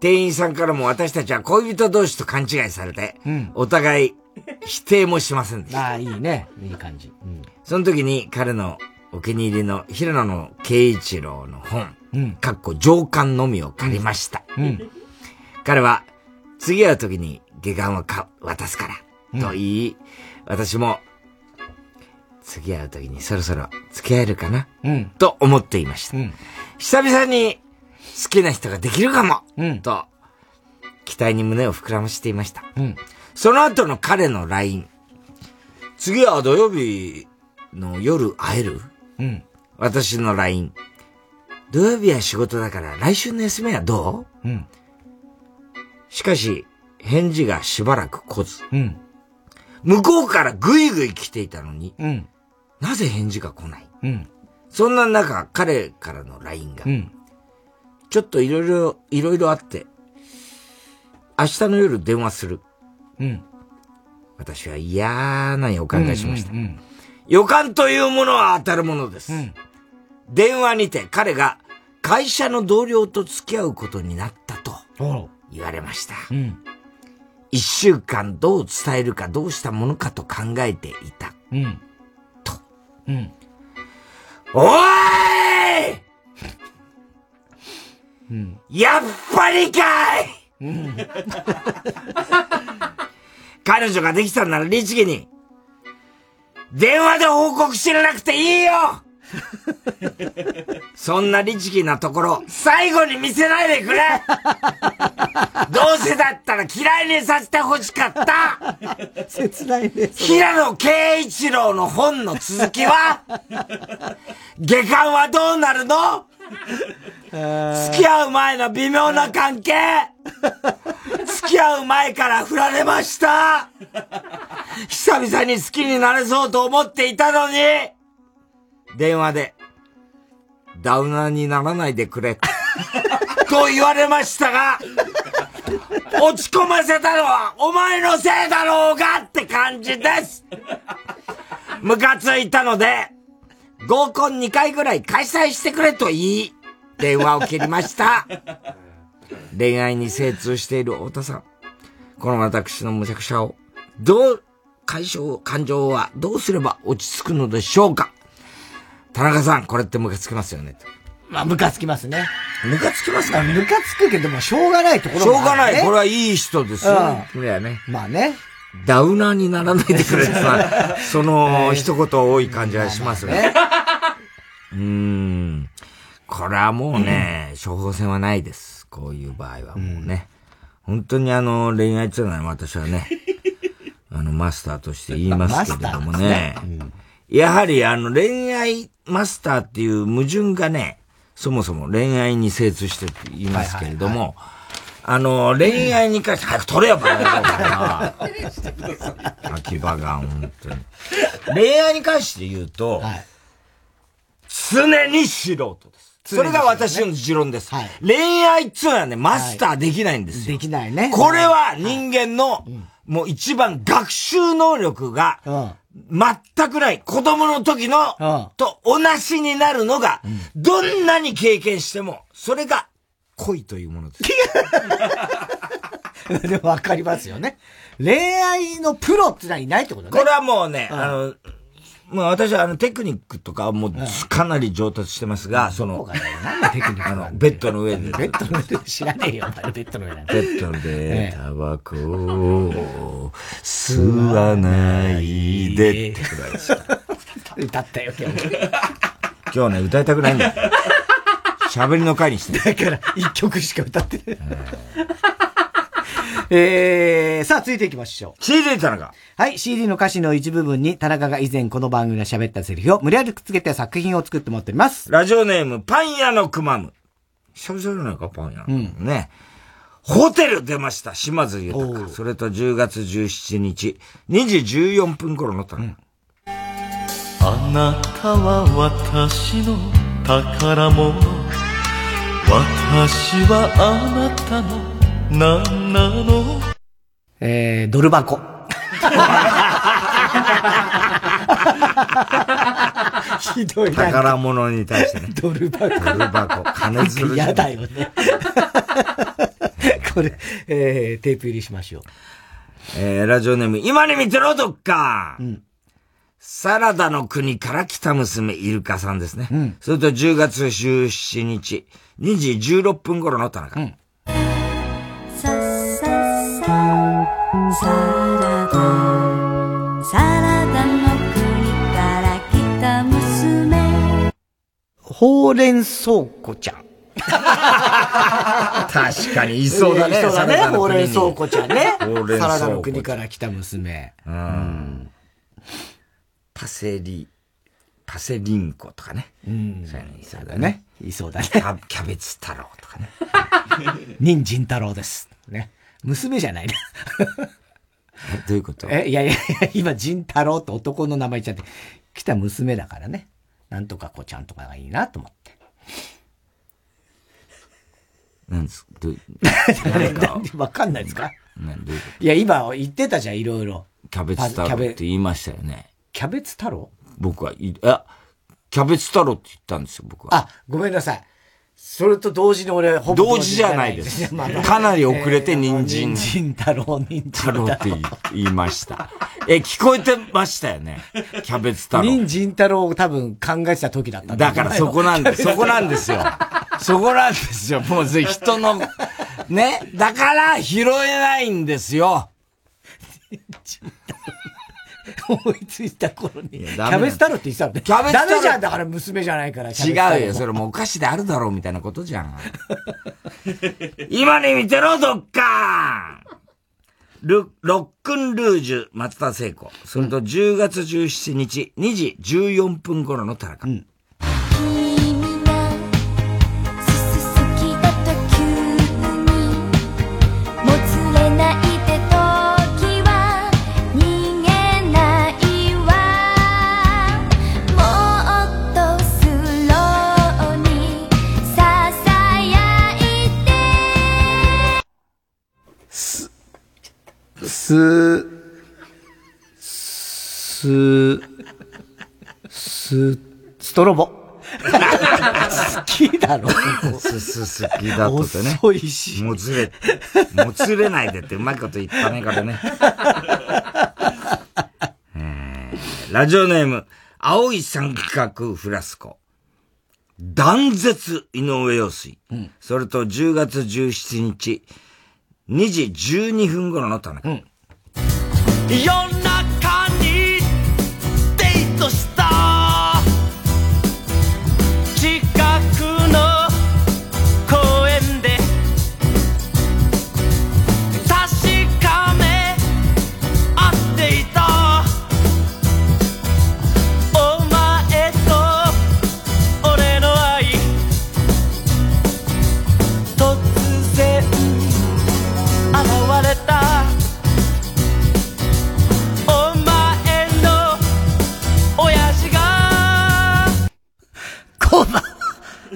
店員さんからも私たちは恋人同士と勘違いされて、お互い 否定もしませんでした。ああ、いいね。いい感じ。うん。その時に彼のお気に入りの平野の慶一郎の本、かっこ上巻のみを借りました。彼は次会う時に下巻をか渡すから、と言い、私も次会う時にそろそろ付き合えるかな、と思っていました。久々に好きな人ができるかも、と期待に胸を膨らましていました。その後の彼の LINE。次は土曜日の夜会える？うん。私の LINE。土曜日は仕事だから来週の休みはどう？うん。しかし、返事がしばらく来ず。うん。向こうからぐいぐい来ていたのに、うん。なぜ返事が来ない？うん。そんな中、彼からの LINE が、うん。ちょっといろいろ、いろいろあって、明日の夜電話する。うん。私は嫌な予感がしました。うんうん予感というものは当たるものです。電話にて彼が会社の同僚と付き合うことになったと言われました。うん。一週間どう伝えるかどうしたものかと考えていた。うん。うん。おーいうん。やっぱりかいうん。彼女ができたんなら律儀に、電話で報告しなくていいよ そんな律儀なところ、最後に見せないでくれ。どうせだったら嫌いにさせて欲しかった。切ないね。平野慶一郎の本の続きは下巻はどうなるの？付き合う前の微妙な関係。付き合う前から振られました。久々に好きになれそうと思っていたのに電話で、ダウナーにならないでくれ。と言われましたが、落ち込ませたのはお前のせいだろうがって感じですムカついたので、合コン2回ぐらい開催してくれと言い、電話を切りました。恋愛に精通している太田さん。この私の無茶苦茶を、どう、解消、感情はどうすれば落ち着くのでしょうか田中さん、これってムカつきますよね。まあ、ムカつきますね。ムカつきますかムカつくけども、しょうがないところしょうがない。これはいい人ですよ。これはね。まあね。ダウナーにならないでくれってのは、その一言多い感じはしますね。うーん。これはもうね、処方箋はないです。こういう場合はもうね。本当にあの、恋愛っていうのは私はね、あの、マスターとして言いますけれどもね。やはりあの、恋愛マスターっていう矛盾がね、そもそも恋愛に精通して言いますけれども、あの、恋愛に関して、早く取れよ、バカな。秋葉が、本当に。恋愛に関して言うと、常に素人です。それが私の持論です。恋愛っつうのはね、マスターできないんですよ。できないね。これは人間の、もう一番学習能力が、全くない。子供の時の、と同じになるのが、どんなに経験しても、それが恋というものです。でもわかりますよね。恋愛のプロってのはいないってことね。これはもうね、あの、まあ私はあのテクニックとかはもうかなり上達してますが、その、なんでテクニックあの、ベッドの上で。ベッドの上で知らねえよ、ベッドの上なんてベッドで。タバコを吸わないで。ってくらいで。すよ。歌ったよ、今日。今日ね、歌いたくないんだよ。喋りの回にして。だから、一曲しか歌ってない。えー、さあ、続いていきましょう。CD 田中。はい、CD の歌詞の一部分に田中が以前この番組で喋ったセリフを無理やりくっつけて作品を作ってもらっております。ラジオネーム、パン屋のくまむ。久々じゃないか、パン屋のくまむね。ホテル出ました、島津豊。それと10月17日、2時14分頃の田中。あなたは私の宝物私はあなたの何なの？えー、ドル箱。ひどいな。宝物に対してね。ドル箱。ドル箱。金づる嫌だよね。これ、えー、テープ入りしましょう。えー、ラジオネーム、今に見てろ、どっか、サラダの国から来た娘、イルカさんですね。それと10月17日、2時16分頃の田中。さささサラダサラダの国から来た娘ほうれん草子ちゃん。確かにいそうだね。いそうだね。ほうれん草子ちゃんね。ほうれん草子サラダの国から来た娘。うん。パセリ、パセリンコとかね。うん。そういそうだねね。。いそうだね。キャキャベツ太郎とかね。人参太郎です。ね。娘じゃないな。え どういうこと？え、いやいやいや、今、仁太郎って男の名前言っちゃって、来た娘だからね。なんとか子ちゃんとかがいいなと思って。なんです？どう？わかんないですか？いや、今言ってたじゃん、いろいろ。とキャベツ太郎って言いましたよね。キャベツ太郎？僕は、い、あ、キャベツ太郎って言ったんですよ、僕は。あ、ごめんなさい。それと同時に俺、ほぼ同時じゃないです。かなり遅れて人参。人参太郎、人参太郎って言いました。え、聞こえてましたよね。キャベツ太郎。人参太郎を多分考えてた時だったんだからそこなんです、そこなんですよ。そこなんですよ。もうぜ人の、ね。だから拾えないんですよ。思いついた頃に。キャベツ太郎って言ってたのね。キャベツ太郎ダメじゃん、だから娘じゃないから。違うよ。それもうお菓子であるだろうみたいなことじゃん。今に見てろ、どっかル、ロックンルージュ、松田聖子。それと10月17日、2時14分頃の田中。君がす、す、す、ストロボ。好きだろ。すすすきだとってね。遅いし。もつれ、もつれないでってうまいこと言ったね、これね。えーラジオネーム、青い三角フラスコ。断絶井上陽水。それと10月17日、2時12分頃の田中。夜中にデートした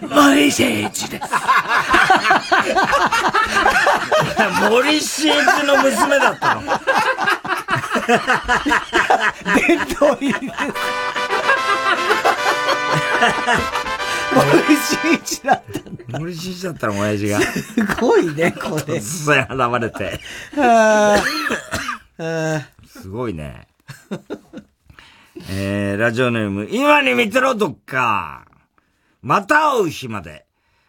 森進一です。森進一の娘だったの。伝統入りです。森進一だった森進一だったの、親父が。すごいね、これ。突然現れて。あーあすごいね。えー、ラジオネーム、今に見てろ、どっか。また会う日まで。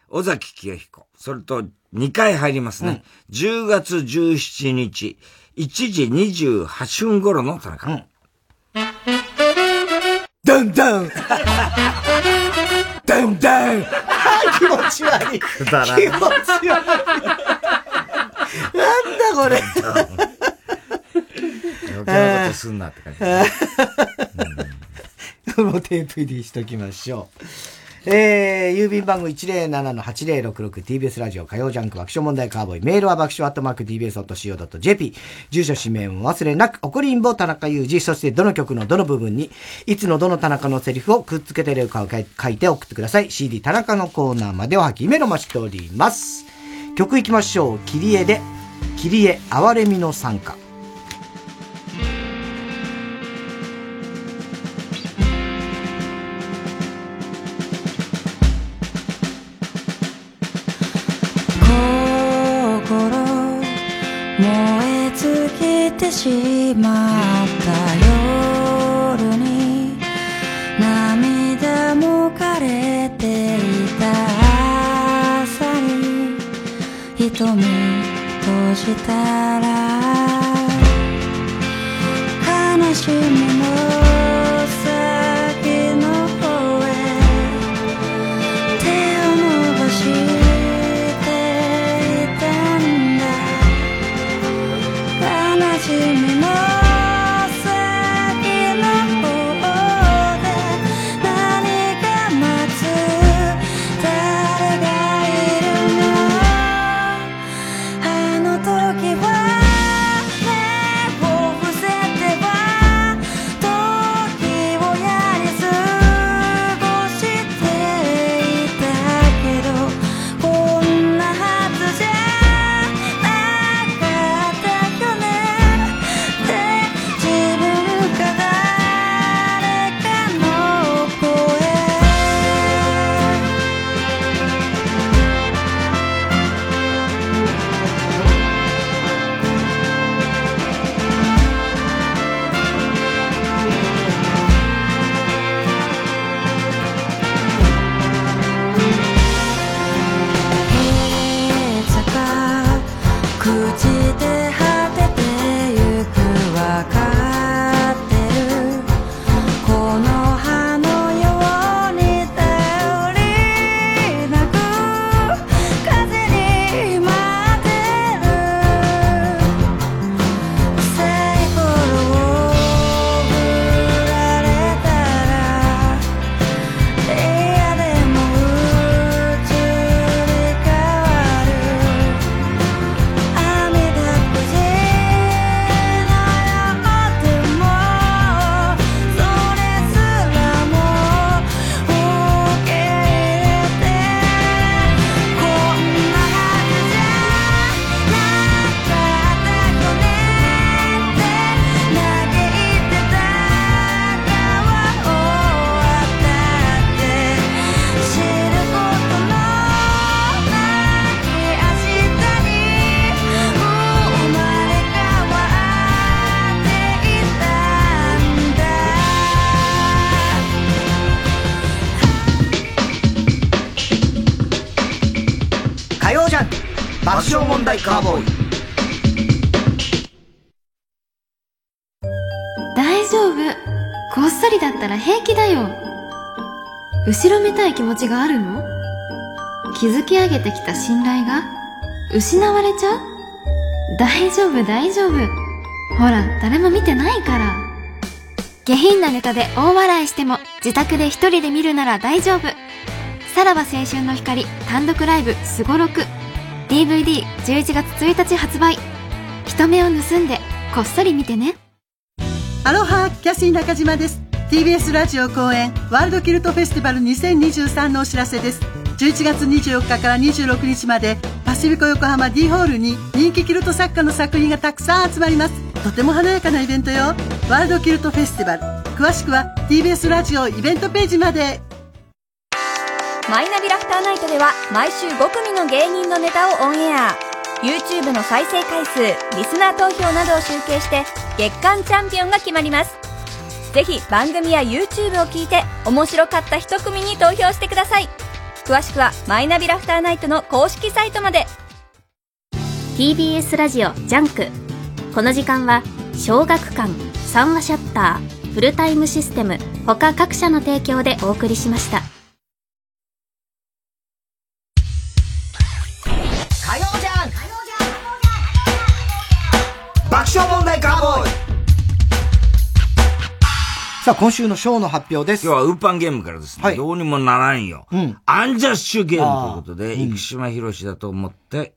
尾崎清彦。それと、2回入りますね。10月17日、1時28分頃の田中。ダンダン ダンダン気持ち悪い。くだらん気持ち悪い。なんだこれ。余計なことすんなって感じ。もうテープ入りしときましょう。えー、郵便番号 107-8066TBS ラジオ火曜ジャンク爆笑問題カーボイ。メールは爆笑アットマーク TBS.CO.JP。住所氏名も忘れなく、怒りんぼ田中裕二、そしてどの曲のどの部分に、いつのどの田中のセリフをくっつけてるかを書いて送ってください。CD 田中のコーナーまではきめのましております。曲いきましょう。切り絵で、切り絵哀れみの参加。え尽きてしまった夜に涙も枯れていた朝に瞳閉じたら笑問題カーボーイ。大丈夫。こっそりだったら平気だよ。後ろめたい気持ちがあるの？築き上げてきた信頼が？失われちゃう？大丈夫大丈夫。ほら誰も見てないから。下品なネタで大笑いしても自宅で一人で見るなら大丈夫。さらば青春の光単独ライブすごろく。DVD11 月1日発売。人目を盗んでこっそり見てね。アロハキャシー中島です。TBS ラジオ公演ワールドキルトフェスティバル2023のお知らせです。11月24日から26日までパシフィコ横浜 D ホールに人気キルト作家の作品がたくさん集まります。とても華やかなイベントよ。ワールドキルトフェスティバル。詳しくは TBS ラジオイベントページまで。ターナイトでは毎週5組の芸人のネタをオンエア。YouTube の再生回数リスナー投票などを集計して月間チャンピオンが決まります。ぜひ番組や YouTube を聞いて面白かった一組に投票してください。詳しくはマイナビラフターナイトの公式サイトまで。TBS ラジオジャンク。この時間は小学館三話シャッターフルタイムシステム他各社の提供でお送りしました。さあ、今週のショーの発表です。今日はウーパンゲームからですね、どうにもならんよ。うん。アンジャッシュゲームということで、生島博士だと思って、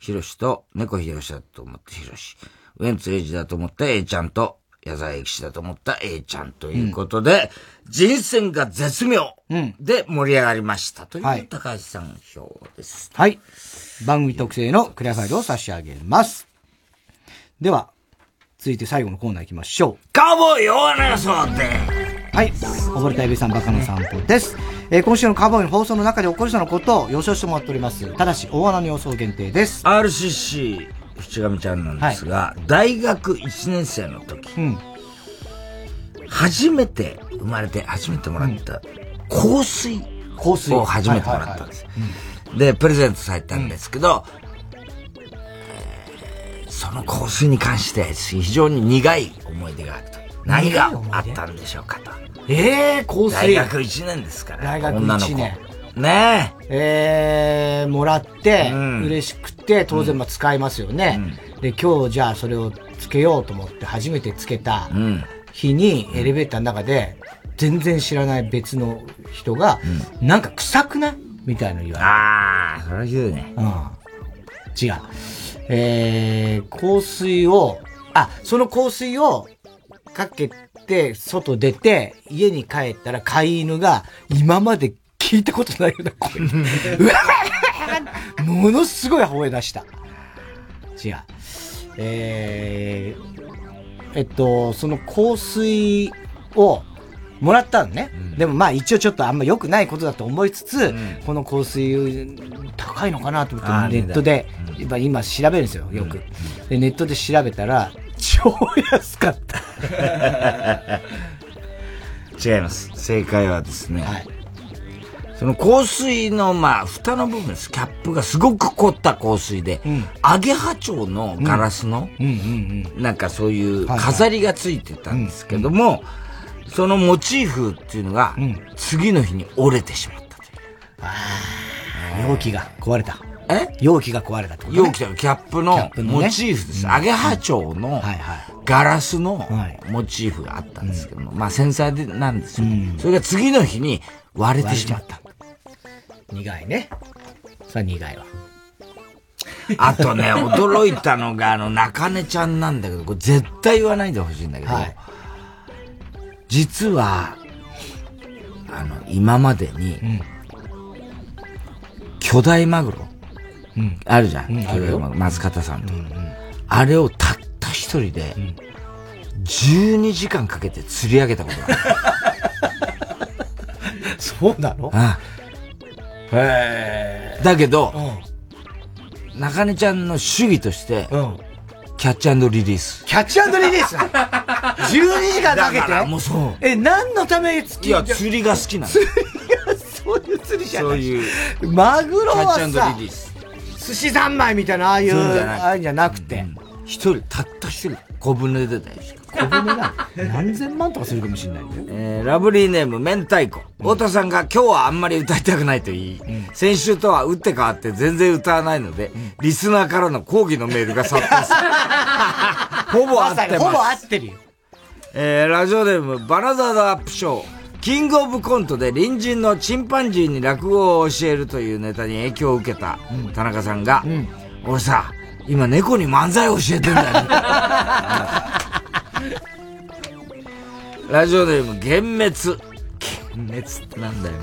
博士と猫博士だと思って博士。ウエンツエイジだと思って A ちゃんと、矢沢永吉だと思った A ちゃんということで、人選が絶妙で盛り上がりましたという高橋さん票です。はい。番組特製のクリアファイルを差し上げます。では、続いて最後のコーナー行きましょう。カウボーイ大穴予想ではい。溺れたエビさんバカの散歩です。えー今週のカーボーイの放送の中で起こりそうなことを予想してもらっております。ただし、大穴の予想限定です。RCC、淵上ちゃんなんですが、大学1年生の時、うん。初めて生まれて初めてもらった香水香水を初めてもらったんです。で、プレゼントされたんですけど、えーその香水に関して非常に苦い思い出があると。何があったんでしょうかと。ええー、香水。大学1年ですから。大学女の子1年。ねえ。えー、もらって、嬉しくて、当然まあ使いますよね。で、今日じゃあそれをつけようと思って初めてつけたん日にエレベーターの中で、全然知らない別の人が、なんか臭くない？みたいなの言われて。ああ、それは言うね。うん。違う。えー、香水を、あ、その香水をかけて、外出て、家に帰ったら飼い犬が、今まで聞いたことないような声。うわものすごい吠え出した。違う。えー、えっと、その香水をもらったのね。でもまあ一応ちょっとあんま良くないことだと思いつつ、この香水高いのかなと思ってネットで、今今調べるんですよ、よく。で、ネットで調べたら、超安かった。違います。正解はですね、その香水の、まあ、蓋の部分です。キャップがすごく凝った香水で、アゲハチョウのガラスの、なんかそういう飾りがついてたんですけども、そのモチーフっていうのが、次の日に折れてしまったという。容器が壊れた。え？容器が壊れたってことね容器というかキャップのモチーフです。アゲハチョウのガラスのモチーフがあったんですけども、まあ繊細でなんですよ。それが次の日に割れてしまった。苦いね。それは苦いわ。あとね、驚いたのが、あの、中根ちゃんなんだけど、これ絶対言わないでほしいんだけど、はい実は、あの、今までに、巨大マグロ、あるじゃん。うん巨大マグロ、松方さんと。あれをたった一人で、12時間かけて釣り上げたことがある。そうなの？あへだけど、中根ちゃんの主義として、キャッチリリース。キャッチリリース ?12 時間かけて？もうそう。え、何のためにいや、釣りが好きなの。釣りが、そういう釣りじゃない。そういう。マグロはキャッさチリリース。寿司三昧みたいな、ああいう、ああいうんじゃなくて。一人、たった一人、小舟でだよ。小舟だ。何千万とかするかもしれないんだよ。えーラブリーネーム、明太子。太田さんが今日はあんまり歌いたくないと言い、先週とは打って変わって全然歌わないので、リスナーからの抗議のメールが殺到する。ほぼ合ってます。ほぼ合ってるよ。えーラジオネーム、バナザードアップショー。キングオブコントで隣人のチンパンジーに落語を教えるというネタに影響を受けた田中さんが、俺さ、今猫に漫才教えてんだよ。ラジオネーム、幻滅。幻滅ってなんだよ。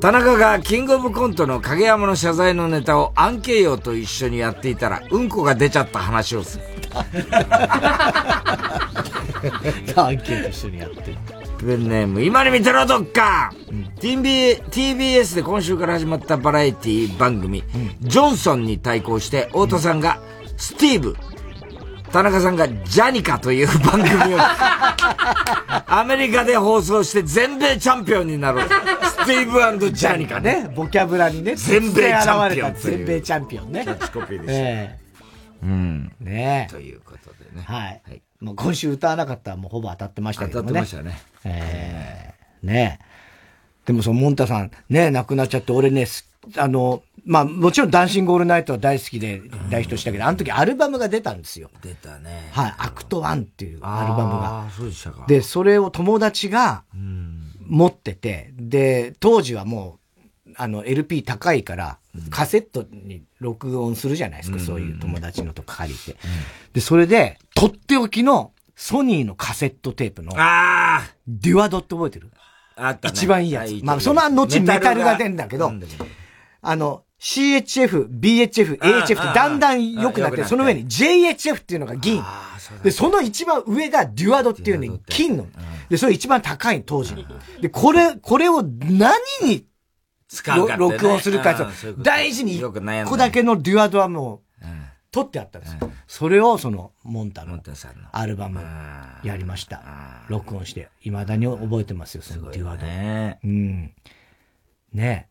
田中がキングオブコントの影山の謝罪のネタをアンケイヨと一緒にやっていたら、うんこが出ちゃった話をする。アンケート一緒にやってる。ペンネーム、今に見てろ、どっか、TB !TBS で今週から始まったバラエティ番組、ジョンソンに対抗して、太田さんが、スティーブ、田中さんがジャニカという番組を、アメリカで放送して全米チャンピオンになろう。スティーブジャニカね。ボキャブラにね。全米チャンピオン全米チャンピオンね。キャッチコピーでしたえうん。えねえ。ということでね。はい。もう今週歌わなかったらもうほぼ当たってましたけどね。当たってましたね。ええねえ。でもそのモンタさんね、亡くなっちゃって、俺ね、すあの、まあもちろんダンシングオールナイトは大好きで大ヒットしたけど、あの時アルバムが出たんですよ。出たね。はい、アクトワンっていうアルバムが。ああ、そうでしたか。で、それを友達が持ってて、で、当時はもう、あの、LP 高いから、カセットに録音するじゃないですか、そういう友達のとか借りて。で、それで、とっておきのソニーのカセットテープの、ああデュアドって覚えてる？あったね。一番いいやつは。まあ、その後メタルが出るんだけど、あの、CHF、BHF、AHF ってだんだん良くなって、その上に JHF っていうのが銀。で、その一番上がデュアドっていうね、金の。で、それ一番高い当時。で、これ、これを何に録音するか大事によく悩んだ一個だけのデュアドはもう、取ってあったんですよ。それをその、モンタのアルバムやりました。録音して。未だに覚えてますよ、そのデュアド。ねうん。ね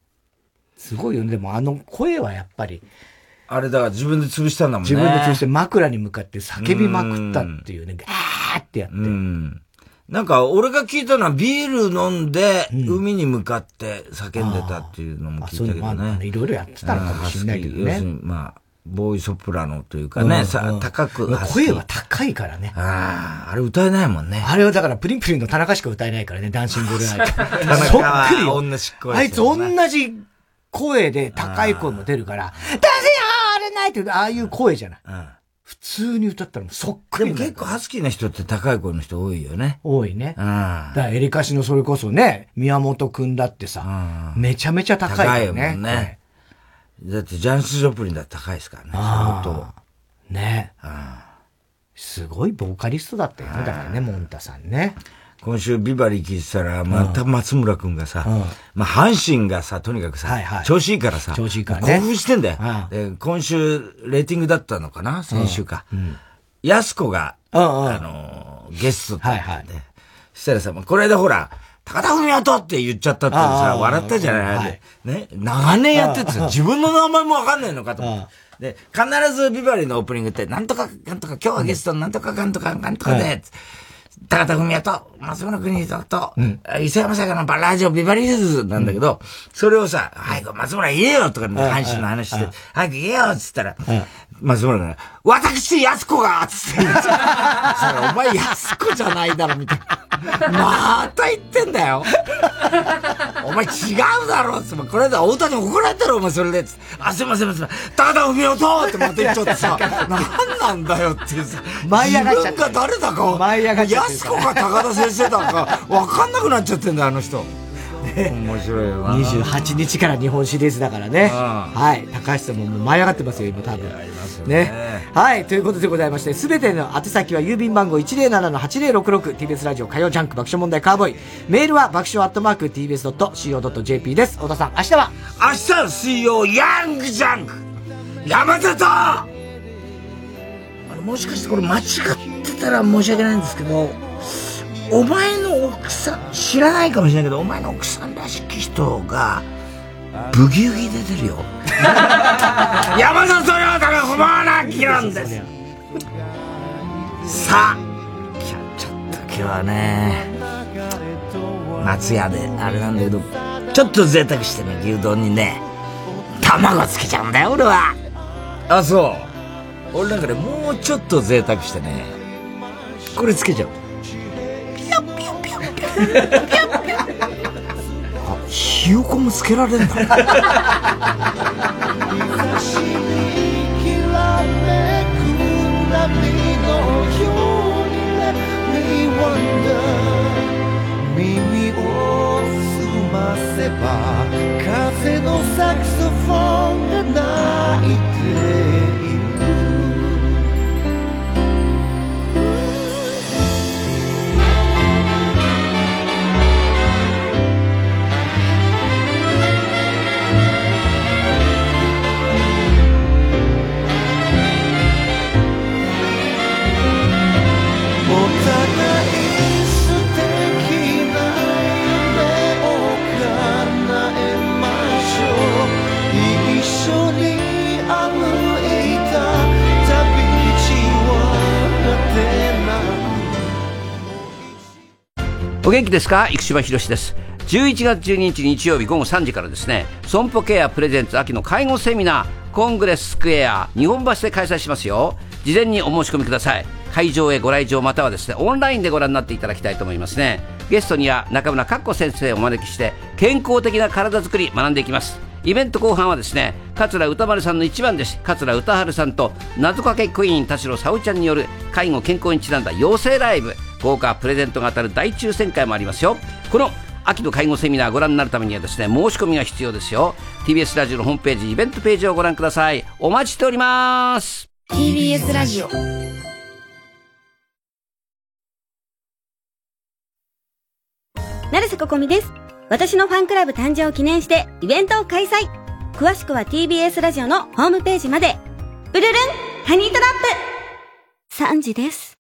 すごいよね。でもあの声はやっぱり、あれだから自分で潰したんだもんね。自分で潰して枕に向かって叫びまくったっていうね、ガーってやって。うん。なんか、俺が聞いたのはビール飲んで、海に向かって叫んでたっていうのも聞いたけどね。ねいろいろやってたのかもしれないけどね要するに、まあ、ボーイソプラノというかね、うんさうん高く。声は高いからね。ああ、あれ歌えないもんね。あれはだからプリンプリンの田中しか歌えないからね、ダンシングルナイ ト。そっはくりあいつ同じ声で高い声も出るから、ダンシングルナイトああいう声じゃない。普通に歌ったらそっくりでも結構ハスキーな人って高い声の人多いよね。多いね。うん。だからエリカシのそれこそね、宮本くんだってさ、めちゃめちゃ高いから高いね。もんね。だってジャンス・ジョプリンだって高いですからね。相当。ね。すごいボーカリストだったよね。だからね、モンタさんね。今週ビバリー聞いてたら、また松村くんがさ、まあ阪神がさ、とにかくさ、はいはい。調子いいからさ、調子いいからね。興奮してんだよ。で今週、レーティングだったのかな先週か。やす子が、あのー、ゲストだったんで、そしたらさ、まあこれでほら、高田文夫って言っちゃったってさ、笑ったじゃない、はい。ね。長年やってて自分の名前もわかんないのかと思って。で、必ずビバリーのオープニングって、なんとか、なんとか、今日はゲストのなんとかかんとか、なんとかで、高田文夫と、松村邦人と、伊勢山坂のバラジオビバリーズなんだけど、それをさ、はい、松村言えよとか、阪神の話して、早く言えよっつったら、松村が、私、安子がつってお前安子じゃないだろ、みたいな。また言ってんだよ。お前違うだろっつって、これだ、太田に怒られたろ、お前それで。あ、すいません、すいません。高田文夫とってまた言っちゃってさ、なんなんだよっていうさ、舞い上がっちゃ自分が誰だか、舞い上がっちゃ安子か高田先生だか、わかんなくなっちゃってんだよ、あの人。面白いよな。28日から日本シリーズだからね。はい。高橋さんももう舞い上がってますよ、今多分。ね。はい。ということでございまして、すべての宛先は郵便番号 107-8066TBS ラジオ火曜ジャンク爆笑問題カーボーイ。メールは爆笑アットマーク TBS.CO.JP です。小田さん、明日は？明日水曜、ヤングジャンク山田とあのもしかしてこれ間違ってたら申し訳ないんですけど、お前の奥さん、知らないかもしれないけど、お前の奥さんらしき人が、ブギウギ出てるよ。山田と亮太が不毛な議論です。さあ、ちょちょっと今日はね、松屋であれなんだけど、ちょっと贅沢してね、牛丼にね、卵つけちゃうんだよ、俺は。あ、そう。俺なんかね、もうちょっと贅沢してね、これつけちゃう。あ、ひよこもつけられんだ。耳を澄ませば風のサクソフォンが鳴いて元気ですか？生島博です。11月12日日曜日午後3時からですね損保ケアプレゼンツ秋の介護セミナーコングレススクエア日本橋で開催しますよ。事前にお申し込みください。会場へご来場またはですねオンラインでご覧になっていただきたいと思いますね。ゲストには中村かっこ先生をお招きして健康的な体づくり学んでいきます。イベント後半はですね桂歌丸さんの一番弟子桂歌春さんと謎かけクイーン田代沙織ちゃんによる介護健康にちなんだ養成ライブ。豪華プレゼントが当たる大抽選会もありますよ。この秋の介護セミナーご覧になるためにはですね申し込みが必要ですよ。TBS ラジオのホームページイベントページをご覧ください。お待ちしております。TBS ラジオ。成瀬ここみです。私のファンクラブ誕生を記念してイベントを開催。詳しくは TBS ラジオのホームページまで。うるるんハニートラップ。3時です。